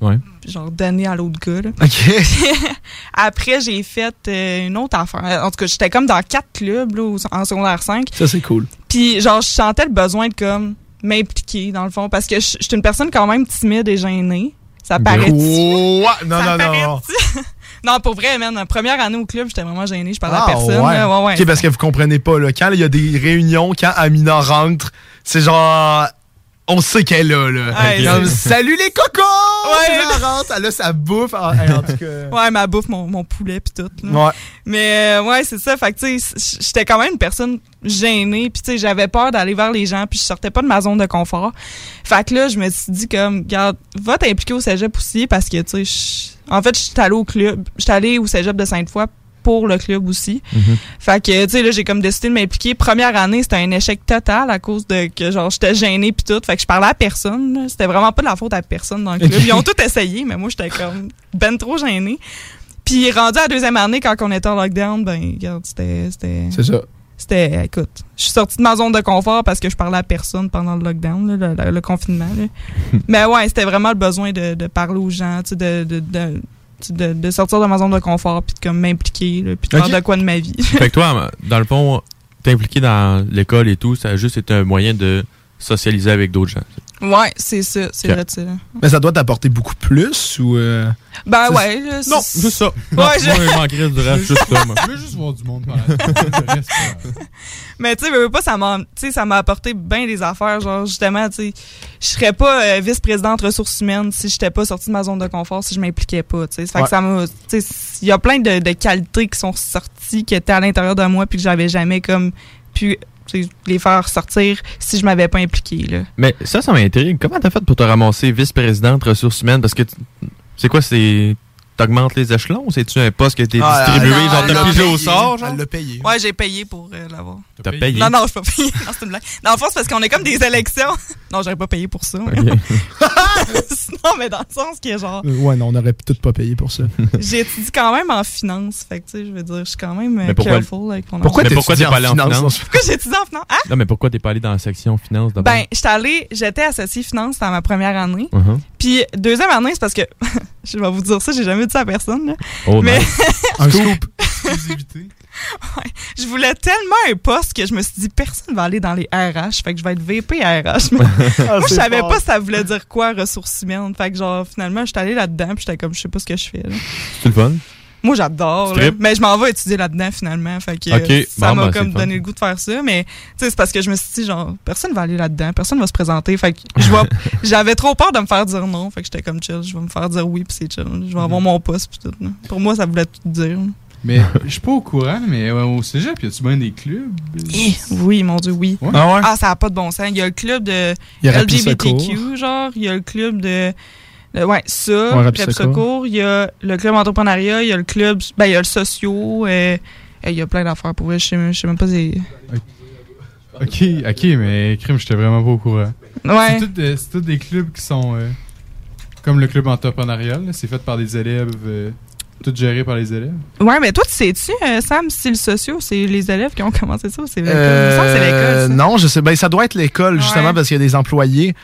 Ouais. genre donné à l'autre gars. là. *laughs* OK. *laughs* Après, j'ai fait euh, une autre affaire. En tout cas, j'étais comme dans quatre clubs là, en secondaire 5. Ça, c'est cool. Puis genre, je sentais le besoin de comme m'impliquer dans le fond parce que je suis une personne quand même timide et gênée. Ça paraît non, non, non, non. *laughs* Non, pour vrai, man, la première année au club, j'étais vraiment gênée, je parlais Ah, à personne. ouais. là. ouais, parce que vous comprenez pas, là, quand il y a des réunions, quand Amina rentre, c'est genre. On sait qu'elle est là, *laughs* Salut les cocos! Ouais. Elle rentre, elle a sa bouffe. Ah, hey, en tout cas. *laughs* Ouais, ma bouffe, mon, mon poulet puis tout. là. Ouais. Mais euh, ouais, c'est ça. Fait que tu sais, j'étais quand même une personne gênée. Puis tu sais, j'avais peur d'aller vers les gens. Puis je sortais pas de ma zone de confort. Fait que là, je me suis dit comme, regarde, va t'impliquer au cégep aussi parce que tu sais, je- en fait, je suis allée au club, je suis allée au cégep de Sainte-Foy pour le club aussi. Fait que, tu sais, là, j'ai comme décidé de m'impliquer. Première année, c'était un échec total à cause de que, genre, j'étais gênée pis tout. Fait que je parlais à personne. C'était vraiment pas de la faute à personne dans le club. Ils ont tout essayé, mais moi, j'étais comme ben trop gênée. Puis rendu à la deuxième année, quand on était en lockdown, ben, regarde, c'était... C'est ça. C'était, écoute, je suis sortie de ma zone de confort parce que je parlais à personne pendant le lockdown, là, le, le- le confinement. là. *laughs* Mais ouais, c'était vraiment le besoin de, de parler aux gens, tu sais, de, de, de, de, de sortir de ma zone de confort puis de comme m'impliquer, puis de Ok. faire de quoi de ma vie. fait que *laughs* toi, dans le fond, t'impliquer dans l'école et tout, ça a juste été un moyen de socialiser avec d'autres gens. Ouais, c'est ça, c'est Ok. vrai. Mais ça doit t'apporter beaucoup plus ou. euh, Ben c'est- ouais, là, Non, c'est- juste ça. Ouais, je- moi, il manquerait du reste, juste ça, moi. Je veux juste voir du monde par euh, *laughs* Mais tu sais, veux, pas, ça m'a, tu sais, ça m'a apporté bien des affaires. Genre, justement, tu sais, je serais pas euh, vice-présidente ressources humaines si j'étais pas sortie de ma zone de confort, si je m'impliquais pas, tu sais. Fait Ouais. que ça m'a, tu sais, il y a plein de, de qualités qui sont sorties, qui étaient à l'intérieur de moi, puis que j'avais jamais comme pu les faire sortir si je m'avais pas impliqué, là. Mais ça, ça m'intrigue. Comment t'as fait pour te ramasser vice-présidente ressources humaines? Parce que c'est quoi, c'est. T'augmentes les échelons ou c'est-tu un poste qui a été Ah, distribué, genre t'as pigé au sort, genre? Elle l'a payé. Ouais, j'ai payé pour euh, l'avoir. T'as payé? Non, non, je suis pas payé. Non, c'est une blague. Dans le fond, c'est parce qu'on est comme des élections. *laughs* non, j'aurais pas payé pour ça. *laughs* non, mais dans le sens que, genre, Euh, Ouais, non, on n'aurait tout pas payé pour ça. *laughs* J'étudie quand même en finance. Fait que, tu sais, je veux dire, je suis quand même euh, Mais pourquoi- careful avec mon Pourquoi t'es pas allé en finance? Pourquoi j'étudie en finance? Hein? Non, mais pourquoi t'es pas allé dans la section finance d'abord? Ben, j'étais allée, j'étais associée finance dans ma première année. Uh-huh. Puis, deuxième année, c'est parce que, je vais vous dire ça, j'ai jamais dit ça à personne, là. Oh, mais, nice. *laughs* Un scoop. ouais, je voulais tellement un poste que je me suis dit, personne va aller dans les RH. Fait que je vais être VP RH. Mais *laughs* Ah, moi, je savais fort. pas si ça voulait dire quoi, ressources humaines. Fait que, genre, finalement, j'étais allée là-dedans, puis j'étais comme, je sais pas ce que je fais. C'est le fun? Moi, j'adore. Mais je m'en vais étudier là-dedans, finalement. Fait que ça Bon, m'a ben, comme fun. donné le goût de faire ça. Mais, tu sais, c'est parce que je me suis dit, genre, personne va aller là-dedans. Personne va se présenter. Fait que *laughs* j'avais trop peur de me faire dire non. Fait que j'étais comme chill. Je vais me faire dire oui, puis c'est chill. Je vais avoir mon poste, puis tout. là. Pour moi, ça voulait tout dire. Mais je suis pas au courant, mais au cégep, y a-tu bien des clubs? Eh, Oui, mon Dieu, oui. Ouais. Ah ouais? Ah, ça n'a pas de bon sens. Il y a le club de a LGBTQ, genre. Il y a le club de. Le- ouais, ça. Ouais, Rapid Rapid Secours. Secours. Il y a le club entrepreneuriat. Il y a le club. Ben, il y a le socio. euh, eh, il y a plein d'affaires pour vrai. Je sais même- je sais même pas. c'est- Ok, ok, mais crime, j'étais vraiment pas au courant. Ouais. C'est tous des- c'est tous des clubs qui sont euh, comme le club entrepreneurial. C'est fait par des élèves, euh, tout géré par les élèves. Ouais, mais toi, tu sais-tu, euh, Sam, si le socio, c'est les élèves qui ont commencé ça ou c'est l'école? Euh, non, je sais. Ben, ça doit être l'école, justement, Ouais. parce qu'il y a des employés.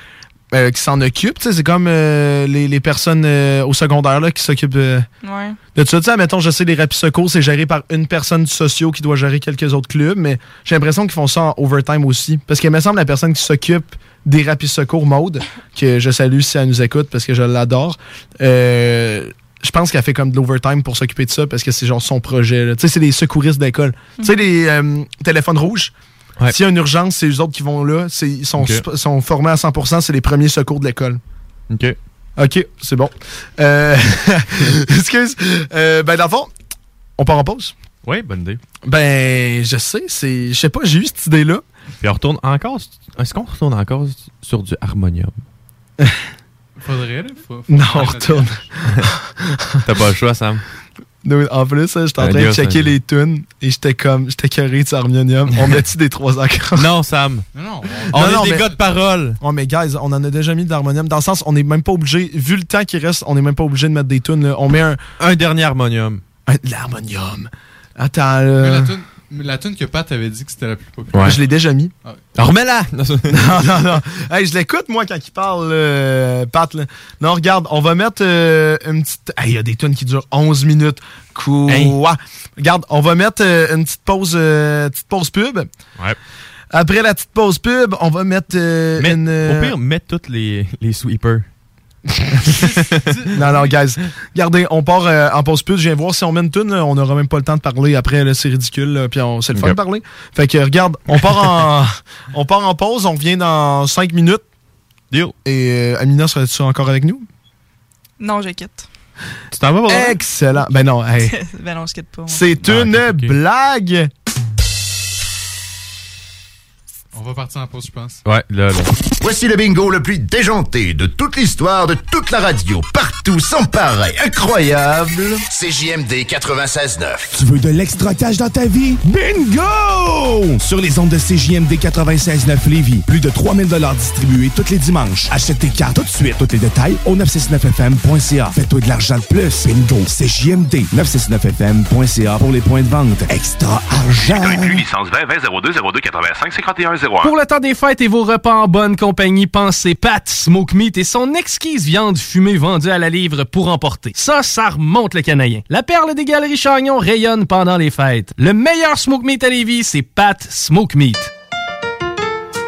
Euh, qui s'en occupent. Tu sais, C'est comme euh, les, les personnes euh, au secondaire là, qui s'occupent euh, Ouais. de tout ça. Mettons, je sais, les rapid secours, c'est géré par une personne du socio qui doit gérer quelques autres clubs, mais j'ai l'impression qu'ils font ça en overtime aussi. Parce qu'il me semble la personne qui s'occupe des rapid secours, Maude, que je salue si elle nous écoute parce que je l'adore, euh, je pense qu'elle fait comme de l'overtime pour s'occuper de ça parce que c'est genre son projet. Tu sais, c'est des secouristes d'école. Tu sais, les euh, téléphones rouges. S'il y a une urgence, c'est eux autres qui vont là. C'est- Ils sont, formés à 100%, c'est les premiers secours de l'école. OK. OK, c'est bon. Euh, *laughs* excuse. Euh, ben, dans le fond, on part en pause? Oui, bonne idée. Ben, je sais, c'est. Je sais pas, j'ai eu cette idée-là. Puis on retourne encore. Est-ce qu'on retourne encore sur du harmonium? Faudrait, là. Faut, faut Non, on retourne. T'as pas le choix, Sam. En plus, hein, j'étais en train de checker Andy. les tunes et j'étais comme. J'étais carré de harmonium. On *laughs* met-tu des trois accords? Non, Sam. Non, non. On est des gars de parole. Oh, mais guys, on en a déjà mis de l'harmonium. Dans le sens, on n'est même pas obligé. Vu le temps qui reste, on n'est même pas obligé de mettre des tunes. là. On met un. Un dernier harmonium. L'harmonium. Attends, Mais là. La tune- que Pat avait dit que c'était la plus populaire. Ouais. Je l'ai déjà mis. Ah ouais. Alors, remets-la! *laughs* non, non, non. Hey, je l'écoute, moi, quand il parle, euh, Pat. là. Non, regarde, on va mettre euh, une petite. Hey, Il y a des tunes qui durent 11 minutes. Quoi? Hey. Regarde, on va mettre euh, une petite pause, euh, petite pause pub. Ouais. Après la petite pause pub, on va mettre euh, Mais, une. euh, Au pire, mets toutes les, les sweepers. Non, non, guys. Regardez, on part euh, en pause pub. Je viens voir si on met une tune. On n'aura même pas le temps de parler. Après, là, c'est ridicule. là, Puis on c'est le fun de parler. Fait que, regarde, on part en, *laughs* on part en pause. On revient dans 5 minutes. Deal. Et euh, Amina, serais-tu encore avec nous? Non, je quitte. Tu t'en vas, voilà? Excellent. Ben non, hey. *laughs* ben non, je quitte pas. C'est Ah, une blague. On va partir en pause, je pense. Ouais, là, là. Voici le bingo le plus déjanté de toute l'histoire de toute la radio, partout, sans pareil, incroyable. CJMD 96.9. Tu veux de l'extra cash dans ta vie? Bingo! Sur les ondes de CJMD 96.9 Lévis, plus de 3000 distribués tous les dimanches. Achète tes cartes tout de suite. Tous les détails au 969fm.ca. Fais-toi de l'argent de plus. Bingo! CJMD 969fm.ca pour les points de vente. Extra argent! licence 20 20 02 02 85 51 01. Pour le temps des fêtes et vos repas en bonne compagnie, pensez Pat Smoke Meat et son exquise viande fumée vendue à la livre pour emporter. Ça, ça remonte le canadien. La perle des galeries Chagnon rayonne pendant les fêtes. Le meilleur Smoke Meat à Lévis, c'est Pat Smoke Meat.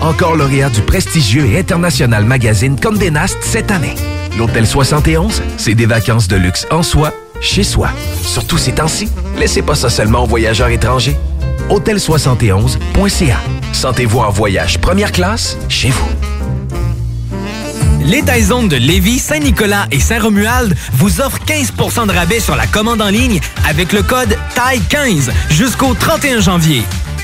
Encore lauréat du prestigieux et international magazine Condé Nast cette année. L'Hôtel 71, c'est des vacances de luxe en soi, chez soi. Surtout ces temps-ci, laissez pas ça seulement aux voyageurs étrangers. Hôtel71.ca. Sentez-vous en voyage première classe chez vous. Les Taizones de Lévis, Saint-Nicolas et Saint-Romuald vous offrent 15% de rabais sur la commande en ligne avec le code TAI15 jusqu'au 31 janvier.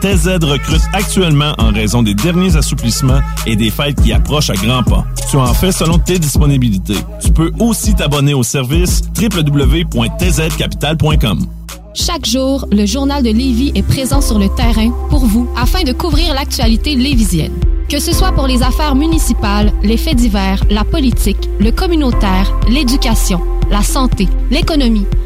TZ recrute actuellement en raison des derniers assouplissements et des fêtes qui approchent à grands pas. Tu en fais selon tes disponibilités. Tu peux aussi t'abonner au service www.tzcapital.com. Chaque jour, le journal de Lévis est présent sur le terrain pour vous afin de couvrir l'actualité lévisienne. Que ce soit pour les affaires municipales, les faits divers, la politique, le communautaire, l'éducation, la santé, l'économie,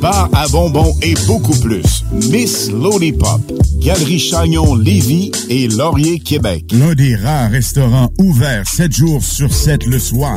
bar à bonbons et beaucoup plus. Miss Lollipop, Galerie Chagnon Lévis et Laurier Québec. L'un des rares restaurants ouverts 7 jours sur 7 le soir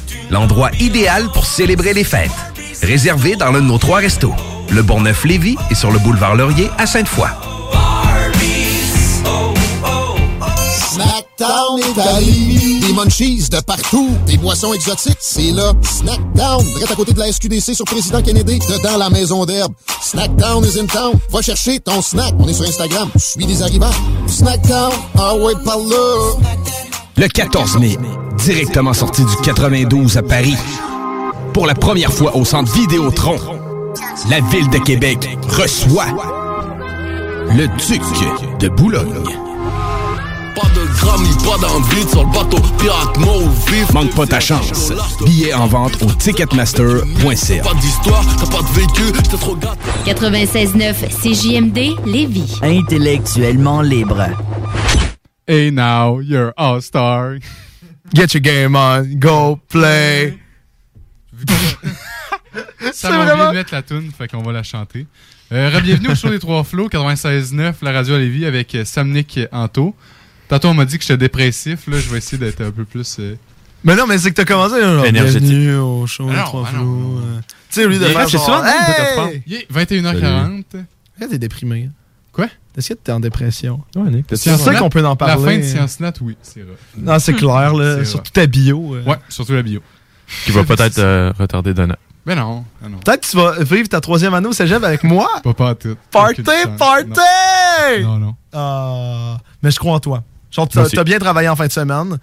L'endroit idéal pour célébrer les fêtes. Réservé dans l'un de nos trois restos. Le Bourgneuf-Lévis et sur le boulevard Laurier à Sainte-Foy. Snackdown Italie. Des munchies de partout. Des boissons exotiques. C'est là. Snackdown. Direct à côté de la SQDC sur Président Kennedy. Dedans la maison d'herbe. Snackdown is in town. Va chercher ton snack. On est sur Instagram. Suis des arrivants. Snackdown. Ah ouais, par là. Le 14 mai, directement sorti du 92 à Paris. Pour la première fois au centre Vidéotron, la ville de Québec reçoit le Duc de Boulogne. Pas de grammes, pas d'envie sur le bateau pirate mauve vif. Manque pas ta chance. Billets en vente au ticketmaster.ca. Pas d'histoire, t'as pas de vécu, j'étais trop gâté. 96.9 CJMD Lévis. Intellectuellement libre. Hey now, you're all-star. *laughs* Get your game on, go play. *laughs* Ça m'a oublié vraiment- de mettre la tune, fait qu'on va la chanter. Euh, bienvenue au show des Trois Flots, 96.9, la radio à Lévis avec euh, Samnick Anto. Tantôt, on m'a dit que j'étais dépressif. Là, je vais essayer d'être un peu plus... euh, Mais non, mais c'est que t'as commencé, genre, Énergétique. bienvenue au show Ah des non, trois ah flots. euh. Tu sais, au lieu de faire genre, hey! Yeah, 21h40. Là, t'es déprimé. Quoi? Est-ce que t'es en dépression? Ouais, Nick, C'est ça qu'on peut en parler. La fin de Science Nat, oui, c'est vrai. Non, c'est clair, là. Surtout ta bio. euh. Ouais, surtout la bio. Qui va peut-être euh, retarder d'un an. Ben non, ah non. Peut-être que tu vas vivre ta troisième année au cégep avec moi? *laughs* Pas pas à tout. Party, party! Non, non. Ah, mais je crois en toi. Genre, t'as bien travaillé en fin de semaine.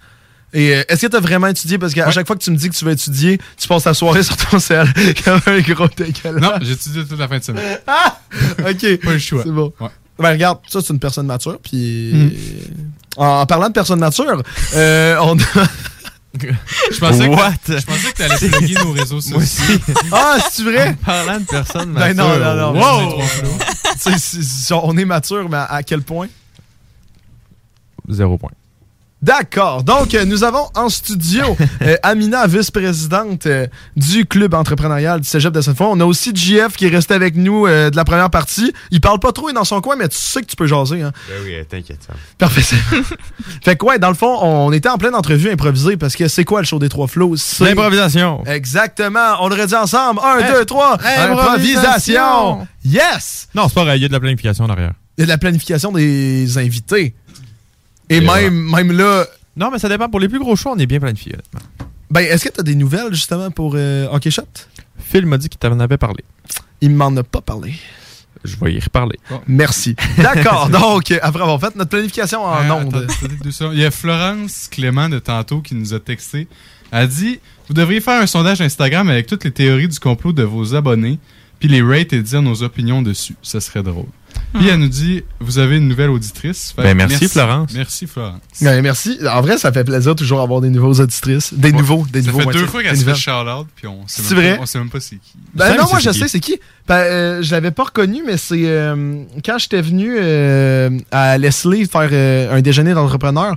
Et euh, est-ce que t'as vraiment étudié? Parce qu'à chaque fois que tu me dis que tu vas étudier, tu passes ta soirée *laughs* sur ton sel comme un gros dégueulasse. Non, j'ai étudié toute la fin de semaine. Ah! OK. Pas le choix. C'est bon. Ouais. Ben regarde, ça c'est une personne mature. Puis Mhm. en, en parlant de personne mature, euh, on a... Je pensais, What? que, je pensais que t'allais plugger nos réseaux sociaux. Moi aussi. *laughs* Ah, c'est vrai? En parlant de personne Ben non, mature. non, non. Wow! Wow! C'est- c'est- c'est- on est mature, mais à, à quel point? Zéro point. D'accord. Donc, euh, nous avons en studio *laughs* euh, Amina, vice-présidente euh, du club entrepreneurial du Cégep de Sainte-Foy. On a aussi JF qui est resté avec nous euh, de la première partie. Il parle pas trop, il est dans son coin, mais tu sais que tu peux jaser. Hein? Ben oui, t'inquiète. ça. Parfait. *laughs* fait que ouais, dans le fond, on était en pleine entrevue improvisée parce que c'est quoi le show des trois flots? C'est- L'improvisation. Exactement. On l'aurait dit ensemble. Un, Hey. deux, trois. Improvisation. Improvisation. Yes! Non, c'est pas vrai, il y a de la planification derrière. Il y a de la planification des invités. Et même, même là. Non, mais ça dépend. Pour les plus gros choix, on est bien planifié. honnêtement. Ben, est-ce que tu as des nouvelles justement pour euh, Hockey Shot? Phil m'a dit qu'il t'en avait parlé. Il m'en a pas parlé. Je vais y reparler. Merci. *laughs* D'accord. *laughs* Donc, après avoir fait notre planification en Euh, ondes. Il y a Florence Clément de tantôt qui nous a texté. Elle a dit Vous devriez faire un sondage Instagram avec toutes les théories du complot de vos abonnés, puis les rate et dire nos opinions dessus. Ça serait drôle. Puis elle nous dit Vous avez une nouvelle auditrice. Fait Ben, merci, Florence. Merci, Florence. Ouais, merci. En vrai, ça fait plaisir toujours d'avoir des nouveaux auditrices. Des nouveaux, des Ça nouveaux. fait deux fois qu'elle se fait shout-out, puis on sait C'est même vrai? pas- on sait même pas c'est qui. Ben non, moi je sais c'est qui. Ben, euh, je l'avais pas reconnu, mais c'est euh, quand j'étais venu euh, à Leslie faire euh, un déjeuner d'entrepreneurs,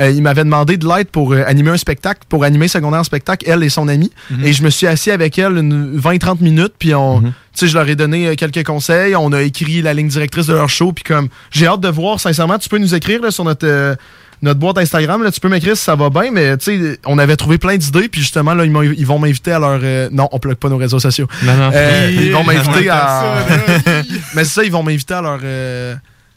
euh, il m'avait demandé de l'aide pour euh, animer un spectacle, pour animer secondaire en spectacle, elle et son ami. Mhm. Et je me suis assis avec elle une 20-30 minutes, puis on, tu sais, je leur ai donné euh, quelques conseils, on a écrit la ligne directrice de leur show, puis comme j'ai hâte de voir, sincèrement, tu peux nous écrire là, sur notre euh, notre boîte Instagram, là, tu peux m'écrire si ça va bien, mais tu sais, on avait trouvé plein d'idées, puis justement, là, ils, vont m'inviter à leur... euh, non, on plug pas nos réseaux sociaux. Non, non. Euh, ils vont On m'inviter à... ça, *laughs* mais c'est ça, ils vont m'inviter à leur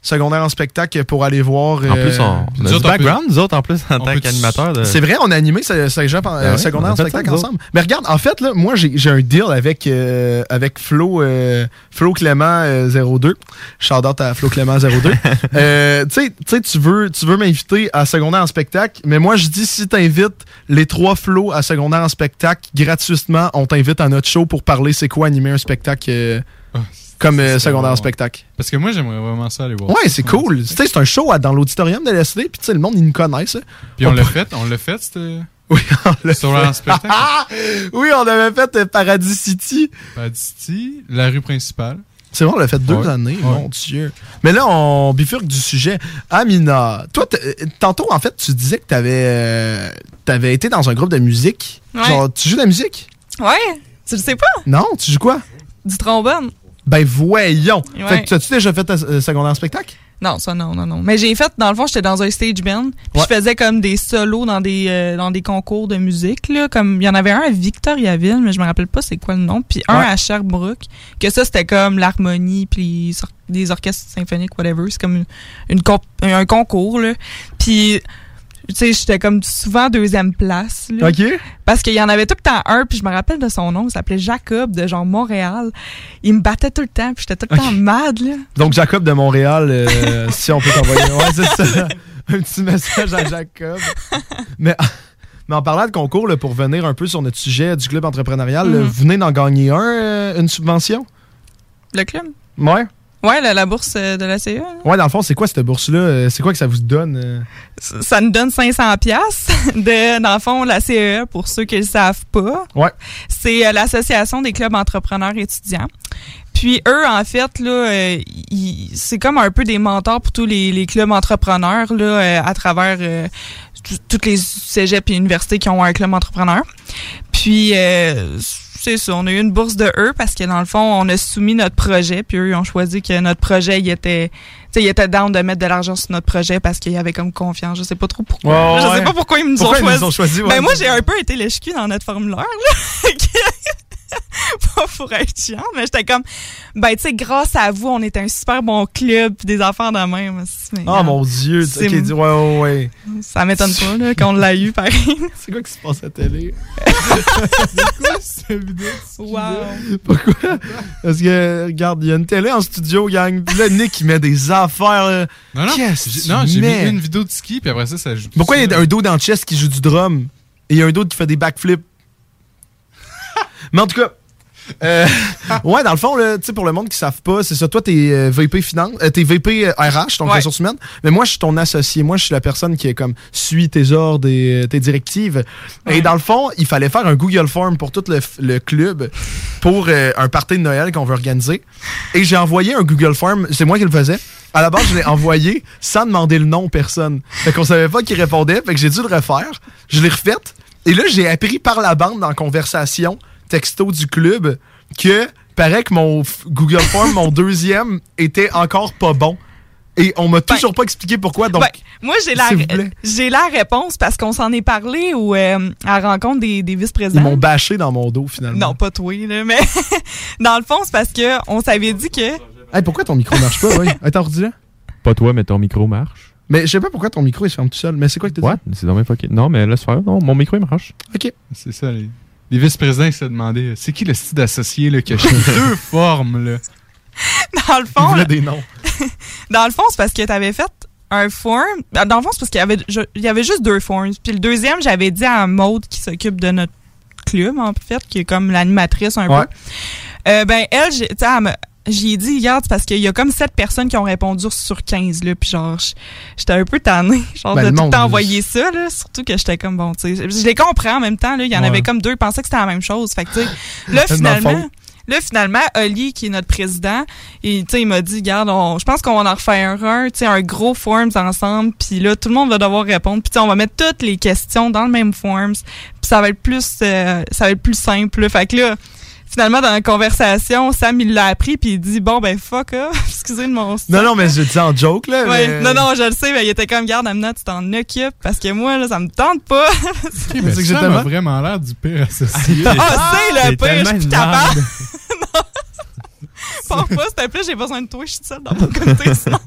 secondaire en spectacle pour aller voir... En plus, euh, on, on a du background, nous autres, en plus, en tant qu'animateur. de- c'est vrai, on a animé ce- Saint-Jean euh, Ben oui, secondaire on en spectacle ensemble. Mais regarde, en fait, là, moi, j'ai j'ai un deal avec, euh, avec Flo, euh, Flo Clément euh, 02. Shout out à Flo Clément 02. *laughs* Euh, tu sais- tu sais, tu veux, tu veux m'inviter à secondaire en spectacle, mais moi, je dis si t'invites les trois Flo à secondaire en spectacle gratuitement, on t'invite à notre show pour parler c'est quoi animer un spectacle euh, comme euh, secondaire en spectacle. Parce que moi, j'aimerais vraiment ça aller voir. Ouais, c'est cool. Tu sais, c'est un show à- dans l'auditorium de l'SD, puis tu sais, le monde, ils nous connaissent. Puis on l'a fait, on l'a fait, c'était. *laughs* Oui, on l'a fait. un spectacle. *laughs* oui, on avait fait euh, Paradis City. Paradis City, la rue principale. C'est vrai, on l'a fait deux Ouais. années, Ouais. mon Dieu. Mais là, on bifurque du sujet. Amina, toi, t- euh, tantôt, en fait, tu disais que tu avais, été dans un groupe de musique. Ouais. Genre, tu joues de la musique? Ouais, tu le sais pas? Non, tu joues quoi? Du trombone. Ben voyons. Ouais. Fait que, as-tu déjà fait ta euh, secondaire en spectacle? Non, ça non, non, non. Mais j'ai fait, dans le fond, j'étais dans un stage band. Puis je faisais comme des solos dans des, euh, dans des concours de musique. Là, comme il y en avait un à Victoriaville, mais je me rappelle pas c'est quoi le nom. Puis un à Sherbrooke. Que ça, c'était comme l'harmonie, puis des orchestres symphoniques, whatever. C'est comme une, une comp- un concours. Là. Puis, tu sais, j'étais comme souvent deuxième place. Là. OK. Parce qu'il y en avait tout le temps un, puis je me rappelle de son nom, il s'appelait Jacob, de genre Montréal. Il me battait tout le temps, puis j'étais tout le temps mad, là. Donc, Jacob de Montréal, euh, *laughs* si on peut t'envoyer. Ouais, c'est ça. Un petit message à Jacob. Mais, mais en parlant de concours, là, pour venir un peu sur notre sujet du club entrepreneurial, là, Mhm. vous venez d'en gagner un, euh, une subvention? Le club? Ouais. Ouais, la, la bourse euh, de la CE. Ouais, dans le fond, c'est quoi cette bourse-là? Euh, C'est quoi que ça vous donne? euh? Ça ça nous donne 500 pièces *laughs* de dans le fond la CE pour ceux qui le savent pas. Ouais. C'est l'association des clubs entrepreneurs étudiants. Puis eux en fait là ils- c'est comme un peu des mentors pour tous les, les clubs entrepreneurs là à travers euh, tout- toutes les cégeps et universités qui ont un club entrepreneur. Puis euh, c'est ça, on a eu une bourse de eux parce que dans le fond, on a soumis notre projet, puis eux ils ont choisi que notre projet il était tu sais, ils étaient down de mettre de l'argent sur notre projet parce qu'il y avait comme confiance. Je sais pas trop pourquoi. Je ouais. sais pas pourquoi ils nous Pourquoi ont ils nous choisi. ont choisi, ouais. Ben moi j'ai un peu été lèche dans notre formulaire là. *laughs* *laughs* pas pour être chiant, mais j'étais comme ben tu sais grâce à vous, on était un super bon club puis des affaires de même. Mais, Oh mon Dieu. C'est- Ok, dis- ouais, ouais, ouais. Ça m'étonne pas là qu'on l'a eu pareil. *laughs* C'est quoi qui se passe à la télé? *laughs* C'est quoi cette vidéo? Wow. Pourquoi? Parce que, regarde, il y a une télé en studio, gang. Là, Nick, il met des affaires. là. Non, non. Qu'est-ce j'ai- que Non, tu j'ai mis une vidéo de ski, puis après ça, ça joue. Pourquoi il y a un dos dans le chest qui joue du drum? Et il y a un dos qui fait des backflips? Mais en tout cas, euh, *laughs* ouais, dans le fond, là, tu sais, pour le monde qui ne savent pas, c'est ça. Toi, t'es euh, VP finance, euh, t'es VP RH, donc Ouais. ressources humaines. Mais moi, je suis ton associé. Moi, je suis la personne qui est comme suit tes ordres et tes directives. Et dans le fond, il fallait faire un Google Form pour tout le, le club pour un party de Noël qu'on veut organiser. Et j'ai envoyé un Google Form. C'est moi qui le faisais. À la base, je l'ai *laughs* envoyé sans demander le nom aux personnes. Fait qu'on savait pas qui répondait. Fait que j'ai dû le refaire. Je l'ai refait. Et là, j'ai appris par la bande dans conversation texto du club que paraît que mon Google Form, mon *laughs* deuxième, était encore pas bon. Et on m'a toujours pas expliqué pourquoi. Donc, Ben, moi, j'ai la, j'ai la réponse parce qu'on s'en est parlé ou euh, à la rencontre des, des ils vice-présidents. m'ont bâché dans mon dos finalement. Non, pas toi, là, mais *laughs* dans le fond, c'est parce que on s'avait dit que. Hey, pourquoi ton micro marche pas? Oui. *laughs* Attends, redis-le. Pas toi, mais ton micro marche. Mais je sais pas pourquoi ton micro il se ferme tout seul. Mais c'est quoi que t'as Ouais, c'est dans mes fucké. Non, mais laisse faire. Non, mon micro, il marche. Ok. C'est ça, les, les vice-présidents, ils se demandaient euh, c'est qui le style associé là, qui a *laughs* deux formes, là? Dans le fond, là, des noms. *laughs* dans le fond, c'est parce que t'avais fait un form. Dans le fond, c'est parce qu'il y avait, je- il y avait juste deux forms. Puis le deuxième, j'avais dit à Maude qui s'occupe de notre club, en fait, qui est comme l'animatrice un Ouais. peu. Euh, ben, elle, j'ai- tu sais, elle, me- J'y ai dit, regarde, c'est parce qu'il y a comme 7 personnes qui ont répondu sur 15, là, puis genre, j'étais un peu tannée, *laughs* genre, Ben, de tout monde, t'envoyer ça, là, surtout que j'étais comme, bon, tu sais, je les comprends en même temps, là, il y en Ouais. avait comme deux, pensaient que c'était la même chose, fait que, tu sais, là, *laughs* finalement... Là, finalement, Oli, qui est notre président, sais, il m'a dit, regarde, on- je pense qu'on va en refaire un, tu sais, un gros forms ensemble, puis là, tout le monde va devoir répondre, puis tu sais, on va mettre toutes les questions dans le même forms, puis ça va être plus, euh, ça va être plus simple, là. Fait que là, finalement, dans la conversation, Sam, il l'a appris, puis il dit, bon, ben, fuck off, *laughs* excusez de mon Non, non, mais je dis en joke, là. Ouais. mais- Non, non, je le sais, mais il était comme, garde, Amina, tu t'en occupes, parce que moi, là, ça me tente pas. *laughs* Mais C'est que tellement- vraiment l'air du pire associé. Ah, c'est le pire, je suis capable. merde. Pars *laughs* pas, s'il te plaît, j'ai besoin de toi, je suis seule dans mon côté, sinon.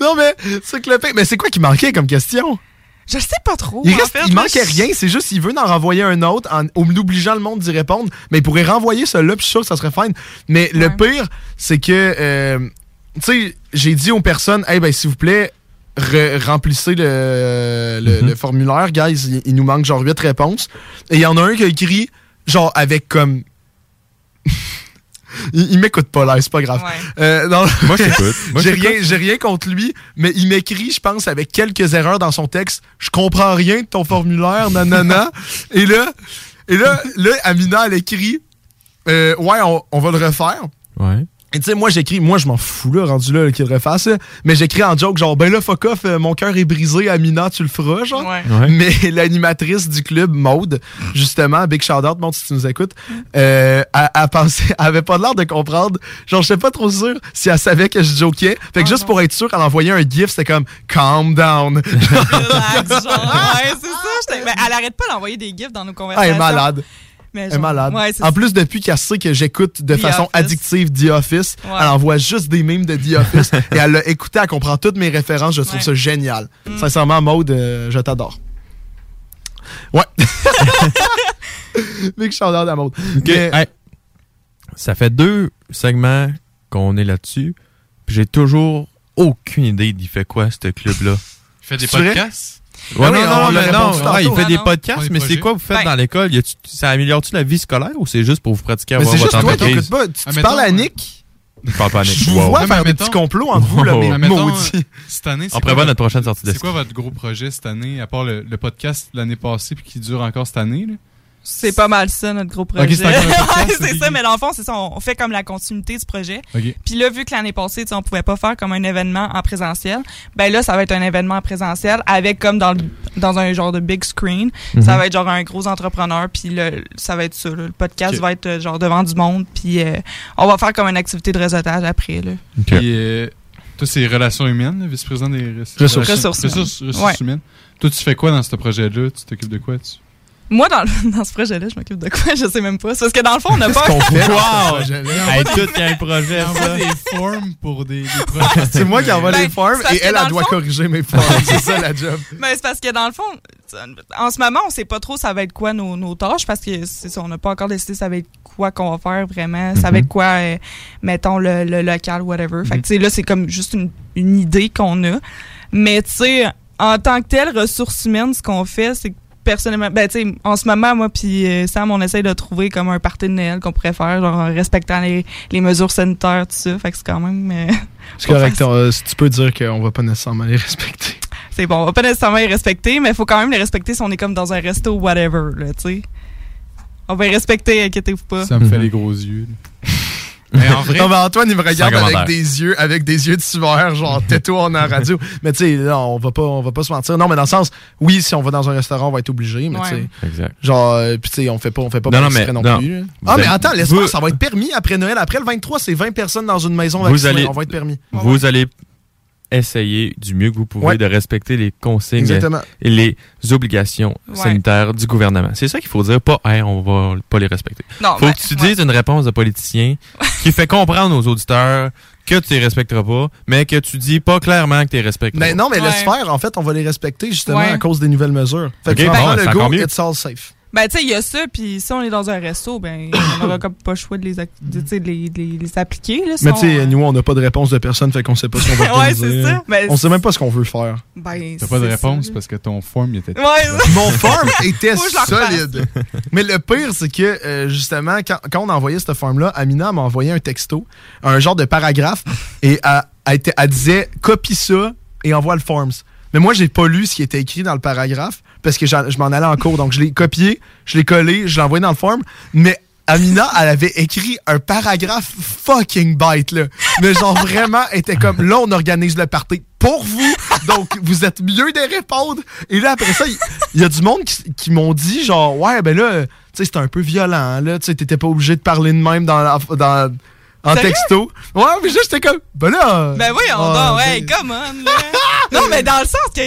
Non, mais c'est que le pire. Mais c'est quoi qui manquait comme question? Je sais pas trop. Il, en reste, fait, il manquait je- rien, c'est juste qu'il veut en renvoyer un autre en, en obligeant le monde d'y répondre. Mais il pourrait renvoyer celui-là, puis je suis sûr que ça serait fine. Mais le pire, c'est que, euh, tu sais, j'ai dit aux personnes, hey, ben, s'il vous plaît, re- remplissez le, le, Mhm. le formulaire, guys. Il, il nous manque genre 8 réponses. Et il y en a un qui a écrit, genre, avec comme. Il il m'écoute pas là, c'est pas grave. Euh, non. Moi, je t'écoute. *laughs* Moi, je j'ai rien, j'ai rien contre lui, mais il m'écrit, je pense, avec quelques erreurs dans son texte. Je comprends rien de ton formulaire, nanana. *laughs* et là, et là, là, Amina, elle écrit, euh, ouais, on, on va le refaire. Ouais. Et tu sais, moi, j'écris, moi, je m'en fous, là, rendu là, qu'il refasse, là. Mais j'écris en joke, genre, ben là, fuck off, euh, mon cœur est brisé, Amina, tu le feras, genre. Ouais. Ouais. Mais *laughs* l'animatrice du club, Maude, justement, Big Shout Out, Maude, si tu nous écoutes, euh, elle, elle pensait, elle avait pas l'air de comprendre. Genre, je sais pas trop sûr si elle savait que je jokais. Fait que juste pour être sûr, elle envoyait un gif, c'était comme, calm down. *laughs* Relax, genre. *laughs* Ouais, c'est ça. Ben, elle arrête pas d'envoyer des gifs dans nos Ah, conversations. elle est malade. Mais Elle est genre, malade. ouais, en ça. plus, depuis qu'elle sait que j'écoute de The façon Office. addictive The Office, Ouais. elle envoie juste des mimes de The Office *laughs* et elle l'a écouté, elle comprend toutes mes références. Je trouve ça génial. Mm. Sincèrement, Maude, euh, je t'adore. Ouais. *laughs* Big shout out à Maude. Ok, Mais- hey. Ça fait deux segments qu'on est là-dessus. puis J'ai toujours aucune idée d'il fait quoi, ce club-là. Il fait des podcasts? Ouais, Ah non, non, mais non. il fait Ah des podcasts, mais c'est quoi vous faites Ben- dans l'école? Ça améliore-tu la vie scolaire ou c'est juste pour vous pratiquer à Mais avoir c'est votre toi entreprise? pas. Tu, tu mettons, parles à Nick. Je parle pas à Nick. Je vous Wow. vois Non, faire des mettons- petits complots entre vous, là, *laughs* mais Mais maudits. euh, cette année, c'est On quoi prévoit votre- notre prochaine sortie C'est d'esprit. quoi votre gros projet cette année, à part le, le podcast de l'année passée puis qui dure encore cette année? Là? C'est pas mal ça, notre gros projet. Ok, c'est *laughs* Ouais, ça, mais dans le fond, c'est ça. On fait comme la continuité du projet. Puis là, vu que l'année passée, on pouvait pas faire comme un événement en présentiel, ben là, ça va être un événement en présentiel avec comme dans, le- dans un genre de big screen. Mhm. Ça va être genre un gros entrepreneur, puis le, ça va être ça. là. Le podcast va être euh, genre devant du monde, puis euh, on va faire comme une activité de réseautage après. Là. Puis, euh, toi, c'est relations humaines, vice-président des res- Ressources. Ressources ressources, humaines. ressources Ouais. humaines. Toi, tu fais quoi dans ce projet-là? Tu t'occupes de quoi? Tu... Moi, dans, le- *laughs* dans ce projet-là, je m'occupe de quoi? Je sais même pas. C'est parce que dans le fond, on n'a pas... qu'on fait. Wow! *laughs* Hey, tout y a un projet, On des formes pour des, des *laughs* projets. C'est moi qui envoie Ben, les formes et elle, elle le doit fond- corriger mes formes. C'est ça la job. Mais c'est parce que dans le fond, en ce moment, on sait pas trop ça va être quoi nos, nos tâches parce que c'est ça, on n'a pas encore décidé ça va être quoi qu'on va faire vraiment, ça va Mhm. être quoi, euh, mettons le, le local, whatever. Fait que tu sais, là, c'est comme juste une, une idée qu'on a. Mais tu sais, en tant que tel, ressources humaines, ce qu'on fait, c'est que personnellement, ben tu sais, en ce moment, moi puis euh, Sam, on essaye de trouver comme un party de Noël qu'on pourrait faire, genre en respectant les, les mesures sanitaires, tout ça. Fait que c'est quand même... euh, C'est correct. euh, si tu peux dire qu'on va pas nécessairement les respecter. c'est bon, on va pas nécessairement les respecter, mais il faut quand même les respecter si on est comme dans un resto ou whatever, là, tu sais. On va les respecter, inquiétez-vous pas. Ça me fait Mhm. les gros yeux. *laughs* Mais en vrai, Non, mais Antoine, il me regarde avec des yeux, avec des yeux de sueur, genre, *laughs* est en radio. Mais tu sais, là, on va pas, on va pas se mentir. Non, mais dans le sens, oui, si on va dans un restaurant, on va être obligé, mais Ouais. tu sais, Exact. genre, euh, puis tu sais, on fait pas, on fait pas Non, non, mais- non, non. plus. Vous Ah, mais attends, laisse-moi, vous- ça va être permis après Noël. Après le 23, c'est 20 personnes dans une maison Vous vaccinée. allez- On va être permis. Vous allez essayer du mieux que vous pouvez Ouais. de respecter les consignes Exactement. et les obligations Ouais. sanitaires du gouvernement. C'est ça qu'il faut dire, pas hey, on va pas les respecter. Non, faut ben, que tu ouais. dises une réponse de politicien qui fait comprendre aux auditeurs que tu les respecteras pas, mais que tu dis pas clairement que tu les respecteras. Mais non, mais laisse faire. En fait, on va les respecter justement Ouais. à cause des nouvelles mesures. Fait que Ok, François bon, encore mieux. it's all safe. Ben, tu sais, il y a ça, puis si on est dans un resto, ben, *coughs* on n'aura comme pas le choix de les, de, tu sais, de les, de les- les appliquer. Là, Mais tu sais, nous, on n'a pas de réponse de personne, fait qu'on sait pas ce qu'on va *laughs* Ouais, c'est ça. Ben, on sait même pas ce qu'on veut faire. Ben, T'as pas de réponse ça. parce que ton form il était. Ouais, Mon form *laughs* était solide. Mais le pire, c'est que, euh, justement, quand, quand on a envoyé cette forme-là, Amina m'a envoyé un texto, un genre de paragraphe, et elle, elle disait copie ça et envoie le forms. Mais moi, j'ai pas lu ce qui était écrit dans le paragraphe parce que je m'en allais en cours. Donc, je l'ai copié, je l'ai collé, je l'ai envoyé dans le form. Mais Amina, elle avait écrit un paragraphe fucking bite, là. Mais genre vraiment, était comme, là, on organise le party pour vous. Donc, vous êtes mieux de répondre. Et là, après ça, il y, a du monde qui, qui m'ont dit, genre, ouais, ben là, tu sais, c'était un peu violent, là. Tu sais, t'étais pas obligé de parler de même dans, la- dans, en Sérieux? texto. Ouais, mais juste, j'étais comme, ben là. Ben oui, on ah, dort, ouais, ben- come on, là. *laughs* non, mais dans le sens que,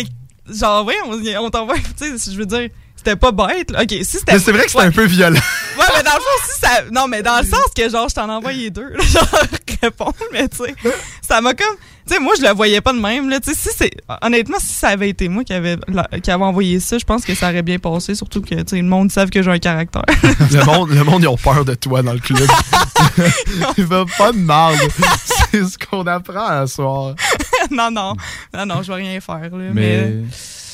genre, oui, on, on t'envoie, tu sais, je veux dire, c'était pas bête, là. Ok, si c'était. Mais c'est vrai que c'était ouais. un peu violent. *laughs* Ouais, mais dans le fond, si ça. Non, mais dans le sens que, genre, je t'en ai envoyé deux, là, *laughs* genre, répondre, mais tu sais, ça m'a comme. Tu sais, moi, je le voyais pas de même, là. Tu sais, si c'est. Honnêtement, si ça avait été moi qui avait, qui avait envoyé ça, je pense que ça aurait bien passé, surtout que, tu sais, le monde savent que j'ai un caractère. *laughs* le monde, le monde, ils ont peur de toi dans le club. Il va pas de mal. C'est *laughs* ce qu'on apprend à soir. *laughs* non, non. Non, non, je vais rien faire, là. Mais.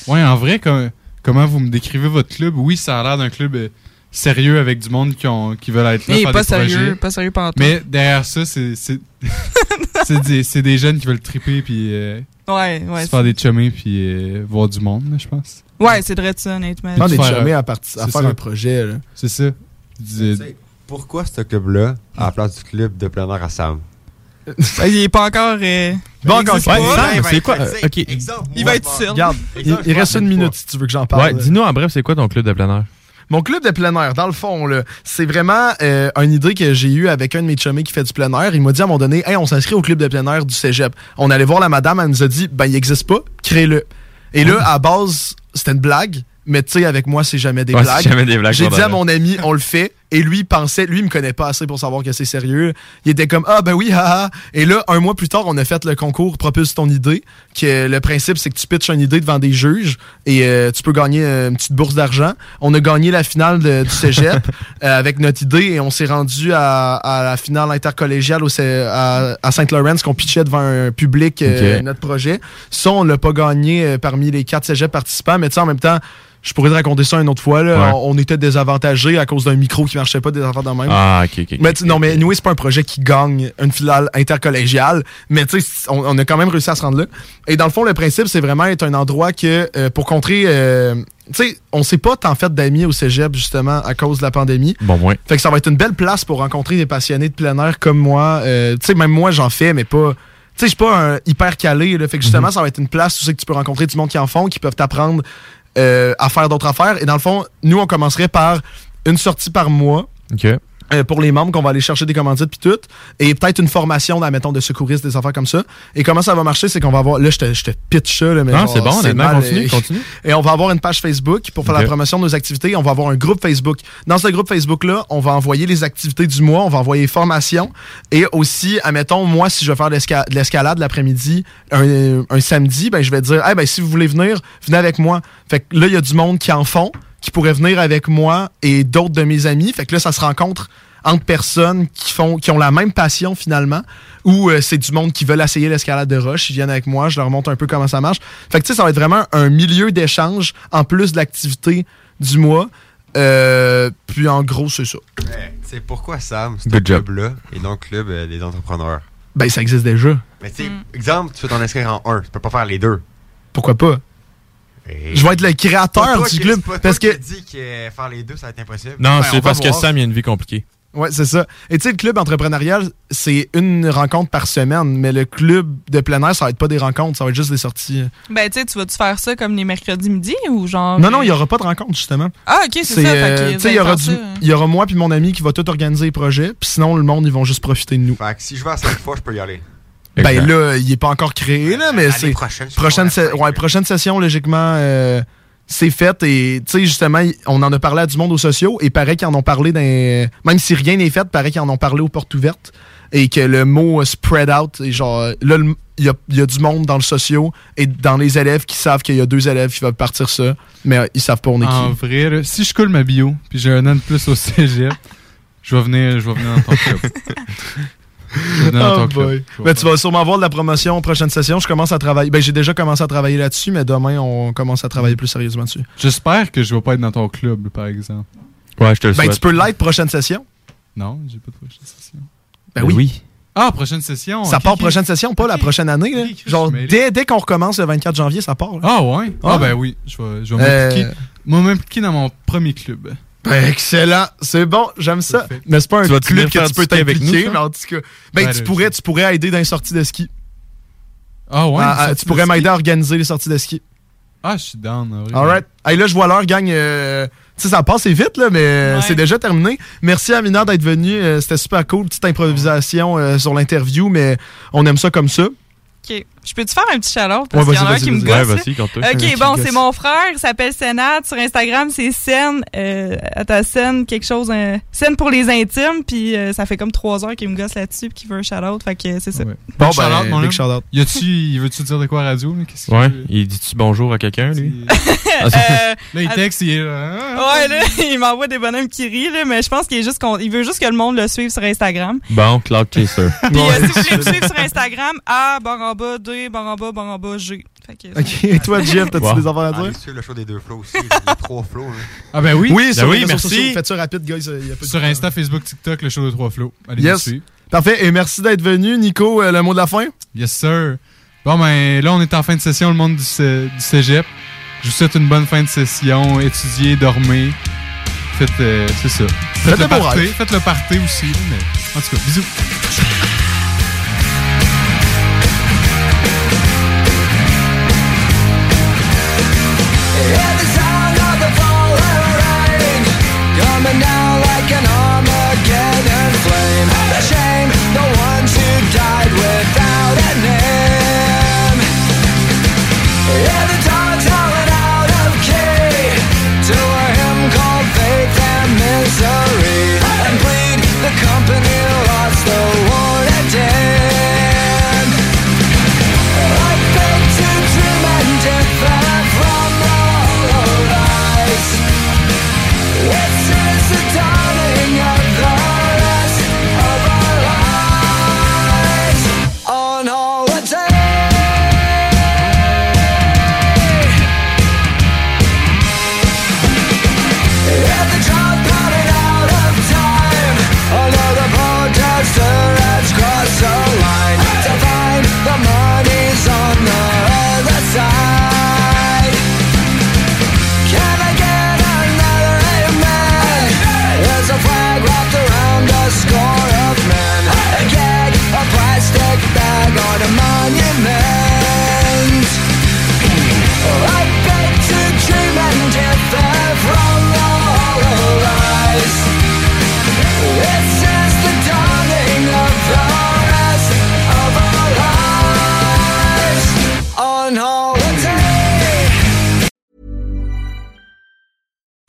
Ouais, en vrai, com- comment vous me décrivez votre club? Oui, ça a l'air d'un club euh, sérieux avec du monde qui, ont, qui veulent être là. Mais faire pas des projets. sérieux, pas sérieux pendant Mais derrière ça, c'est. *laughs* C'est des, c'est des jeunes qui veulent triper puis. euh, Ouais, ouais. se faire des chummés puis euh, voir du monde, je pense. Ouais, c'est vrai ça, honnêtement. Prendre des Faire, chumés euh, à, parti- à c'est faire ça. un projet. là. C'est ça. Pourquoi ce club-là à la place du club de plein air à Sam? Il est pas encore. euh, Bon, il encore ouais, c'est quoi? Euh, ok. Il va être seul. Regarde, il, il reste une minute si tu veux que j'en parle. Ouais, dis-nous en bref, c'est quoi ton club de plein air? Mon club de plein air, dans le fond, là, c'est vraiment euh, une idée que j'ai eue avec un de mes chumés qui fait du plein air. Il m'a dit à un moment donné, hey, on s'inscrit au club de plein air du cégep. On allait voir la madame, elle nous a dit, ben, il existe pas, crée-le. Et là, à base, c'était une blague. Mais tu sais, avec moi, c'est jamais des Ouais, blagues. jamais des blagues, J'ai dit à mon ami, on le fait. Et lui, il pensait, lui, il me connaît pas assez pour savoir que c'est sérieux. Il était comme, ah, ben oui, haha. Et là, un mois plus tard, on a fait le concours Propulse ton idée. Que le principe, c'est que tu pitches une idée devant des juges et euh, tu peux gagner euh, une petite bourse d'argent. On a gagné la finale de- du cégep *laughs* euh, avec notre idée et on s'est rendu à, à la finale intercollégiale au, à, à Saint-Laurent, qu'on pitchait devant un public, euh, notre projet. Ça, on l'a pas gagné parmi les quatre cégeps participants, mais tu sais, en même temps, je pourrais te raconter ça une autre fois. Là. Ouais. On, on était désavantagés à cause d'un micro qui marchait pas, des affaires de même. Ah, ok, ok. Mais tu- non, mais nous, c'est pas un projet qui gagne une finale intercollégiale, mais tu sais, on, on a quand même réussi à se rendre là. Et dans le fond, le principe, c'est vraiment être un endroit que, euh, pour contrer, euh, tu sais, on s'est pas tant fait d'amis au cégep, justement, à cause de la pandémie. Bon, ouais. Fait que ça va être une belle place pour rencontrer des passionnés de plein air comme moi. Euh, tu sais, même moi, j'en fais, mais pas. Tu sais, je suis pas un hyper calé. Là. Fait que justement, ça va être une place où c'est que tu peux rencontrer du monde qui en font, qui peuvent t'apprendre euh, à faire d'autres affaires. Et dans le fond, nous, on commencerait par une sortie par mois. OK. Euh, pour les membres qu'on va aller chercher des commandites puis tout et peut-être une formation mettons de secouristes des affaires comme ça. Et comment ça va marcher c'est qu'on va avoir là je te, je te pitch ça là, mais Ah, genre, c'est bon, honnêtement, mal, continue, euh, continue. *laughs* et on va avoir une page Facebook pour faire la promotion de nos activités. On va avoir un groupe Facebook. Dans ce groupe Facebook là on va envoyer les activités du mois on va envoyer formation. Et aussi admettons moi si je veux faire de l'esca- de l'escalade l'après-midi un, un samedi ben je vais dire hey, ben si vous voulez venir venez avec moi. Fait que là il y a du monde qui en font qui pourrait venir avec moi et d'autres de mes amis. Fait que là, ça se rencontre entre personnes qui font qui ont la même passion finalement ou euh, c'est du monde qui veulent essayer l'escalade de roche ils viennent avec moi je leur montre un peu comment ça marche fait que tu sais ça va être vraiment un milieu d'échange en plus de l'activité du mois Euh, puis en gros c'est ça C'est pourquoi Sam, job. club-là et non le club euh, des entrepreneurs? ben ça existe déjà Mais tu sais, exemple, tu veux t'en inscrire en un, tu peux pas faire les deux. pourquoi pas? Je vais être le créateur toi du club parce que qui dit que faire les deux, ça va être impossible. Non, Ben, c'est parce que voir. Sam, il a une vie compliquée. Ouais, c'est ça. Et tu sais, le club entrepreneurial, c'est une rencontre par semaine, mais le club de plein air, ça va être pas des rencontres, ça va être juste des sorties. Ben, tu sais, tu vas-tu faire ça comme les mercredis midi ou genre. Non, non, il y aura pas de rencontre, justement. Ah, ok, c'est ça. euh, tu sais, il y allez aura faire du- ça. hein. il y aura moi puis mon ami qui va tout organiser les projets, puis sinon, le monde, ils vont juste profiter de nous. Fait que si je vais à cinq fois, je peux y aller. Ben là, il est pas encore créé, là, mais c'est. prochaine, prochaine, se- ouais, prochaine session, logiquement, euh, c'est fait et tu sais justement on en a parlé à du monde aux sociaux et paraît qu'ils en ont parlé dans même si rien n'est fait paraît qu'ils en ont parlé aux portes ouvertes et que le mot euh, spread out et genre là il y a, il y a du monde dans le sociaux et dans les élèves qui savent qu'il y a deux élèves qui veulent partir ça mais euh, ils savent pas on est En qui vrai, là, si je coule ma bio, puis j'ai un an de plus au cégep, je vais venir, je vais venir dans ton club. *laughs* Oh boy. Ben, tu vas sûrement voir de la promotion prochaine session. Je commence à travailler. Ben, j'ai déjà commencé à travailler là-dessus, mais demain, on commence à travailler plus sérieusement dessus. J'espère que je vais pas être dans ton club, par exemple. Ouais, je te le Ben, souhaite. tu peux l'être prochaine session. Non, j'ai pas de prochaine session. Ben oui. Ah, prochaine session. Ça part prochaine session, pas la prochaine année. là. Genre, dès, dès qu'on recommence le 24 janvier, ça part. là. Ah ouais? Ah ben oui, je vais, je vais Euh, m'impliquer dans mon premier club. Ben, excellent. C'est bon, j'aime ça. Mais c'est pas un club que tu peux t'impliquer, mais en tout cas. Ben, Ouais, tu, pourrais, tu pourrais aider dans les sorties de ski. Ah ouais? Ah, ah, tu pourrais m'aider à organiser les sorties de ski. Ah, je suis down. vrai. Alright. Hey, là, je vois l'heure gagne. euh, tu sais, ça passe vite, là, mais c'est déjà terminé. Merci à Mina d'être venue. euh, C'était super cool. Petite improvisation euh, sur l'interview, mais on aime ça comme ça. OK. Je peux-tu faire un petit shout Parce Ouais, qu'il y en a un qui me gosse. Ouais. OK, bon, c'est mon frère. Il s'appelle Sénat. Sur Instagram, c'est Scène. Euh, à ta scène, quelque chose. scène pour les intimes. Puis euh, ça fait comme trois heures qu'il me gosse là-dessus. Puis qu'il veut un shout-out. Fait que euh, c'est ça. Bon, Big shout-out, ben, mon big shout-out. Y a-tu, il veut-tu dire de quoi à radio? Qu'est-ce Ouais, il dit-tu bonjour à quelqu'un, lui? *laughs* Euh, Là, il texte, il est là. Ouais, là, *laughs* il m'envoie des bonhommes qui rient, là, mais je pense qu'il est juste qu'on- il veut juste que le monde le suive sur Instagram. Bon, Cloud Chaser. Puis euh, si vous voulez me suivre sur Instagram, A, barre en bas, D, barre en bas, barre en bas, G. Fait que, Ok, et toi, Jeff, t'as-tu Wow. des affaires à dire? Allez le show des deux flots aussi, les trois flots. hein. Ah ben oui. Oui, Ben oui, merci. sociaux. Faites ça rapide, guys. il y a pas de Sur temps. Insta, Facebook, TikTok, le show de trois flots. Allez Yes. Parfait. Et merci d'être venu. Nico, euh, le mot de la fin? Yes, sir. Bon, ben là, on est en fin de session, le monde du, cé- du cégep. Je vous souhaite une bonne fin de session. Étudiez, dormez. Faites, euh, c'est ça. Faites, Faites le party. Faites le party aussi. Mais, en tout cas, bisous.